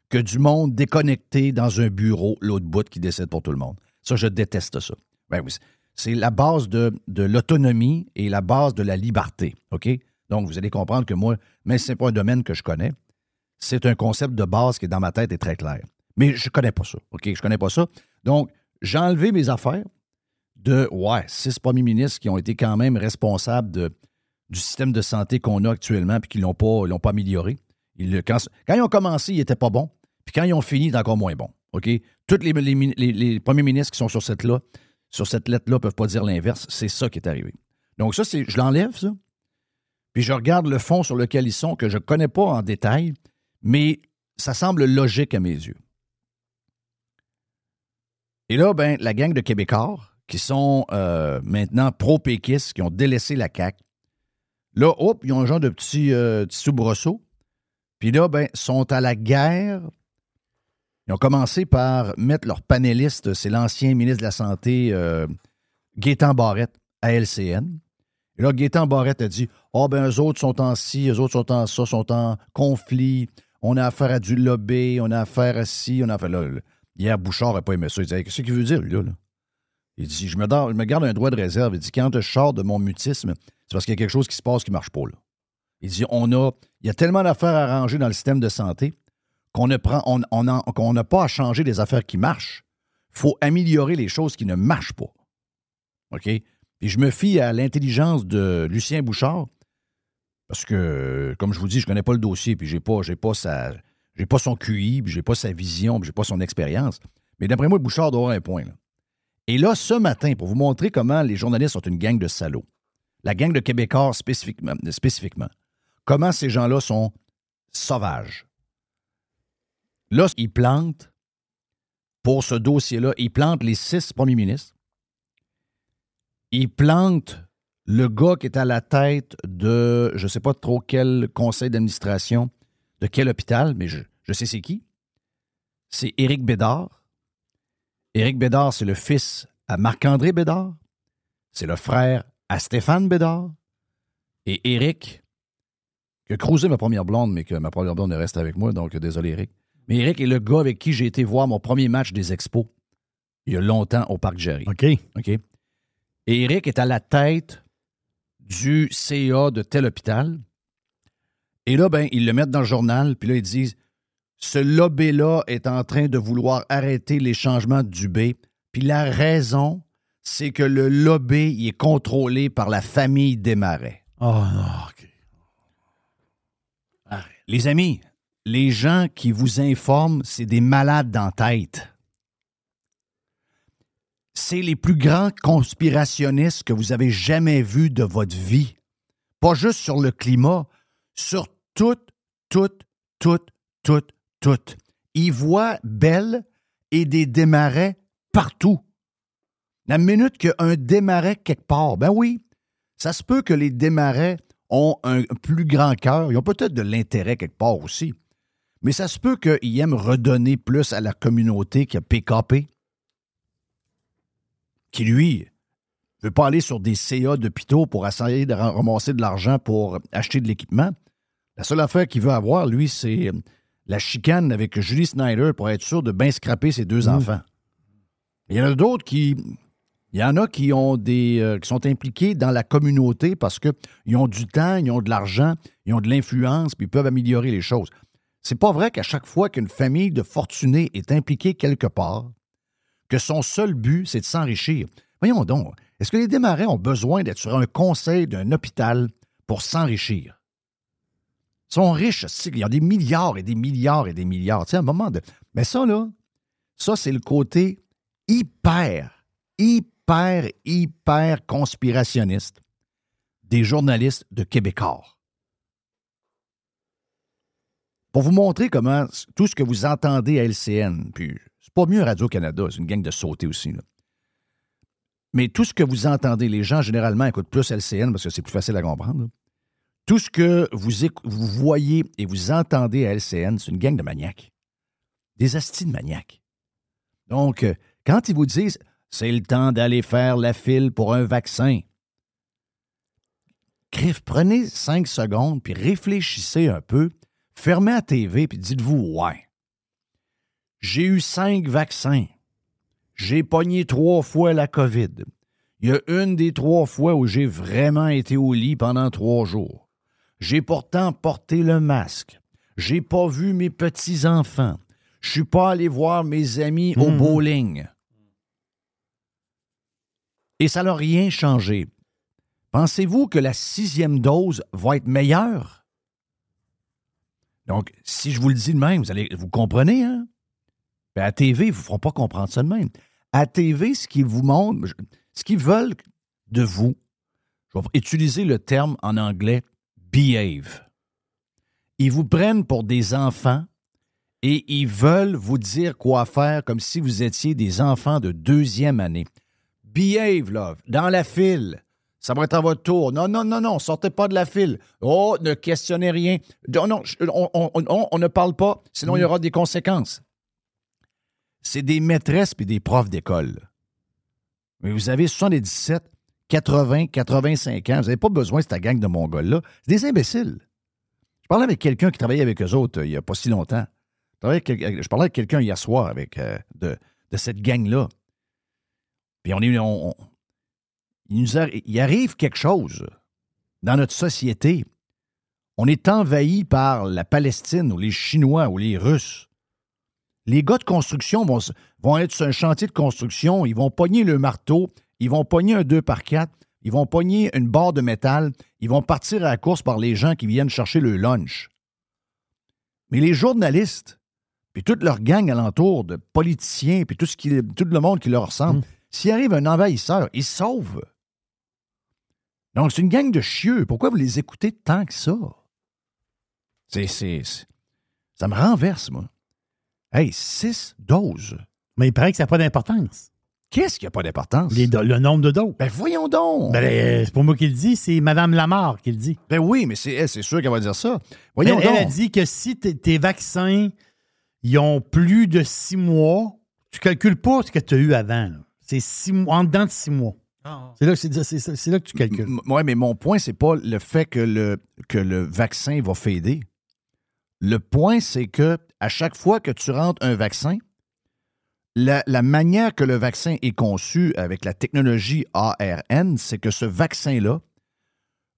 que du monde déconnecté dans un bureau, l'autre bout qui décide pour tout le monde. Ça, je déteste ça. Ben oui, c'est la base de, de l'autonomie et la base de la liberté. Donc, vous allez comprendre que moi, même si ce n'est pas un domaine que je connais, c'est un concept de base qui est dans ma tête et très clair. Mais je ne connais pas ça. OK? Je connais pas ça. Donc, j'ai enlevé mes affaires de, ouais, six premiers ministres qui ont été quand même responsables de, du système de santé qu'on a actuellement puis qui ne l'ont pas, l'ont pas amélioré. Ils quand, quand ils ont commencé, ils n'étaient pas bons. Puis quand ils ont fini, ils étaient encore moins bons. OK? Tous les premiers ministres qui sont sur cette, là, sur cette lettre-là ne peuvent pas dire l'inverse. C'est ça qui est arrivé. Donc, ça, c'est, je l'enlève, ça. Puis je regarde le fond sur lequel ils sont, que je ne connais pas en détail, mais ça semble logique à mes yeux. Et là, ben, la gang de Québécois, qui sont euh, maintenant pro-péquistes, qui ont délaissé la CAQ, là, hop, ils ont un genre de petit, euh, soubresaut. Puis là, ben, sont à la guerre. Ils ont commencé par mettre leur panéliste, c'est l'ancien ministre de la Santé, euh, Gaétan Barrette, à LCN. Et là, Gaétan Barrette a dit Ah, ben, eux autres sont en ci, eux autres sont en ça, sont en conflit. On a affaire à du lobby, on a affaire à ci, on a affaire. Là, là, hier, Bouchard n'a pas aimé ça. Il disait Qu'est-ce qu'il veut dire, lui, là? là? Il dit je me, garde un droit de réserve. Il dit quand je sors de mon mutisme, c'est parce qu'il y a quelque chose qui se passe qui ne marche pas. Là. Il dit on a, il y a tellement d'affaires à arranger dans le système de santé qu'on prend, on, on n'a pas à changer des affaires qui marchent. Il faut améliorer les choses qui ne marchent pas. OK? Puis je me fie à l'intelligence de Lucien Bouchard, parce que, comme je vous dis, je ne connais pas le dossier, puis je n'ai pas, pas, pas son QI, puis je n'ai pas sa vision, puis je n'ai pas son expérience. Mais d'après moi, Bouchard doit avoir un point. là. Et là, ce matin, pour vous montrer comment les journalistes sont une gang de salauds, la gang de Québécois spécifiquement, comment ces gens-là sont sauvages. Là, ils plantent, pour ce dossier-là, ils plantent les six premiers ministres. Ils plantent le gars qui est à la tête de, je ne sais pas trop quel conseil d'administration, de quel hôpital, mais je sais c'est qui. C'est Éric Bédard. Éric Bédard, c'est le fils à Marc-André Bédard. C'est le frère à Stéphane Bédard. Et Éric, qui a cruisé ma première blonde, mais que ma première blonde reste avec moi, donc désolé, Éric. Mais Éric est le gars avec qui j'ai été voir mon premier match des Expos il y a longtemps au Parc Jerry. OK. OK? Et Éric est à la tête du CA de tel hôpital. Et là, ben, ils le mettent dans le journal, puis là, ils disent ce lobby-là est en train de vouloir arrêter les changements du B. Puis la raison, c'est que le lobby il est contrôlé par la famille Desmarais. Oh non, OK. Les amis, les gens qui vous informent, c'est des malades dans la tête. C'est les plus grands conspirationnistes que vous avez jamais vus de votre vie. Pas juste sur le climat, sur tout, tout, tout, tout, tout. Ils voient Belle et des démarrais partout. La minute qu'il y a un quelque part, ben oui, ça se peut que les démarrais ont un plus grand cœur. Ils ont peut-être de l'intérêt quelque part aussi. Mais ça se peut qu'ils aiment redonner plus à la communauté que PKP, qui, lui, veut pas aller sur des CA d'hôpitaux pour essayer de ra- ramasser de l'argent pour acheter de l'équipement. La seule affaire qu'il veut avoir, lui, c'est la chicane avec Julie Snyder pour être sûr de bien scraper ses deux enfants. Il y en a d'autres qui. Il y en a qui ont des euh, qui sont impliqués dans la communauté parce qu'ils ont du temps, ils ont de l'argent, ils ont de l'influence, puis ils peuvent améliorer les choses. C'est pas vrai qu'à chaque fois qu'une famille de fortunés est impliquée quelque part, que son seul but, c'est de s'enrichir. Voyons donc, est-ce que les démarrés ont besoin d'être sur un conseil d'un hôpital pour s'enrichir? Ils sont riches, c'est- il y a des milliards et des milliards et des milliards. Tu un moment. Mais ça, là, ça, c'est le côté hyper, hyper, hyper conspirationniste des journalistes de Québécois. Pour vous montrer comment tout ce que vous entendez à LCN, puis c'est pas mieux Radio-Canada, c'est une gang de sauter aussi, là. Mais tout ce que vous entendez, les gens généralement écoutent plus LCN parce que c'est plus facile à comprendre. Tout ce que vous, voyez et vous entendez à LCN, c'est une gang de maniaques. Des astis de maniaques. Donc, euh, quand ils vous disent c'est le temps d'aller faire la file pour un vaccin, Criff, prenez cinq secondes puis réfléchissez un peu, fermez la TV puis dites-vous ouais. J'ai eu cinq vaccins. J'ai pogné trois fois la COVID. Il y a une des trois fois où j'ai vraiment été au lit pendant trois jours. J'ai pourtant porté le masque. J'ai pas vu mes petits-enfants. Je suis pas allé voir mes amis au Mhm. bowling. Et ça n'a rien changé. Pensez-vous que la sixième dose va être meilleure? Donc, si je vous le dis de même, vous, allez, vous comprenez, hein? Ben, à TV, ils ne vous feront pas comprendre ça de même. À TV, ce qu'ils vous montrent, ce qu'ils veulent de vous, je vais utiliser le terme en anglais behave. Ils vous prennent pour des enfants et ils veulent vous dire quoi faire comme si vous étiez des enfants de deuxième année. Behave, love, dans la file. Ça va être à votre tour. Non, non, non, non, sortez pas de la file. Oh, ne questionnez rien. Non, non, on, on- on- on ne parle pas, sinon il y aura des conséquences. C'est des maîtresses puis des profs d'école. Mais vous avez 77, 80, 85 ans. Vous n'avez pas besoin de cette gang de Mongols-là. C'est des imbéciles. Je parlais avec quelqu'un qui travaillait avec eux autres euh, il n'y a pas si longtemps. Je parlais avec, avec quelqu'un hier soir avec, euh, de, cette gang-là. Puis on est. il, arrive quelque chose dans notre société. On est envahi par la Palestine ou les Chinois ou les Russes. Les gars de construction vont, vont être sur un chantier de construction, ils vont pogner le marteau, ils vont pogner un 2 par 4 ils vont pogner une barre de métal, ils vont partir à la course par les gens qui viennent chercher le lunch. Mais les journalistes, puis toute leur gang alentour de politiciens, puis tout, ce qui, tout le monde qui leur ressemble, s'il arrive un envahisseur, ils sauvent. Donc, c'est une gang de chieux. Pourquoi vous les écoutez tant que ça? C'est- ça me renverse, moi. Hey, six doses. Mais il paraît que ça n'a pas d'importance. Qu'est-ce qui n'a pas d'importance? Le nombre de doses. Ben voyons donc. Ben, euh, c'est pas moi qui le dis, c'est Mme Lamar qui le dit. Ben oui, mais c'est, elle, c'est sûr qu'elle va dire ça. Voyons elle, elle donc. a dit que si tes vaccins ils ont plus de six mois, tu calcules pas ce que tu as eu avant. C'est six mois, en dedans de six mois. C'est là, c'est- c'est là que tu calcules. Oui, mais mon point, c'est pas le fait que le, que le vaccin va fader. Le point, c'est que à chaque fois que tu rentres un vaccin, la, la manière que le vaccin est conçu avec la technologie ARN, c'est que ce vaccin-là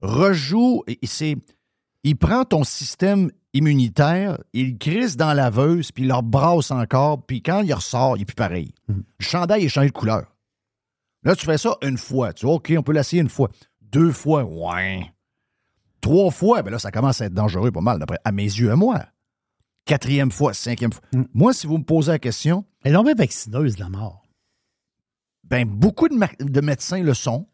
rejoue, et c'est, il prend ton système immunitaire, il crisse dans la laveuse, puis il le brasse encore, puis quand il ressort, il est plus pareil. Le chandail est changé de couleur. Là, tu fais ça une fois. Tu vois, OK, on peut l'essayer une fois. Deux fois, ouais. Trois fois, ben là, ça commence à être dangereux pas mal, d'après, à mes yeux, à moi. Quatrième fois, cinquième fois. Moi, si vous me posez la question. Elle est vaccineuse, la mort. Ben, beaucoup de, de médecins le sont.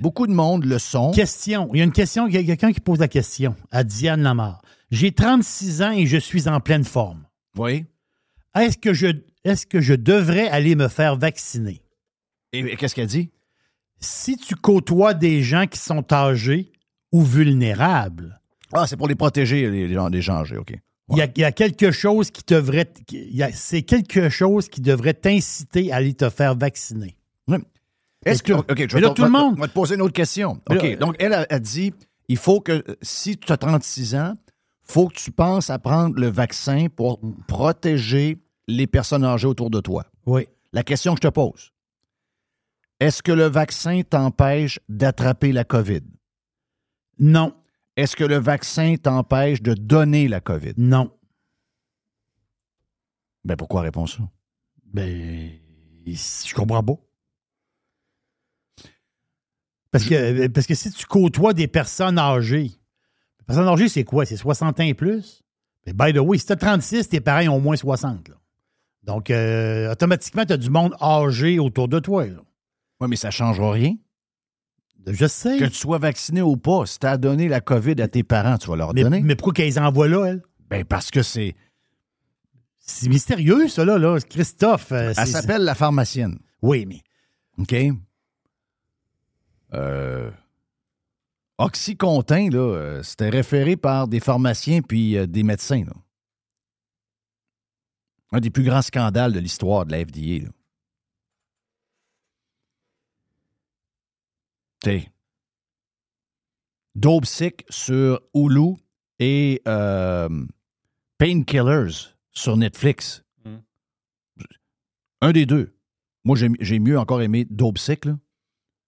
beaucoup de monde le sont. Question. Il y a une question, il y a quelqu'un qui pose la question à Diane Lamar. J'ai 36 ans et je suis en pleine forme. Oui. Est-ce que je, est-ce que je devrais aller me faire vacciner? Et qu'est-ce qu'elle dit? Si tu côtoies des gens qui sont âgés ou vulnérables, Ah, c'est pour les protéger, les, les gens, les gens âgés, OK. Il y, a, il y a quelque chose qui devrait. C'est quelque chose qui devrait t'inciter à aller te faire vacciner. Est-ce que. OK, je là, vais te- tout le vais te- monde- te poser une autre question. OK, là- donc elle a, a dit il faut que, euh, si tu as 36 ans, faut que tu penses à prendre le vaccin pour protéger les personnes âgées autour de toi. Oui. La question que je te pose est-ce que le vaccin t'empêche d'attraper la COVID? Non. Est-ce que le vaccin t'empêche de donner la COVID? Non. Ben pourquoi répondre ça? Ben, je comprends pas. Parce que, parce que si tu côtoies des personnes âgées, les personnes âgées, c'est quoi? C'est 60 ans et plus? Mais by the way, si tu as 36, tes parents ont au moins 60. là. Donc, euh, automatiquement, tu as du monde âgé autour de toi. Oui, mais ça ne changera rien. Je sais. Que tu sois vacciné ou pas, si tu as donné la COVID à tes parents, tu vas leur Mais, donner. mais pourquoi qu'elles envoient là, elle? Ben parce que c'est. C'est mystérieux, ça, là. là. Christophe. euh, Elle s'appelle la pharmacienne. Oui, mais. OK? Euh, Oxycontin, là, euh, c'était référé par des pharmaciens puis euh, des médecins. là. Un des plus grands scandales de l'histoire de la FDA. là. T'sais. Dope Sick sur Hulu et euh, Painkillers sur Netflix. Un des deux. Moi, j'ai- j'ai mieux encore aimé Dope Sick. là.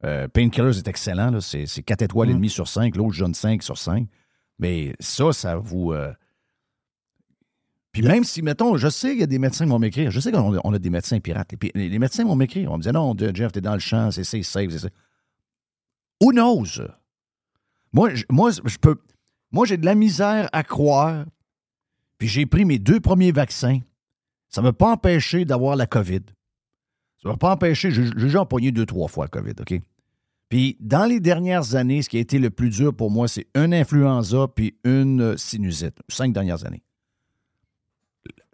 Euh, Painkillers est excellent. là. C'est c'est 4 étoiles et demie sur 5. L'autre, je donne 5 sur 5. Mais ça, ça vous. euh, Puis même si, mettons, je sais qu'il y a des médecins qui vont m'écrire. Je sais qu'on a, on a des médecins pirates. Et puis les, médecins vont m'écrire. On me dire non, Jeff, t'es dans le champ, c'est c'est safe, c'est ça. Who knows? Moi, moi, je peux. Moi, j'ai de la misère à croire. Puis j'ai pris mes deux premiers vaccins. Ça ne m'a pas empêché d'avoir la COVID. Ça ne m'a pas empêché. J'ai déjà empoigné deux, trois fois la COVID, OK? Puis dans les dernières années, ce qui a été le plus dur pour moi, c'est une influenza puis une euh, sinusite. Cinq dernières années.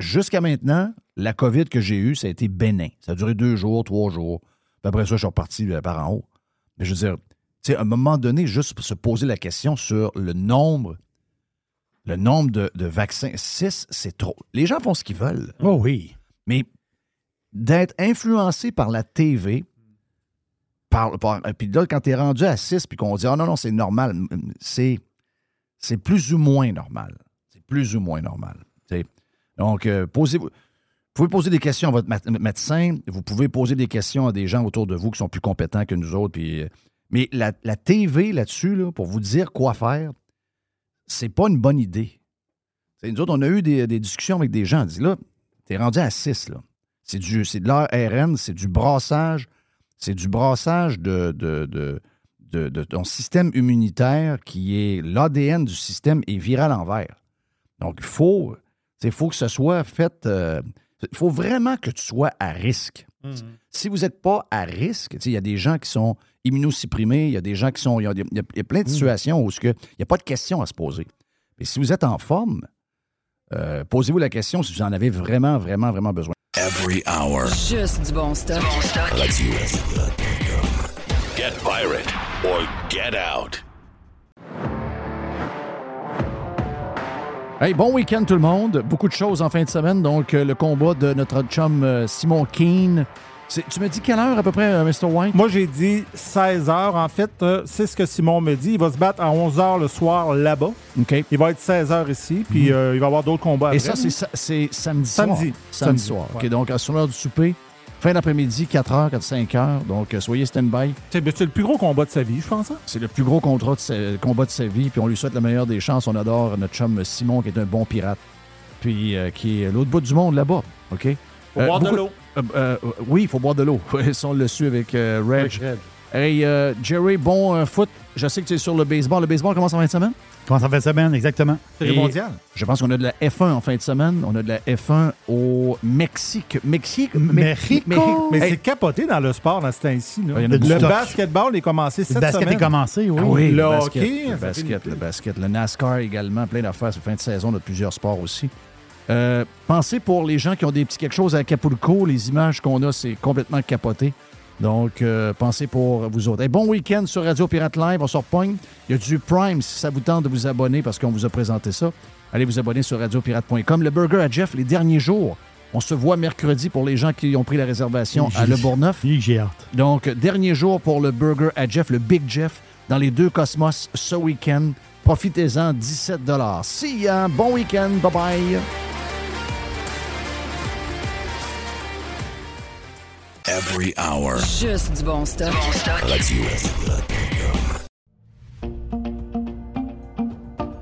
Jusqu'à maintenant, la COVID que j'ai eue, ça a été bénin. Ça a duré deux jours, trois jours. Puis après ça, je suis reparti euh, par en haut. Mais je veux dire, sais, à un moment donné, juste pour se poser la question sur le nombre, le nombre de, de vaccins. Six, c'est trop. Les gens font ce qu'ils veulent. Oh oui. Mais d'être influencé par la TV, par, par- puis là, quand tu es rendu à 6 puis qu'on dit Ah non, non, c'est normal, c'est, c'est plus ou moins normal. C'est plus ou moins normal. Donc, euh, posez-vous. pouvez poser des questions à votre médecin, vous pouvez poser des questions à des gens autour de vous qui sont plus compétents que nous autres. Puis, euh, mais la, la TV là-dessus, là, pour vous dire quoi faire, c'est pas une bonne idée. Nous autres, on a eu des, discussions avec des gens. On dit là, t'es rendu à 6, là. C'est de l'ARN, c'est du brassage, c'est du brassage de, de, de, de- ton système immunitaire qui est l'ADN du système est viral l'envers. Donc, il faut, faut que ce soit fait. euh, Il faut vraiment que tu sois à risque. Si vous n'êtes pas à risque, tu sais, il y a des gens qui sont immunosupprimés, il y a des gens qui sont. Il y a, y y plein de situations où ce que- il n'y a pas de questions à se poser. Mais si vous êtes en forme, euh, posez-vous la question si vous en avez vraiment, vraiment, vraiment besoin. Every hour. Juste du bon stock. Get pirate or get out. Hey, bon week-end tout le monde. Beaucoup de choses en fin de semaine. Donc, euh, le combat de notre chum euh, Simon Keane. Tu me dis quelle heure à peu près, euh, Mr. White? Moi, j'ai dit 16 h. En fait, c'est ce que Simon me dit. Il va se battre à 11 h le soir là-bas. OK. Il va être 16 h ici, puis Mhm. euh, il va y avoir d'autres combats Et après. ça, c'est sa- c'est samedi soir. Samedi. Samedi, Samedi, soir. OK, donc, à sur l'heure du souper, fin d'après-midi, 4 h, 4, 5 h. Donc, euh, soyez stand-by. C'est c'est le plus gros combat de sa vie, je pense. hein? C'est le plus gros contrat de sa- combat de sa vie. Puis on lui souhaite la meilleure des chances. On adore notre chum Simon, qui est un bon pirate. Puis euh, qui est à l'autre bout du monde là-bas. OK? Faut boire de beaucoup- l'eau. Euh, euh, oui, il faut boire de l'eau. [LAUGHS] On le su avec euh, Reg. Hey, euh, Jerry, bon euh, foot. Je sais que tu es sur le baseball. Le baseball commence en fin de semaine? Commence en fin de semaine, exactement? Et Je pense qu'on a de la F1 en fin de semaine. On a de la F1 au Mexique. Mexique? Mexico. Mais Hey, c'est capoté dans le sport dans ce temps-ci. Le basketball est commencé cette Le basket semaine. est commencé, oui. Ah oui, Le le hockey, basket, le une- le basket, le NASCAR également, plein d'affaires. C'est fin de saison, on a plusieurs sports aussi. Euh, pensez pour les gens qui ont des petits quelque chose à Acapulco, les images qu'on a, c'est complètement capoté. Donc, euh, pensez pour vous autres. Hey, bon week-end sur Radio Pirate Live, on se repogne. Il y a du Prime si ça vous tente de vous abonner parce qu'on vous a présenté ça. Allez vous abonner sur radiopirate.com. Le burger à Jeff, les derniers jours. On se voit mercredi pour les gens qui ont pris la réservation à Le Bourgneuf. J'ai hâte. Donc, dernier jour pour le burger à Jeff, le Big Jeff, dans les deux cosmos ce week-end. Profitez-en, 17 See ya, bon week-end, bye-bye. Every hour. Juste du bon stock. Radio.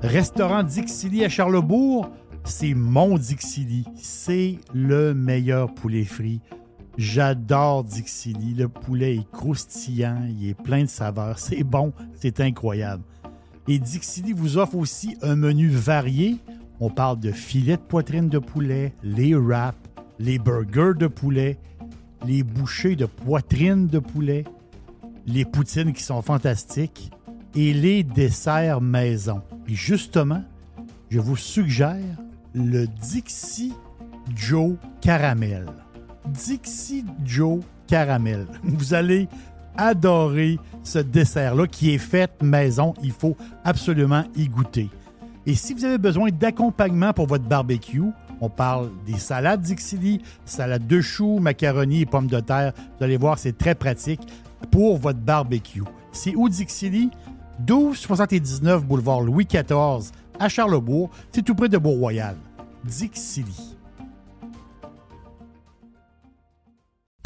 Restaurant Dixili à Charlebourg, c'est mon Dixili. C'est le meilleur poulet frit. J'adore Dixili. Le poulet est croustillant, il est plein de saveurs. C'est bon, c'est incroyable. Et Dixili vous offre aussi un menu varié. On parle de filets de poitrine de poulet, les wraps, les burgers de poulet, les bouchées de poitrine de poulet, les poutines qui sont fantastiques et les desserts maison. Et justement, je vous suggère le Dixie Joe Caramel. Dixie Joe Caramel. [LAUGHS] Vous allez adorer ce dessert-là qui est fait maison. Il faut absolument y goûter. Et si vous avez besoin d'accompagnement pour votre barbecue, on parle des salades Dixili, salade de choux, macaroni et pommes de terre. Vous allez voir, c'est très pratique pour votre barbecue. C'est où Dixili? 1279 boulevard Louis XIV à Charlebourg. C'est tout près de Beau-Royal. Dixili.